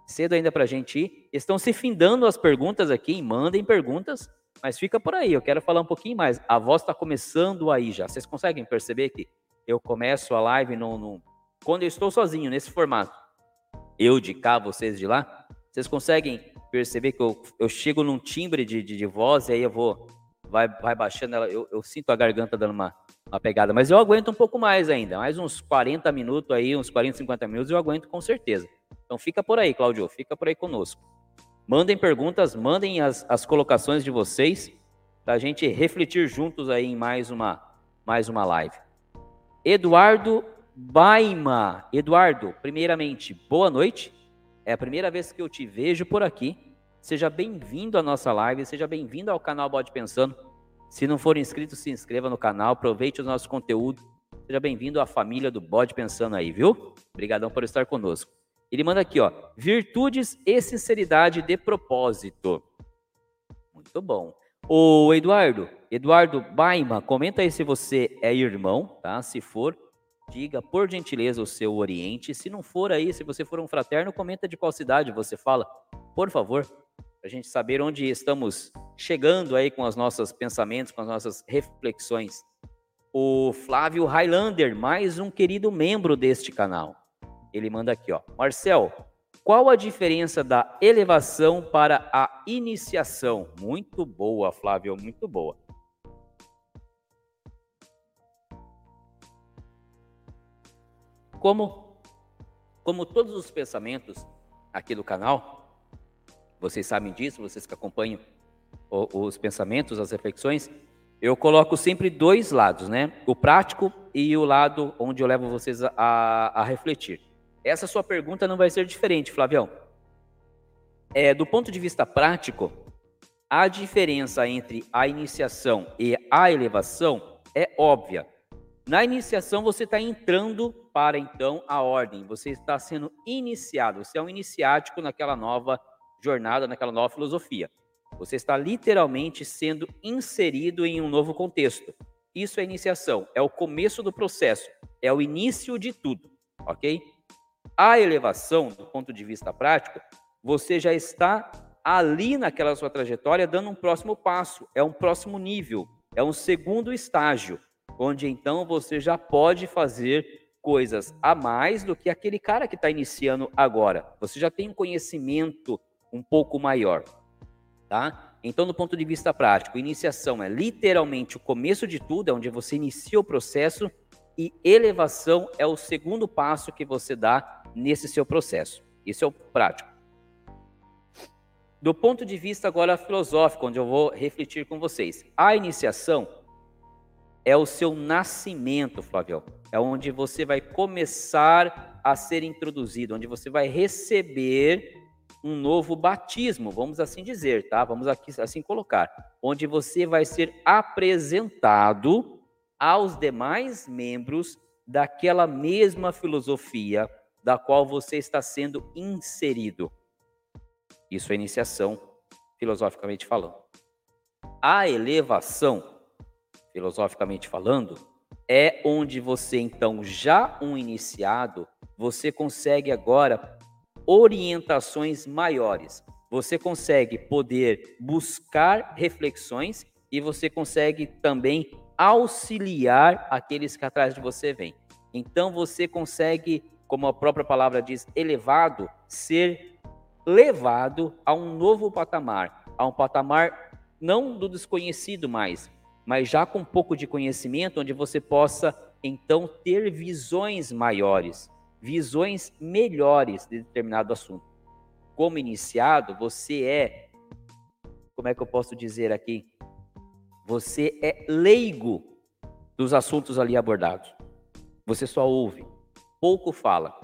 Cedo ainda pra gente ir. Estão se findando as perguntas aqui, mandem perguntas, mas fica por aí, eu quero falar um pouquinho mais. A voz está começando aí já. Vocês conseguem perceber que eu começo a live no, no... quando eu estou sozinho, nesse formato. Eu de cá, vocês de lá. Vocês conseguem perceber que eu, eu chego num timbre de, de, de voz e aí eu vou vai, vai baixando ela. Eu, eu sinto a garganta dando uma, uma pegada, mas eu aguento um pouco mais ainda, mais uns 40 minutos aí, uns 40, 50 minutos eu aguento com certeza. Então fica por aí, Claudio, fica por aí conosco. Mandem perguntas, mandem as, as colocações de vocês para a gente refletir juntos aí em mais uma, mais uma live. Eduardo Baima. Eduardo, primeiramente, boa noite. É a primeira vez que eu te vejo por aqui. Seja bem-vindo à nossa live, seja bem-vindo ao canal Bode Pensando. Se não for inscrito, se inscreva no canal, aproveite o nosso conteúdo. Seja bem-vindo à família do Bode Pensando aí, viu? Obrigadão por estar conosco. Ele manda aqui, ó, virtudes e sinceridade de propósito. Muito bom. O Eduardo, Eduardo Baima, comenta aí se você é irmão, tá? Se for, diga por gentileza o seu oriente. Se não for aí, se você for um fraterno, comenta de qual cidade você fala, por favor a gente saber onde estamos chegando aí com os nossos pensamentos, com as nossas reflexões. O Flávio Highlander, mais um querido membro deste canal. Ele manda aqui, ó. Marcel, qual a diferença da elevação para a iniciação? Muito boa, Flávio, muito boa. Como, como todos os pensamentos aqui do canal, vocês sabem disso, vocês que acompanham os pensamentos, as reflexões, eu coloco sempre dois lados, né? O prático e o lado onde eu levo vocês a, a refletir. Essa sua pergunta não vai ser diferente, Flavião. É, do ponto de vista prático, a diferença entre a iniciação e a elevação é óbvia. Na iniciação, você está entrando para então a ordem, você está sendo iniciado, você é um iniciático naquela nova jornada, naquela nova filosofia. Você está literalmente sendo inserido em um novo contexto. Isso é iniciação, é o começo do processo, é o início de tudo, ok? A elevação, do ponto de vista prático, você já está ali naquela sua trajetória dando um próximo passo, é um próximo nível, é um segundo estágio, onde então você já pode fazer coisas a mais do que aquele cara que está iniciando agora. Você já tem um conhecimento um pouco maior, tá? Então, do ponto de vista prático, iniciação é literalmente o começo de tudo, é onde você inicia o processo, e elevação é o segundo passo que você dá nesse seu processo. Isso é o prático. Do ponto de vista agora filosófico, onde eu vou refletir com vocês, a iniciação é o seu nascimento, Flávio. É onde você vai começar a ser introduzido, onde você vai receber um novo batismo, vamos assim dizer, tá? Vamos aqui assim colocar, onde você vai ser apresentado aos demais membros daquela mesma filosofia da qual você está sendo inserido. Isso é iniciação, filosoficamente falando. A elevação, filosoficamente falando, é onde você, então, já um iniciado, você consegue agora orientações maiores. Você consegue poder buscar reflexões e você consegue também auxiliar aqueles que atrás de você vêm. Então você consegue, como a própria palavra diz, elevado, ser levado a um novo patamar, a um patamar não do desconhecido mais, mas já com um pouco de conhecimento, onde você possa então ter visões maiores, visões melhores de determinado assunto. Como iniciado, você é, como é que eu posso dizer aqui? Você é leigo dos assuntos ali abordados. Você só ouve, pouco fala.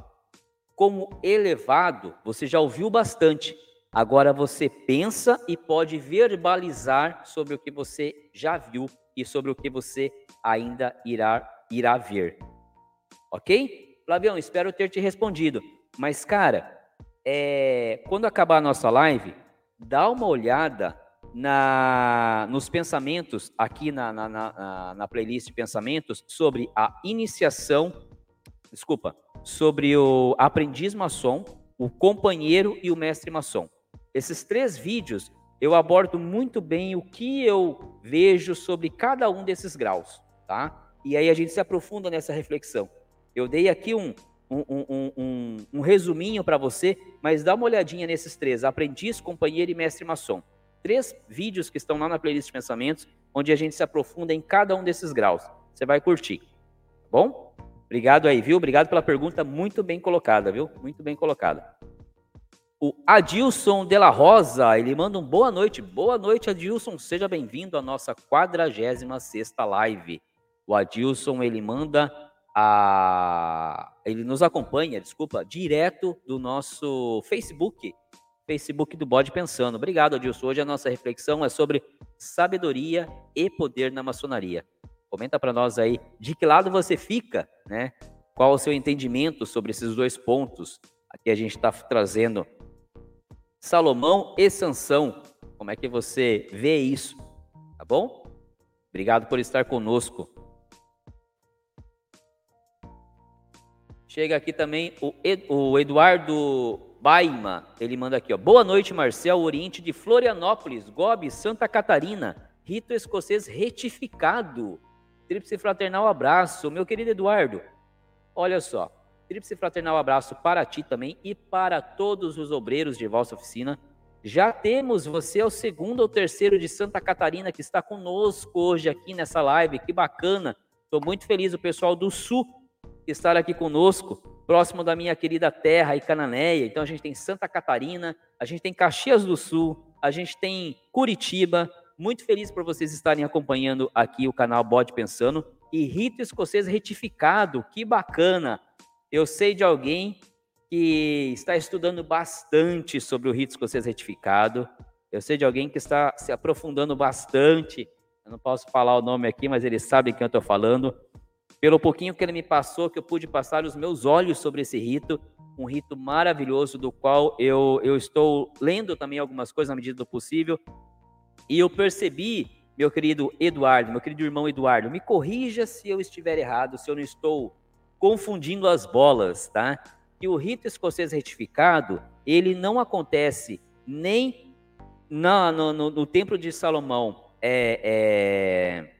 Como elevado, você já ouviu bastante. Agora você pensa e pode verbalizar sobre o que você já viu e sobre o que você ainda irá, irá ver. Ok? Flavião, espero ter te respondido. Mas, cara, é, quando acabar a nossa live, dá uma olhada na, nos pensamentos, aqui na, na, na, na playlist de pensamentos, sobre a iniciação, desculpa, sobre o aprendiz maçom, o companheiro e o mestre maçom. Esses três vídeos eu abordo muito bem o que eu vejo sobre cada um desses graus, tá? E aí a gente se aprofunda nessa reflexão. Eu dei aqui um, um, um, um, um resuminho para você, mas dá uma olhadinha nesses três: aprendiz, companheiro e mestre maçom três vídeos que estão lá na playlist de pensamentos, onde a gente se aprofunda em cada um desses graus. Você vai curtir. Tá bom? Obrigado aí, viu? Obrigado pela pergunta muito bem colocada, viu? Muito bem colocada. O Adilson de la Rosa, ele manda um boa noite. Boa noite, Adilson. Seja bem-vindo à nossa 46 live. O Adilson, ele manda a... Ele nos acompanha, desculpa, direto do nosso Facebook, Facebook do Bode Pensando. Obrigado, Adilson. Hoje a nossa reflexão é sobre sabedoria e poder na maçonaria. Comenta para nós aí de que lado você fica, né? Qual o seu entendimento sobre esses dois pontos? Aqui a gente está trazendo Salomão e Sansão. Como é que você vê isso? Tá bom? Obrigado por estar conosco. Chega aqui também o Eduardo Baima, ele manda aqui, ó. Boa noite, Marcel, Oriente de Florianópolis, Gobi, Santa Catarina. Rito escocês retificado. Tríplice fraternal abraço. Meu querido Eduardo, olha só. Tríplice fraternal abraço para ti também e para todos os obreiros de vossa oficina. Já temos você é o segundo ou terceiro de Santa Catarina que está conosco hoje aqui nessa live. Que bacana. Estou muito feliz o pessoal do Sul estar aqui conosco próximo da minha querida terra e Cananéia. Então a gente tem Santa Catarina, a gente tem Caxias do Sul, a gente tem Curitiba. Muito feliz por vocês estarem acompanhando aqui o canal Bode Pensando. E rito escocês retificado, que bacana! Eu sei de alguém que está estudando bastante sobre o rito escocês retificado. Eu sei de alguém que está se aprofundando bastante. Eu não posso falar o nome aqui, mas eles sabem quem eu estou falando pelo pouquinho que ele me passou, que eu pude passar os meus olhos sobre esse rito, um rito maravilhoso do qual eu, eu estou lendo também algumas coisas na medida do possível. E eu percebi, meu querido Eduardo, meu querido irmão Eduardo, me corrija se eu estiver errado, se eu não estou confundindo as bolas, tá? Que o rito escocês retificado, ele não acontece nem na, no, no, no Templo de Salomão, é, é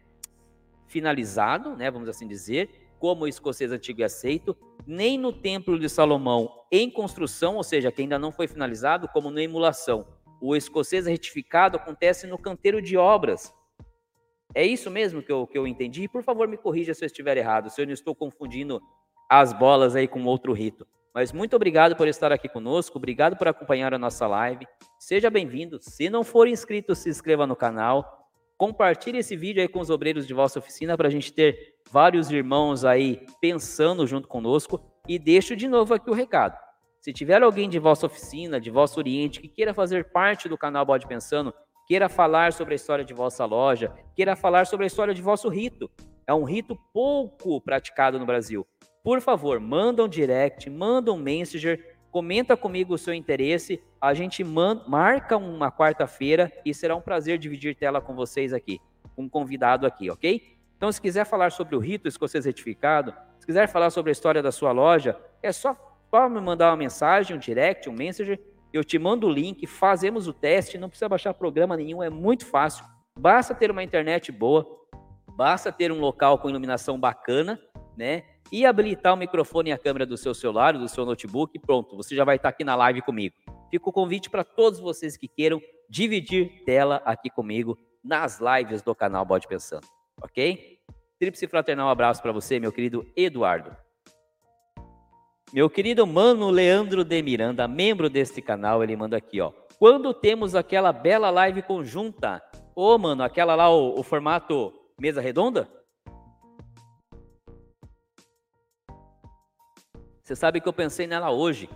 finalizado, né, vamos assim dizer, como o escocês antigo e aceito, nem no Templo de Salomão em construção, ou seja, que ainda não foi finalizado, como na emulação. O escocês retificado acontece no canteiro de obras. É isso mesmo que eu, que eu entendi? Por favor, me corrija se eu estiver errado, se eu não estou confundindo as bolas aí com outro rito. Mas muito obrigado por estar aqui conosco, obrigado por acompanhar a nossa live. Seja bem-vindo. Se não for inscrito, se inscreva no canal Compartilhe esse vídeo aí com os obreiros de vossa oficina para a gente ter vários irmãos aí pensando junto conosco. E deixo de novo aqui o recado. Se tiver alguém de vossa oficina, de vosso oriente, que queira fazer parte do canal Bode Pensando, queira falar sobre a história de vossa loja, queira falar sobre a história de vosso rito. É um rito pouco praticado no Brasil. Por favor, manda um direct, manda um messenger, comenta comigo o seu interesse. A gente marca uma quarta-feira e será um prazer dividir tela com vocês aqui, com um convidado aqui, ok? Então, se quiser falar sobre o rito escocês retificado, se quiser falar sobre a história da sua loja, é só, só me mandar uma mensagem, um direct, um messenger, eu te mando o link, fazemos o teste, não precisa baixar programa nenhum, é muito fácil. Basta ter uma internet boa, basta ter um local com iluminação bacana, né? E habilitar o microfone e a câmera do seu celular, do seu notebook, pronto, você já vai estar aqui na live comigo. Fica o convite para todos vocês que queiram dividir tela aqui comigo nas lives do canal Bode Pensando, ok? Tríplice fraternal abraço para você, meu querido Eduardo. Meu querido mano Leandro de Miranda, membro deste canal, ele manda aqui, ó. Quando temos aquela bela live conjunta? Ô, mano, aquela lá, o, o formato mesa redonda? Você sabe que eu pensei nela hoje.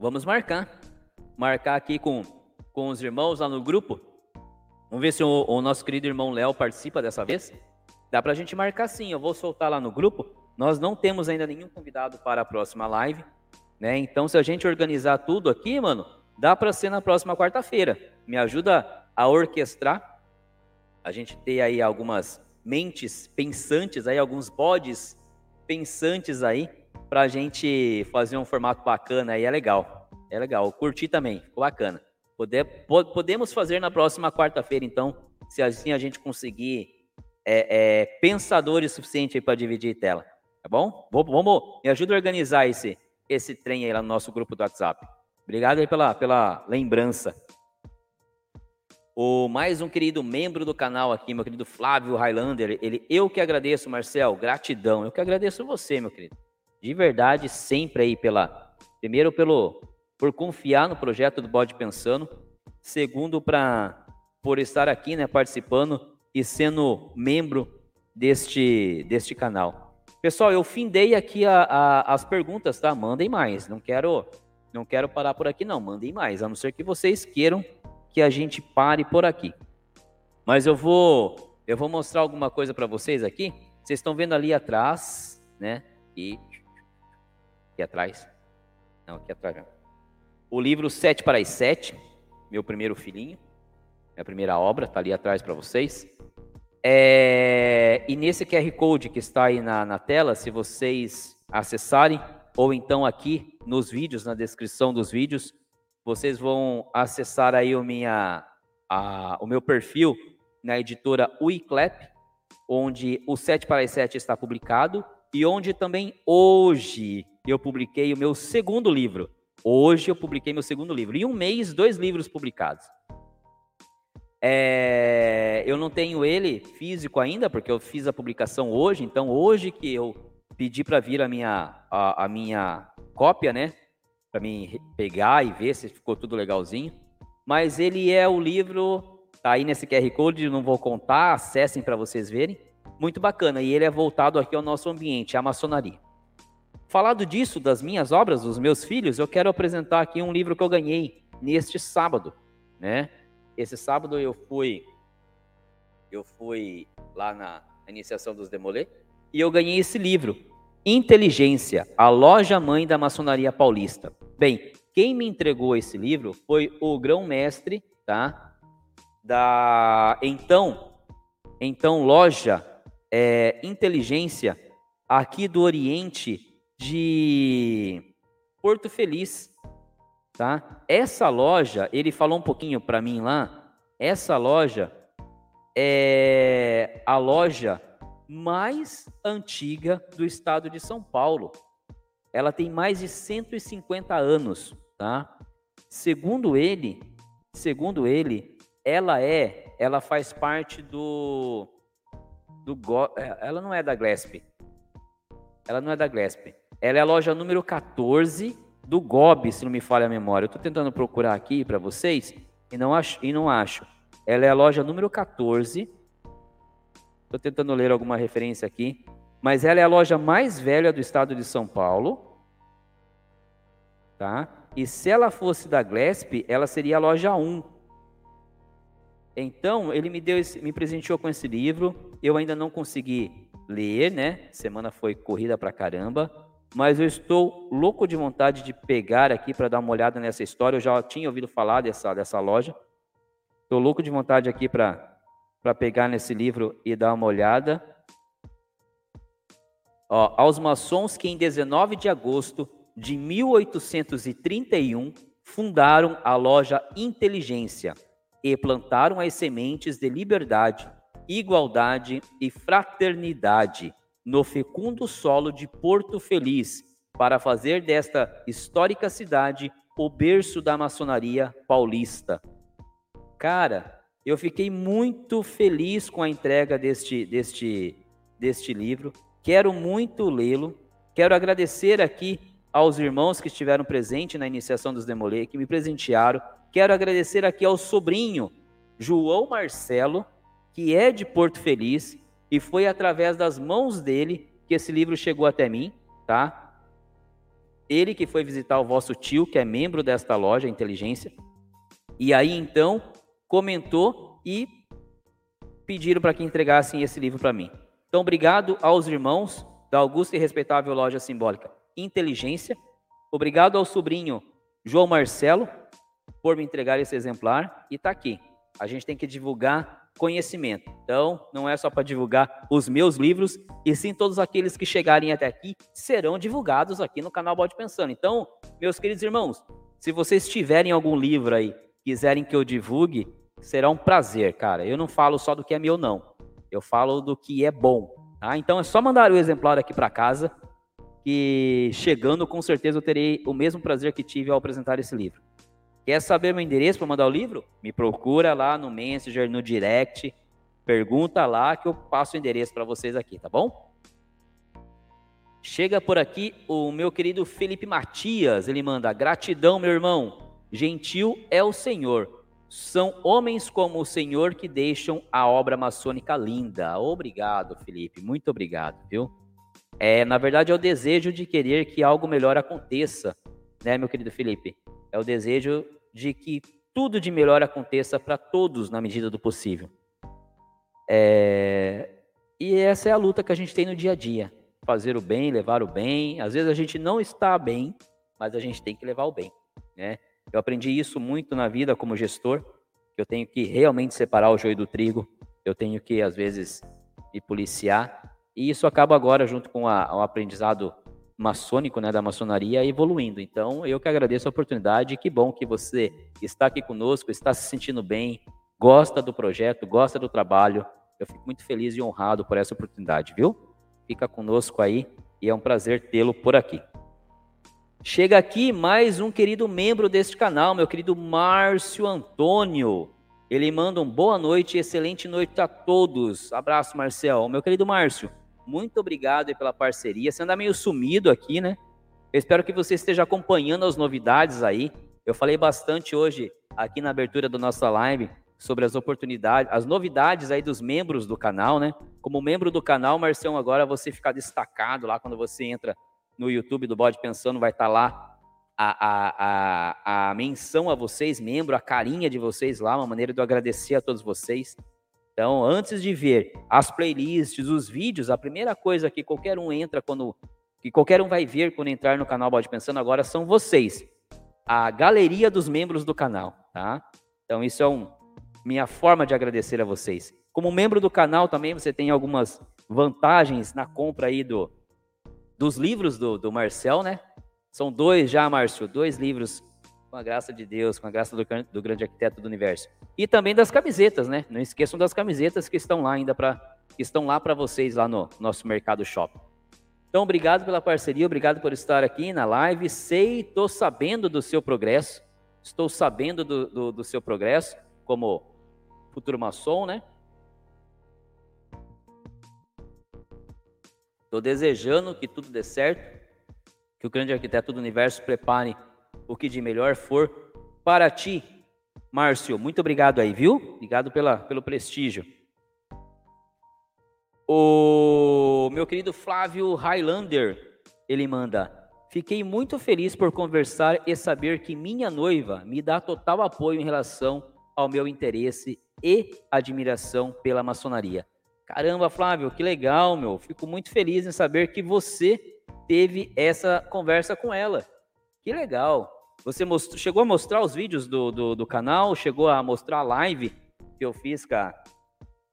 Vamos marcar. Marcar aqui com, com os irmãos lá no grupo. Vamos ver se o, o nosso querido irmão Léo participa dessa vez. Dá para a gente marcar sim, eu vou soltar lá no grupo. Nós não temos ainda nenhum convidado para a próxima live, né? Então, se a gente organizar tudo aqui, mano, dá para ser na próxima quarta-feira. Me ajuda a orquestrar, a gente ter aí algumas mentes pensantes aí, alguns bodes pensantes aí, para a gente fazer um formato bacana aí, é legal. É legal, eu curti também, ficou bacana. Poder, podemos fazer na próxima quarta-feira, então, se assim a gente conseguir é, é, pensadores suficientes para dividir tela. Tá bom? Vamos, me ajuda a organizar esse, esse trem aí lá no nosso grupo do WhatsApp. Obrigado aí pela, pela lembrança. O mais um querido membro do canal aqui, meu querido Flávio Highlander, ele, eu que agradeço, Marcel, gratidão. Eu que agradeço você, meu querido. De verdade, sempre aí pela, primeiro pelo, por confiar no projeto do Bode Pensando, segundo para por estar aqui, né, participando e sendo membro deste, deste canal. Pessoal, eu findei aqui a, a, as perguntas, tá? Mandem mais. Não quero, não quero parar por aqui, não. Mandem mais, a não ser que vocês queiram que a gente pare por aqui. Mas eu vou, eu vou mostrar alguma coisa para vocês aqui. Vocês estão vendo ali atrás, né? E aqui atrás. Não, aqui atrás. Não. O livro Sete para as Sete, meu primeiro filhinho. Minha primeira obra, tá ali atrás para vocês. É, e nesse QR Code que está aí na, na tela, se vocês acessarem, ou então aqui nos vídeos, na descrição dos vídeos, vocês vão acessar aí o, minha, a, o meu perfil na editora Uiclep, onde o 7 para as 7 está publicado e onde também hoje eu publiquei o meu segundo livro. Hoje eu publiquei meu segundo livro. Em um mês, dois livros publicados. É, eu não tenho ele físico ainda, porque eu fiz a publicação hoje, então hoje que eu pedi para vir a minha, a, a minha cópia, né? Para mim pegar e ver se ficou tudo legalzinho. Mas ele é o livro, tá aí nesse QR Code, não vou contar, acessem para vocês verem. Muito bacana, e ele é voltado aqui ao nosso ambiente, a maçonaria. Falado disso, das minhas obras, dos meus filhos, eu quero apresentar aqui um livro que eu ganhei neste sábado, né? Esse sábado eu fui eu fui lá na iniciação dos Demolê e eu ganhei esse livro, Inteligência, a loja mãe da maçonaria paulista. Bem, quem me entregou esse livro foi o grão-mestre, tá? Da então, então loja é, Inteligência aqui do Oriente de Porto Feliz, tá? Essa loja, ele falou um pouquinho para mim lá, essa loja é a loja mais antiga do estado de São Paulo. Ela tem mais de 150 anos, tá? Segundo ele, segundo ele, ela é, ela faz parte do do é, ela não é da Glesp. Ela não é da Glesp. Ela é a loja número 14 do GOB, se não me falha a memória. Eu estou tentando procurar aqui para vocês e não acho. E não acho. Ela é a loja número 14. Estou tentando ler alguma referência aqui. Mas ela é a loja mais velha do estado de São Paulo. tá? E se ela fosse da Glesp, ela seria a loja 1. Então, ele me deu esse, me presenteou com esse livro. Eu ainda não consegui ler, né? Semana foi corrida pra caramba, mas eu estou louco de vontade de pegar aqui para dar uma olhada nessa história. Eu já tinha ouvido falar dessa, dessa loja. Estou louco de vontade aqui para pegar nesse livro e dar uma olhada. Ó, aos maçons que em 19 de agosto de 1831 fundaram a loja Inteligência e plantaram as sementes de liberdade, igualdade e fraternidade no fecundo solo de Porto Feliz, para fazer desta histórica cidade o berço da maçonaria paulista. Cara, eu fiquei muito feliz com a entrega deste, deste, deste livro. Quero muito lê-lo. Quero agradecer aqui aos irmãos que estiveram presentes na iniciação dos Demolê, que me presentearam. Quero agradecer aqui ao sobrinho João Marcelo, que é de Porto Feliz, e foi através das mãos dele que esse livro chegou até mim, tá? Ele que foi visitar o vosso tio, que é membro desta loja Inteligência, e aí então comentou e pediram para que entregassem esse livro para mim. Então, obrigado aos irmãos da augusta e respeitável loja simbólica Inteligência. Obrigado ao sobrinho João Marcelo por me entregar esse exemplar e está aqui. A gente tem que divulgar conhecimento. Então, não é só para divulgar os meus livros, e sim todos aqueles que chegarem até aqui serão divulgados aqui no canal Bode Pensando. Então, meus queridos irmãos, se vocês tiverem algum livro aí, quiserem que eu divulgue, será um prazer, cara. Eu não falo só do que é meu, não. Eu falo do que é bom. Tá? Então é só mandar o exemplar aqui para casa, que chegando, com certeza eu terei o mesmo prazer que tive ao apresentar esse livro. Quer saber meu endereço para mandar o livro? Me procura lá no Messenger, no direct. Pergunta lá que eu passo o endereço para vocês aqui, tá bom? Chega por aqui o meu querido Felipe Matias. Ele manda: Gratidão, meu irmão. Gentil é o Senhor são homens como o Senhor que deixam a obra maçônica linda. Obrigado, Felipe. Muito obrigado, viu? É, na verdade, é o desejo de querer que algo melhor aconteça, né, meu querido Felipe? É o desejo de que tudo de melhor aconteça para todos na medida do possível. É... E essa é a luta que a gente tem no dia a dia. Fazer o bem, levar o bem. Às vezes a gente não está bem, mas a gente tem que levar o bem, né? Eu aprendi isso muito na vida como gestor, eu tenho que realmente separar o joio do trigo, eu tenho que, às vezes, me policiar, e isso acaba agora, junto com a, o aprendizado maçônico, né, da maçonaria, evoluindo. Então, eu que agradeço a oportunidade, que bom que você está aqui conosco, está se sentindo bem, gosta do projeto, gosta do trabalho. Eu fico muito feliz e honrado por essa oportunidade, viu? Fica conosco aí e é um prazer tê-lo por aqui. Chega aqui mais um querido membro deste canal, meu querido Márcio Antônio. Ele manda um boa noite, excelente noite a todos. Abraço, Marcel. Meu querido Márcio, muito obrigado pela parceria. Você anda meio sumido aqui, né? Eu espero que você esteja acompanhando as novidades aí. Eu falei bastante hoje aqui na abertura da nossa live sobre as oportunidades, as novidades aí dos membros do canal, né? Como membro do canal, Marcelo, agora você fica destacado lá quando você entra no YouTube do Bode Pensando, vai estar tá lá a, a, a, a menção a vocês, membro, a carinha de vocês lá, uma maneira de eu agradecer a todos vocês. Então, antes de ver as playlists, os vídeos, a primeira coisa que qualquer um entra quando. que qualquer um vai ver quando entrar no canal Bode Pensando agora são vocês. A galeria dos membros do canal, tá? Então, isso é um, minha forma de agradecer a vocês. Como membro do canal também você tem algumas vantagens na compra aí do, dos livros do, do Marcel, né? São dois já, Márcio, dois livros com a graça de Deus, com a graça do, do grande arquiteto do universo. E também das camisetas, né? Não esqueçam das camisetas que estão lá ainda para estão lá para vocês lá no nosso Mercado Shop. Então, obrigado pela parceria, obrigado por estar aqui na live. Sei, estou sabendo do seu progresso, estou sabendo do, do, do seu progresso como futuro maçom, né? Estou desejando que tudo dê certo, que o grande arquiteto do universo prepare o que de melhor for para ti. Márcio, muito obrigado aí, viu? Obrigado pela, pelo prestígio. O meu querido Flávio Highlander, ele manda: Fiquei muito feliz por conversar e saber que minha noiva me dá total apoio em relação ao meu interesse e admiração pela maçonaria. Caramba, Flávio, que legal, meu. Fico muito feliz em saber que você teve essa conversa com ela. Que legal. Você chegou a mostrar os vídeos do, do, do, canal, chegou a mostrar a live que eu fiz com a,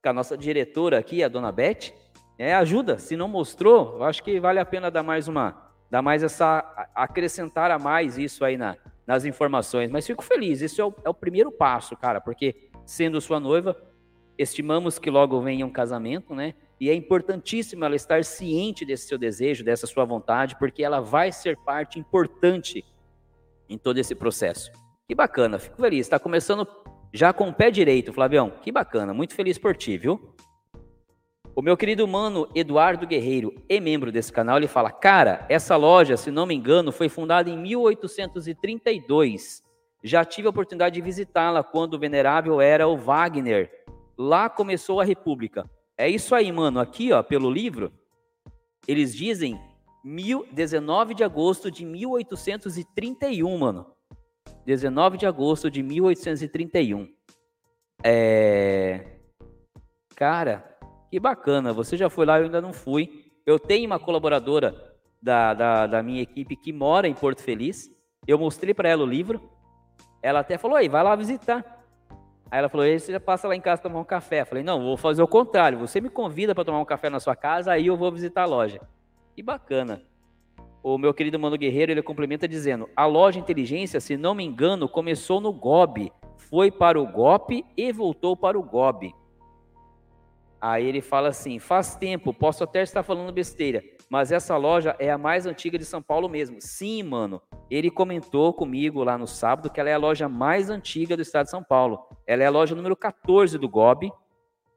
com a nossa diretora aqui, a dona Beth. É, ajuda. Se não mostrou, eu acho que vale a pena dar mais uma, dar mais essa, acrescentar a mais isso aí na, nas informações. Mas fico feliz, isso é o, é o primeiro passo, cara, porque sendo sua noiva, estimamos que logo venha um casamento, né? E é importantíssimo ela estar ciente desse seu desejo, dessa sua vontade, porque ela vai ser parte importante em todo esse processo. Que bacana, fico feliz. Está começando já com o pé direito, Flavião. Que bacana, muito feliz por ti, viu? O meu querido mano Eduardo Guerreiro é membro desse canal. Ele fala: Cara, essa loja, se não me engano, foi fundada em 1832. Já tive a oportunidade de visitá-la quando o venerável era o Wagner. Lá começou a República. É isso aí, mano. Aqui, ó, pelo livro, eles dizem mil, 19 de agosto de 1831, mano. 19 de agosto de 1831. É. Cara, que bacana, você já foi lá, eu ainda não fui. Eu tenho uma colaboradora da, da, da minha equipe que mora em Porto Feliz. Eu mostrei para ela o livro. Ela até falou: aí, vai lá visitar. Aí ela falou: você já passa lá em casa tomar um café. Eu falei: não, vou fazer o contrário. Você me convida para tomar um café na sua casa, aí eu vou visitar a loja. Que bacana. O meu querido Mano Guerreiro, ele complementa dizendo: a loja inteligência, se não me engano, começou no GOB, foi para o GOP e voltou para o GOB. Aí ele fala assim: faz tempo, posso até estar falando besteira, mas essa loja é a mais antiga de São Paulo mesmo. Sim, mano. Ele comentou comigo lá no sábado que ela é a loja mais antiga do estado de São Paulo. Ela é a loja número 14 do GOB.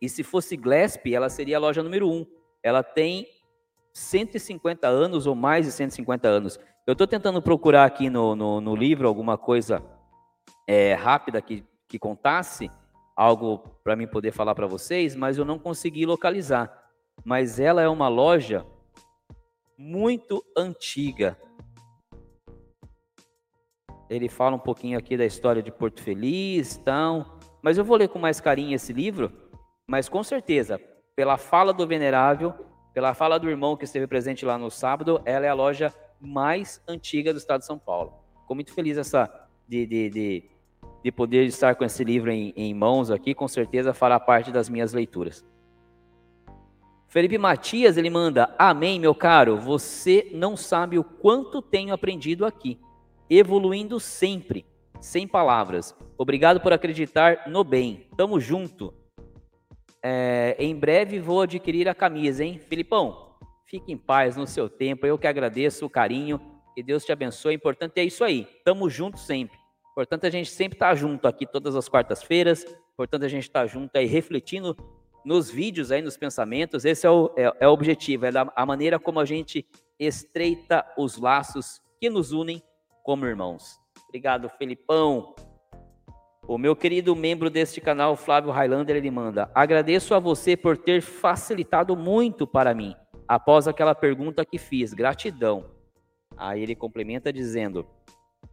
E se fosse Glesp, ela seria a loja número 1. Ela tem 150 anos ou mais de 150 anos. Eu estou tentando procurar aqui no, no, no livro alguma coisa é, rápida que, que contasse algo para mim poder falar para vocês, mas eu não consegui localizar. Mas ela é uma loja muito antiga. Ele fala um pouquinho aqui da história de Porto Feliz, então, mas eu vou ler com mais carinho esse livro, mas com certeza, pela fala do venerável, pela fala do irmão que esteve presente lá no sábado, ela é a loja mais antiga do estado de São Paulo. Fico muito feliz essa de, de, de de poder estar com esse livro em, em mãos aqui, com certeza fará parte das minhas leituras. Felipe Matias, ele manda: Amém, meu caro. Você não sabe o quanto tenho aprendido aqui, evoluindo sempre, sem palavras. Obrigado por acreditar no bem. Tamo junto. É, em breve vou adquirir a camisa, hein? Filipão, fique em paz no seu tempo. Eu que agradeço o carinho. Que Deus te abençoe. Importante é isso aí. Tamo junto sempre. Portanto, a gente sempre está junto aqui todas as quartas-feiras. Portanto, a gente está junto aí refletindo nos vídeos aí, nos pensamentos. Esse é o, é, é o objetivo, é a maneira como a gente estreita os laços que nos unem como irmãos. Obrigado, Felipão. O meu querido membro deste canal, Flávio Highlander, ele manda: Agradeço a você por ter facilitado muito para mim após aquela pergunta que fiz. Gratidão. Aí ele complementa dizendo: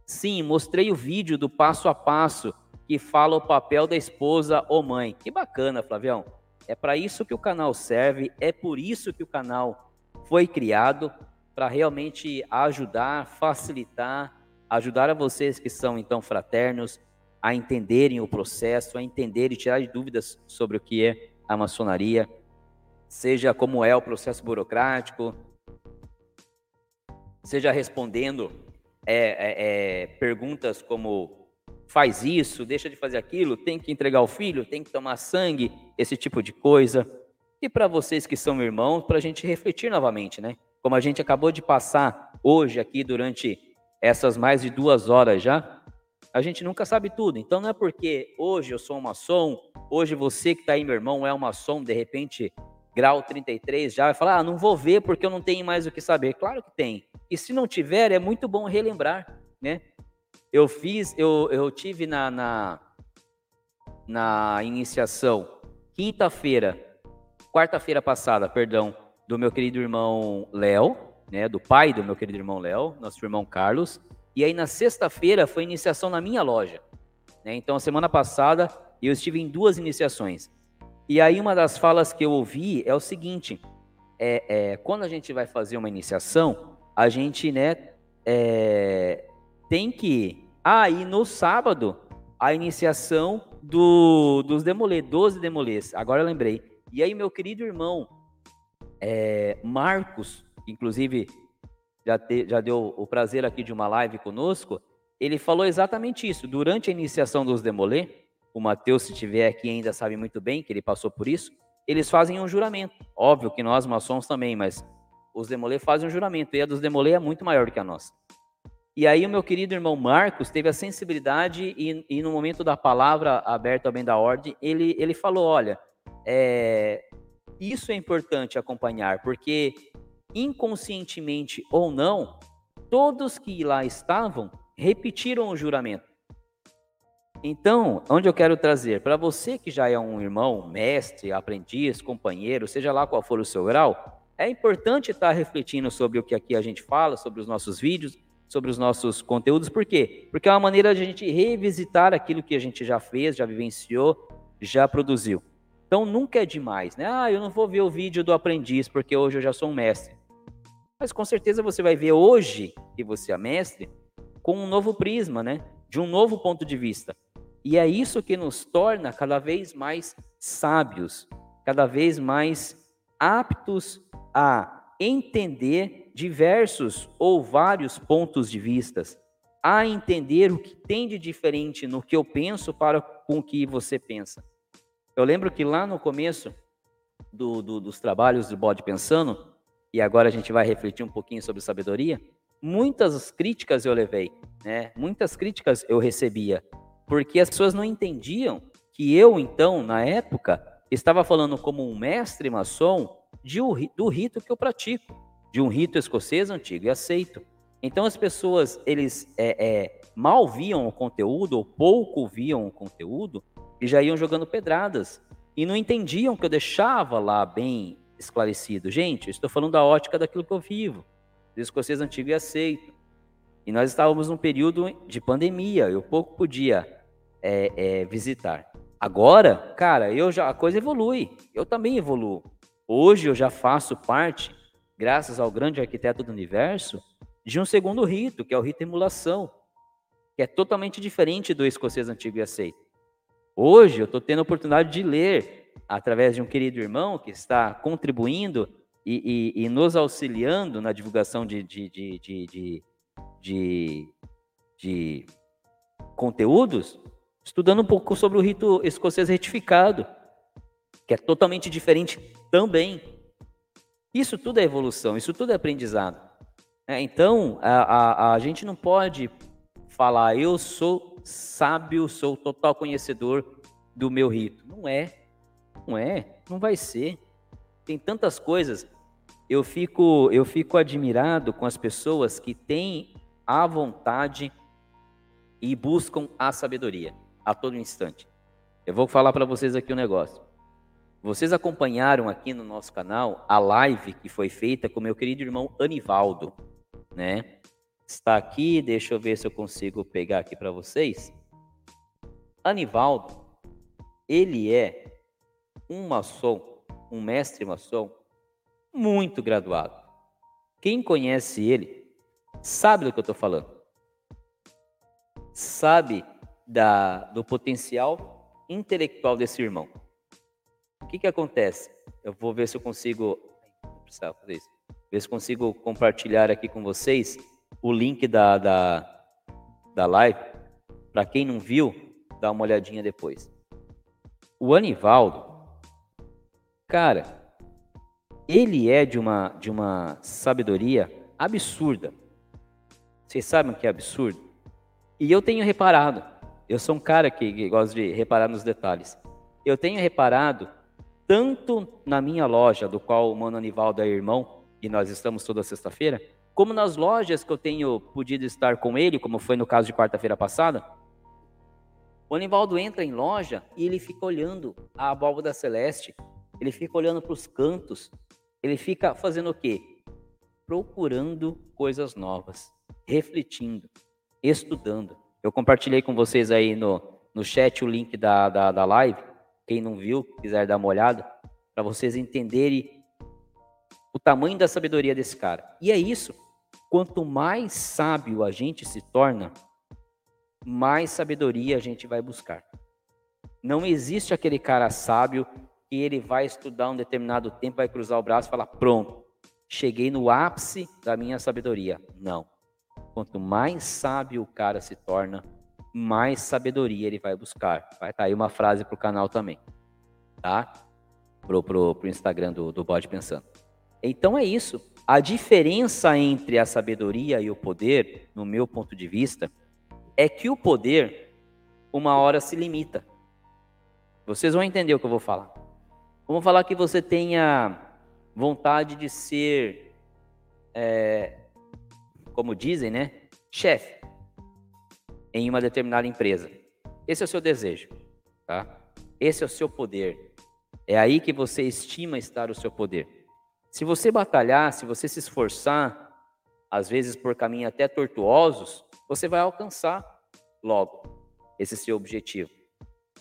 Sim, mostrei o vídeo do passo a passo que fala o papel da esposa ou mãe. Que bacana, Flavião. É para isso que o canal serve, é por isso que o canal foi criado para realmente ajudar, facilitar, ajudar a vocês que são então fraternos a entenderem o processo, a entenderem e tirar dúvidas sobre o que é a maçonaria, seja como é o processo burocrático, seja respondendo é, é, é, perguntas como faz isso, deixa de fazer aquilo, tem que entregar o filho, tem que tomar sangue, esse tipo de coisa. E para vocês que são irmãos, para a gente refletir novamente, né? Como a gente acabou de passar hoje aqui durante essas mais de duas horas já, a gente nunca sabe tudo. Então não é porque hoje eu sou um maçom, hoje você que está aí, meu irmão, é um maçom, de repente, grau 33, já vai falar, ah, não vou ver porque eu não tenho mais o que saber. Claro que tem. E se não tiver, é muito bom relembrar, né? Eu fiz, eu, eu tive na, na, na iniciação, quinta-feira, quarta-feira passada, perdão, do meu querido irmão Léo, né, do pai do meu querido irmão Léo, nosso irmão Carlos. E aí na sexta-feira foi iniciação na minha loja. Né? Então, a semana passada eu estive em duas iniciações. E aí uma das falas que eu ouvi é o seguinte: é, é quando a gente vai fazer uma iniciação, a gente né, é, tem que. Ah, e no sábado, a iniciação do, dos demolê, 12 demolês. Agora eu lembrei. E aí, meu querido irmão é, Marcos, inclusive já, te, já deu o prazer aqui de uma live conosco, ele falou exatamente isso. Durante a iniciação dos demolê, o Mateus, se tiver aqui, ainda sabe muito bem que ele passou por isso. Eles fazem um juramento. Óbvio que nós maçons também, mas os demolê fazem um juramento. E a dos demolê é muito maior do que a nossa. E aí o meu querido irmão Marcos teve a sensibilidade e, e no momento da palavra aberta ao bem da ordem, ele, ele falou, olha, é, isso é importante acompanhar, porque inconscientemente ou não, todos que lá estavam repetiram o juramento. Então, onde eu quero trazer? Para você que já é um irmão, mestre, aprendiz, companheiro, seja lá qual for o seu grau, é importante estar refletindo sobre o que aqui a gente fala, sobre os nossos vídeos, sobre os nossos conteúdos. Por quê? Porque é uma maneira de a gente revisitar aquilo que a gente já fez, já vivenciou, já produziu. Então nunca é demais, né? Ah, eu não vou ver o vídeo do aprendiz porque hoje eu já sou um mestre. Mas com certeza você vai ver hoje que você é mestre com um novo prisma, né? De um novo ponto de vista. E é isso que nos torna cada vez mais sábios, cada vez mais aptos a entender diversos ou vários pontos de vistas, a entender o que tem de diferente no que eu penso para com o que você pensa. Eu lembro que lá no começo do, do, dos trabalhos do Bode Pensando, e agora a gente vai refletir um pouquinho sobre sabedoria, muitas críticas eu levei, né? Muitas críticas eu recebia porque as pessoas não entendiam que eu, então, na época, estava falando como um mestre maçom de, do rito que eu pratico, de um rito escocês antigo e aceito. Então as pessoas, eles é, é, mal viam o conteúdo, ou pouco viam o conteúdo, e já iam jogando pedradas. E não entendiam que eu deixava lá bem esclarecido. Gente, eu estou falando da ótica daquilo que eu vivo, do escocês antigo e aceito. E nós estávamos num período de pandemia, eu pouco podia é, é, visitar. Agora, cara, eu já a coisa evolui. Eu também evoluo. Hoje eu já faço parte, graças ao grande arquiteto do universo, de um segundo rito, que é o rito emulação, que é totalmente diferente do escocês antigo e aceito. Hoje eu estou tendo a oportunidade de ler através de um querido irmão que está contribuindo e, e, e nos auxiliando na divulgação de, de, de, de, de conteúdos, estudando um pouco sobre o rito escocês retificado, que é totalmente diferente também. Isso tudo é evolução, isso tudo é aprendizado. É, então, a, a, a gente não pode falar, eu sou sábio, sou total conhecedor do meu rito. Não é, não é, não vai ser. Tem tantas coisas. Eu fico, eu fico admirado com as pessoas que têm a vontade e buscam a sabedoria a todo instante. Eu vou falar para vocês aqui um negócio. Vocês acompanharam aqui no nosso canal a live que foi feita com meu querido irmão Anivaldo, né? Está aqui, deixa eu ver se eu consigo pegar aqui para vocês. Anivaldo, ele é um maçom, um mestre maçom muito graduado. Quem conhece ele sabe do que eu estou falando. Sabe da, do potencial intelectual desse irmão. O que, que acontece? Eu vou ver se eu consigo. Não precisava fazer isso. Ver se consigo compartilhar aqui com vocês o link da, da, da live. Para quem não viu, dá uma olhadinha depois. O Anivaldo, cara, ele é de uma, de uma sabedoria absurda. Vocês sabem o que é absurdo? E eu tenho reparado, eu sou um cara que, gosta de reparar nos detalhes. Eu tenho reparado, tanto na minha loja, do qual o Mano Anivaldo é irmão, e nós estamos toda sexta-feira, como nas lojas que eu tenho podido estar com ele, como foi no caso de quarta-feira passada, o Anivaldo entra em loja e ele fica olhando a abóbora celeste, ele fica olhando para os cantos, ele fica fazendo o quê? procurando coisas novas, refletindo, estudando. Eu compartilhei com vocês aí no, no chat o link da, da, da live. Quem não viu, quiser dar uma olhada, para vocês entenderem o tamanho da sabedoria desse cara. E é isso. Quanto mais sábio a gente se torna, mais sabedoria a gente vai buscar. Não existe aquele cara sábio que ele vai estudar um determinado tempo, vai cruzar o braço e falar: pronto, cheguei no ápice da minha sabedoria. Não. Quanto mais sábio o cara se torna, mais sabedoria ele vai buscar. Vai estar tá aí uma frase para o canal também, tá? Pro, pro, pro Instagram do, do Bode Pensando. Então é isso. A diferença entre a sabedoria e o poder, no meu ponto de vista, é que o poder, uma hora se limita. Vocês vão entender o que eu vou falar. Vamos falar que você tenha vontade de ser, é, como dizem, né? Chefe em uma determinada empresa. Esse é o seu desejo, tá? Esse é o seu poder. É aí que você estima estar o seu poder. Se você batalhar, se você se esforçar, às vezes por caminhos até tortuosos, você vai alcançar logo esse seu objetivo,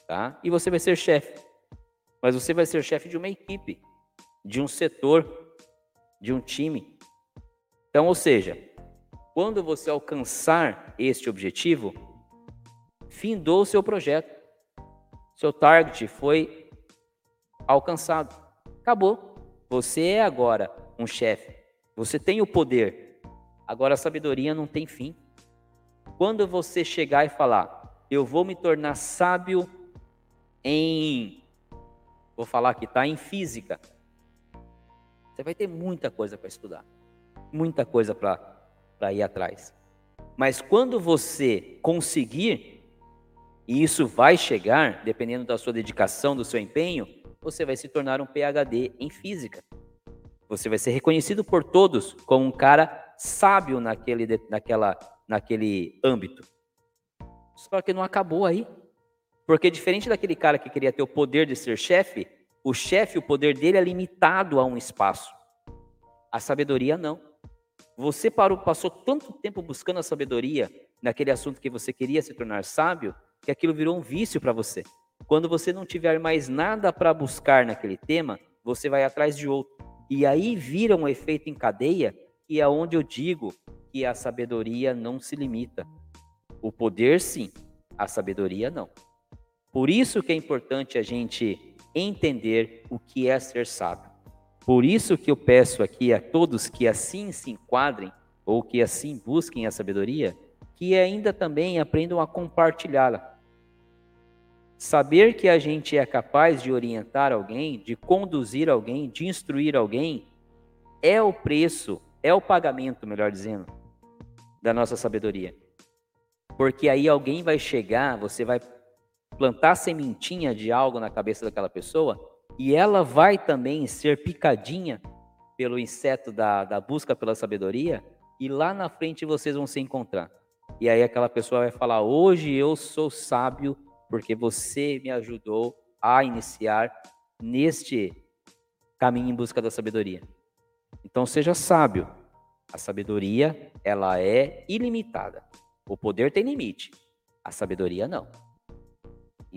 tá? E você vai ser chefe. Mas você vai ser chefe de uma equipe, de um setor, de um time. Então, ou seja, quando você alcançar este objetivo, findou o seu projeto. Seu target foi alcançado. Acabou. Você é agora um chefe. Você tem o poder. Agora a sabedoria não tem fim. Quando você chegar e falar, eu vou me tornar sábio em. Vou falar que tá em física. Você vai ter muita coisa para estudar. Muita coisa para ir atrás. Mas quando você conseguir, e isso vai chegar, dependendo da sua dedicação, do seu empenho, você vai se tornar um PhD em física. Você vai ser reconhecido por todos como um cara sábio naquele, naquela, naquele âmbito. Só que não acabou aí. Porque diferente daquele cara que queria ter o poder de ser chefe, o chefe, o poder dele é limitado a um espaço. A sabedoria não. Você parou, passou tanto tempo buscando a sabedoria naquele assunto que você queria se tornar sábio, que aquilo virou um vício para você. Quando você não tiver mais nada para buscar naquele tema, você vai atrás de outro. E aí vira um efeito em cadeia, e é onde eu digo que a sabedoria não se limita. O poder sim, a sabedoria não. Por isso que é importante a gente entender o que é ser sábio. Por isso que eu peço aqui a todos que assim se enquadrem ou que assim busquem a sabedoria, que ainda também aprendam a compartilhá-la. Saber que a gente é capaz de orientar alguém, de conduzir alguém, de instruir alguém, é o preço, é o pagamento, melhor dizendo, da nossa sabedoria. Porque aí alguém vai chegar, você vai plantar sementinha de algo na cabeça daquela pessoa e ela vai também ser picadinha pelo inseto da, da busca pela sabedoria e lá na frente vocês vão se encontrar. E aí aquela pessoa vai falar: Hoje eu sou sábio porque você me ajudou a iniciar neste caminho em busca da sabedoria. Então seja sábio. A sabedoria, ela é ilimitada. O poder tem limite, a sabedoria não.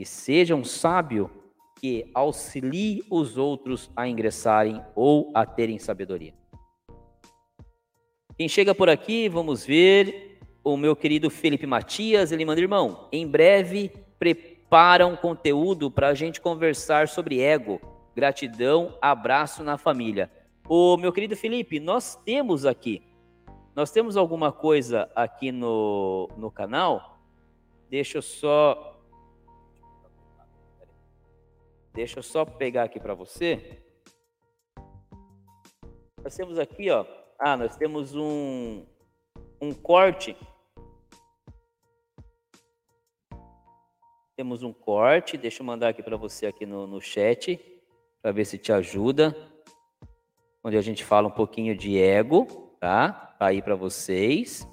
E seja um sábio que auxilie os outros a ingressarem ou a terem sabedoria. Quem chega por aqui, vamos ver o meu querido Felipe Matias, ele manda, irmão, em breve prepara um conteúdo para a gente conversar sobre ego. Gratidão, abraço na família. O meu querido Felipe, nós temos aqui, nós temos alguma coisa aqui no, no canal. Deixa eu só, deixa eu só pegar aqui para você. Nós temos aqui, ó. Ah, nós temos um um corte Temos um corte, deixa eu mandar aqui para você aqui no, no chat, para ver se te ajuda. Onde a gente fala um pouquinho de ego, tá? Tá aí para vocês.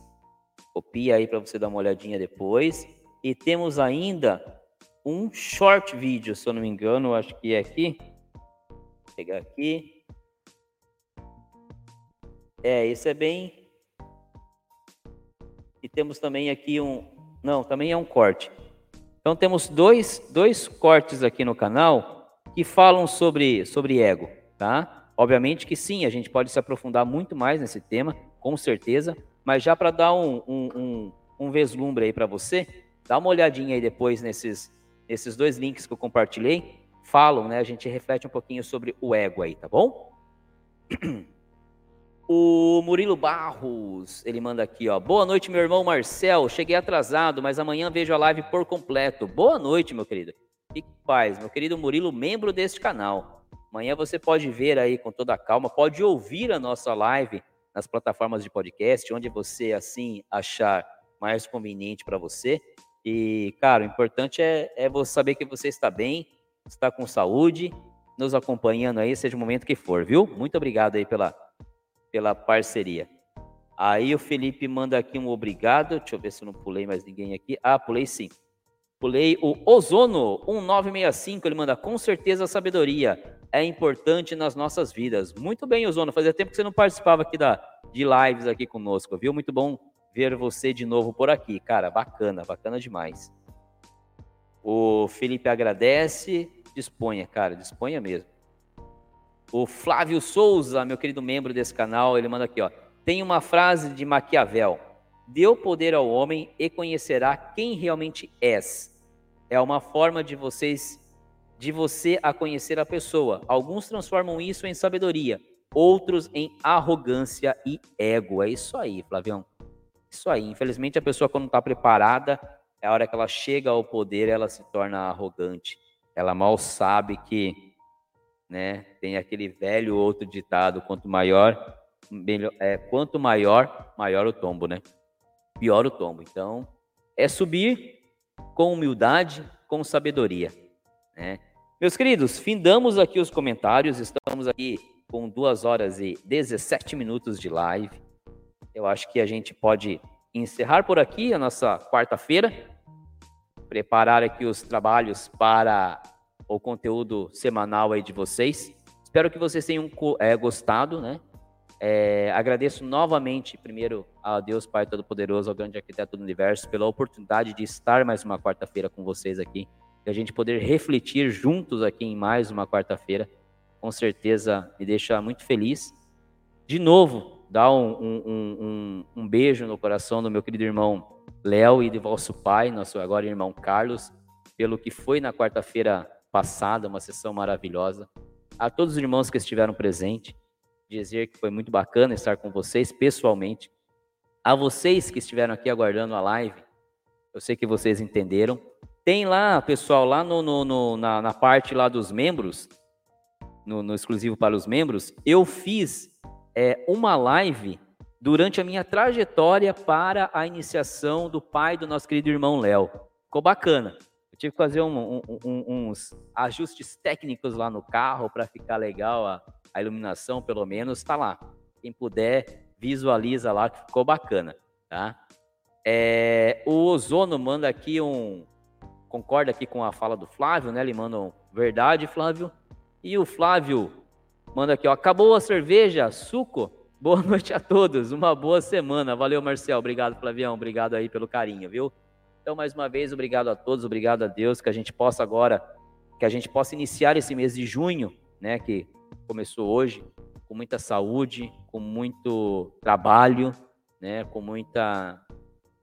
Copia aí para você dar uma olhadinha depois. E temos ainda um short vídeo, se eu não me engano, acho que é aqui. Vou pegar aqui. É, esse é bem. E temos também aqui um. Não, também é um corte. Então temos dois, dois cortes aqui no canal que falam sobre, sobre ego, tá? Obviamente que sim, a gente pode se aprofundar muito mais nesse tema, com certeza, mas já para dar um, um, um, um vislumbre aí para você, dá uma olhadinha aí depois nesses, nesses dois links que eu compartilhei, falam, né? A gente reflete um pouquinho sobre o ego aí, tá bom? *clears throat* O Murilo Barros, ele manda aqui, ó. Boa noite, meu irmão Marcel. Cheguei atrasado, mas amanhã vejo a live por completo. Boa noite, meu querido. Que paz, meu querido Murilo, membro deste canal. Amanhã você pode ver aí com toda a calma, pode ouvir a nossa live nas plataformas de podcast, onde você assim achar mais conveniente para você. E, cara, o importante é, é você saber que você está bem, está com saúde, nos acompanhando aí, seja o momento que for, viu? Muito obrigado aí pela pela parceria. Aí o Felipe manda aqui um obrigado. Deixa eu ver se eu não pulei mais ninguém aqui. Ah, pulei sim. Pulei o Ozono 1965. Ele manda com certeza a sabedoria é importante nas nossas vidas. Muito bem, Ozono. Fazia tempo que você não participava aqui da, de lives aqui conosco, viu? Muito bom ver você de novo por aqui, cara. Bacana, bacana demais. O Felipe agradece. Disponha, cara, disponha mesmo. O Flávio Souza, meu querido membro desse canal, ele manda aqui, ó. Tem uma frase de Maquiavel: Deu poder ao homem e conhecerá quem realmente és. É uma forma de vocês de você a conhecer a pessoa. Alguns transformam isso em sabedoria, outros em arrogância e ego. É isso aí, Flavião. Isso aí. Infelizmente, a pessoa, quando está preparada, é a hora que ela chega ao poder, ela se torna arrogante. Ela mal sabe que né? Tem aquele velho outro ditado, quanto maior, melhor, é, quanto maior, maior o tombo, né? Pior o tombo. Então, é subir com humildade, com sabedoria, né? Meus queridos, findamos aqui os comentários, estamos aqui com duas horas e 17 minutos de live. Eu acho que a gente pode encerrar por aqui a nossa quarta-feira, preparar aqui os trabalhos para o conteúdo semanal aí de vocês. Espero que vocês tenham é, gostado, né? É, agradeço novamente, primeiro, a Deus Pai Todo-Poderoso, ao grande arquiteto do universo, pela oportunidade de estar mais uma quarta-feira com vocês aqui, e a gente poder refletir juntos aqui em mais uma quarta-feira, com certeza me deixa muito feliz. De novo, dar um, um, um, um beijo no coração do meu querido irmão Léo e do vosso pai, nosso agora irmão Carlos, pelo que foi na quarta-feira passada, uma sessão maravilhosa. A todos os irmãos que estiveram presentes, dizer que foi muito bacana estar com vocês pessoalmente. A vocês que estiveram aqui aguardando a live, eu sei que vocês entenderam. Tem lá, pessoal, lá no, no, no na, na, parte lá dos membros, no, no, exclusivo para os membros, eu fiz é, uma live durante a minha trajetória para a iniciação do pai do nosso querido irmão Léo. Ficou bacana. Eu tive que fazer um, um, uns ajustes técnicos lá no carro para ficar legal a, a, iluminação, pelo menos. Está lá. Quem puder, visualiza lá que ficou bacana, tá? É, o Ozono manda aqui um. Concorda aqui com a fala do Flávio, né? Ele manda um verdade, Flávio. E o Flávio manda aqui, ó. Acabou a cerveja, suco. Boa *laughs* noite a todos, uma boa semana. Valeu, Marcel. Obrigado, Flavião. Obrigado aí pelo carinho, viu? Então, mais uma vez, obrigado a todos, obrigado a Deus, que a gente possa agora, que a gente possa iniciar esse mês de junho, né, que começou hoje, com muita saúde, com muito trabalho, né, com muita,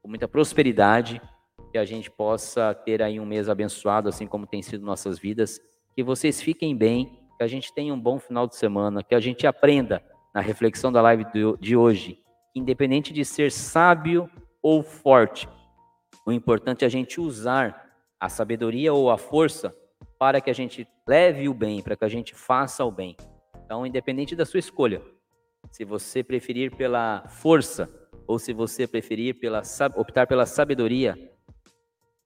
com muita prosperidade, que a gente possa ter aí um mês abençoado, assim como tem sido nossas vidas, que vocês fiquem bem, que a gente tenha um bom final de semana, que a gente aprenda na reflexão da live de hoje, independente de ser sábio ou forte, o importante é a gente usar a sabedoria ou a força para que a gente leve o bem, para que a gente faça o bem. Então, independente da sua escolha, se você preferir pela força ou se você preferir pela, optar pela sabedoria,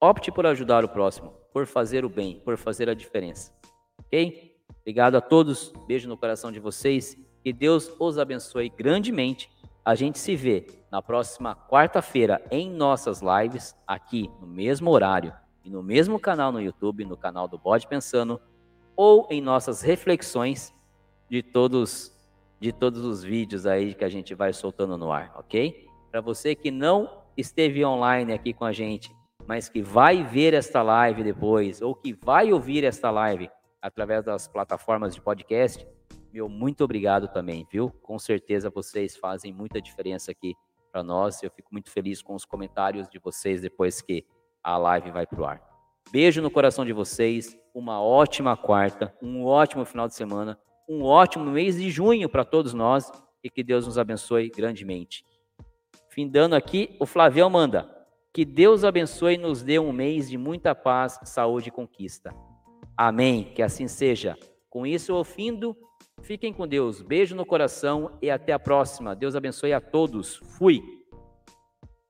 opte por ajudar o próximo, por fazer o bem, por fazer a diferença. Ok? Obrigado a todos, beijo no coração de vocês, que Deus os abençoe grandemente. A gente se vê na próxima quarta-feira em nossas lives, aqui no mesmo horário e no mesmo canal no YouTube, no canal do Bode Pensando, ou em nossas reflexões de todos de todos os vídeos aí que a gente vai soltando no ar, ok? Para você que não esteve online aqui com a gente, mas que vai ver esta live depois, ou que vai ouvir esta live através das plataformas de podcast, meu muito obrigado também, viu? Com certeza vocês fazem muita diferença aqui para nós. Eu fico muito feliz com os comentários de vocês depois que a live vai para o ar. Beijo no coração de vocês, uma ótima quarta, um ótimo final de semana, um ótimo mês de junho para todos nós e que Deus nos abençoe grandemente. Findando aqui, o Flavião manda. Que Deus abençoe e nos dê um mês de muita paz, saúde e conquista. Amém. Que assim seja. Com isso eu findo. Fiquem com Deus. Beijo no coração e até a próxima. Deus abençoe a todos. Fui.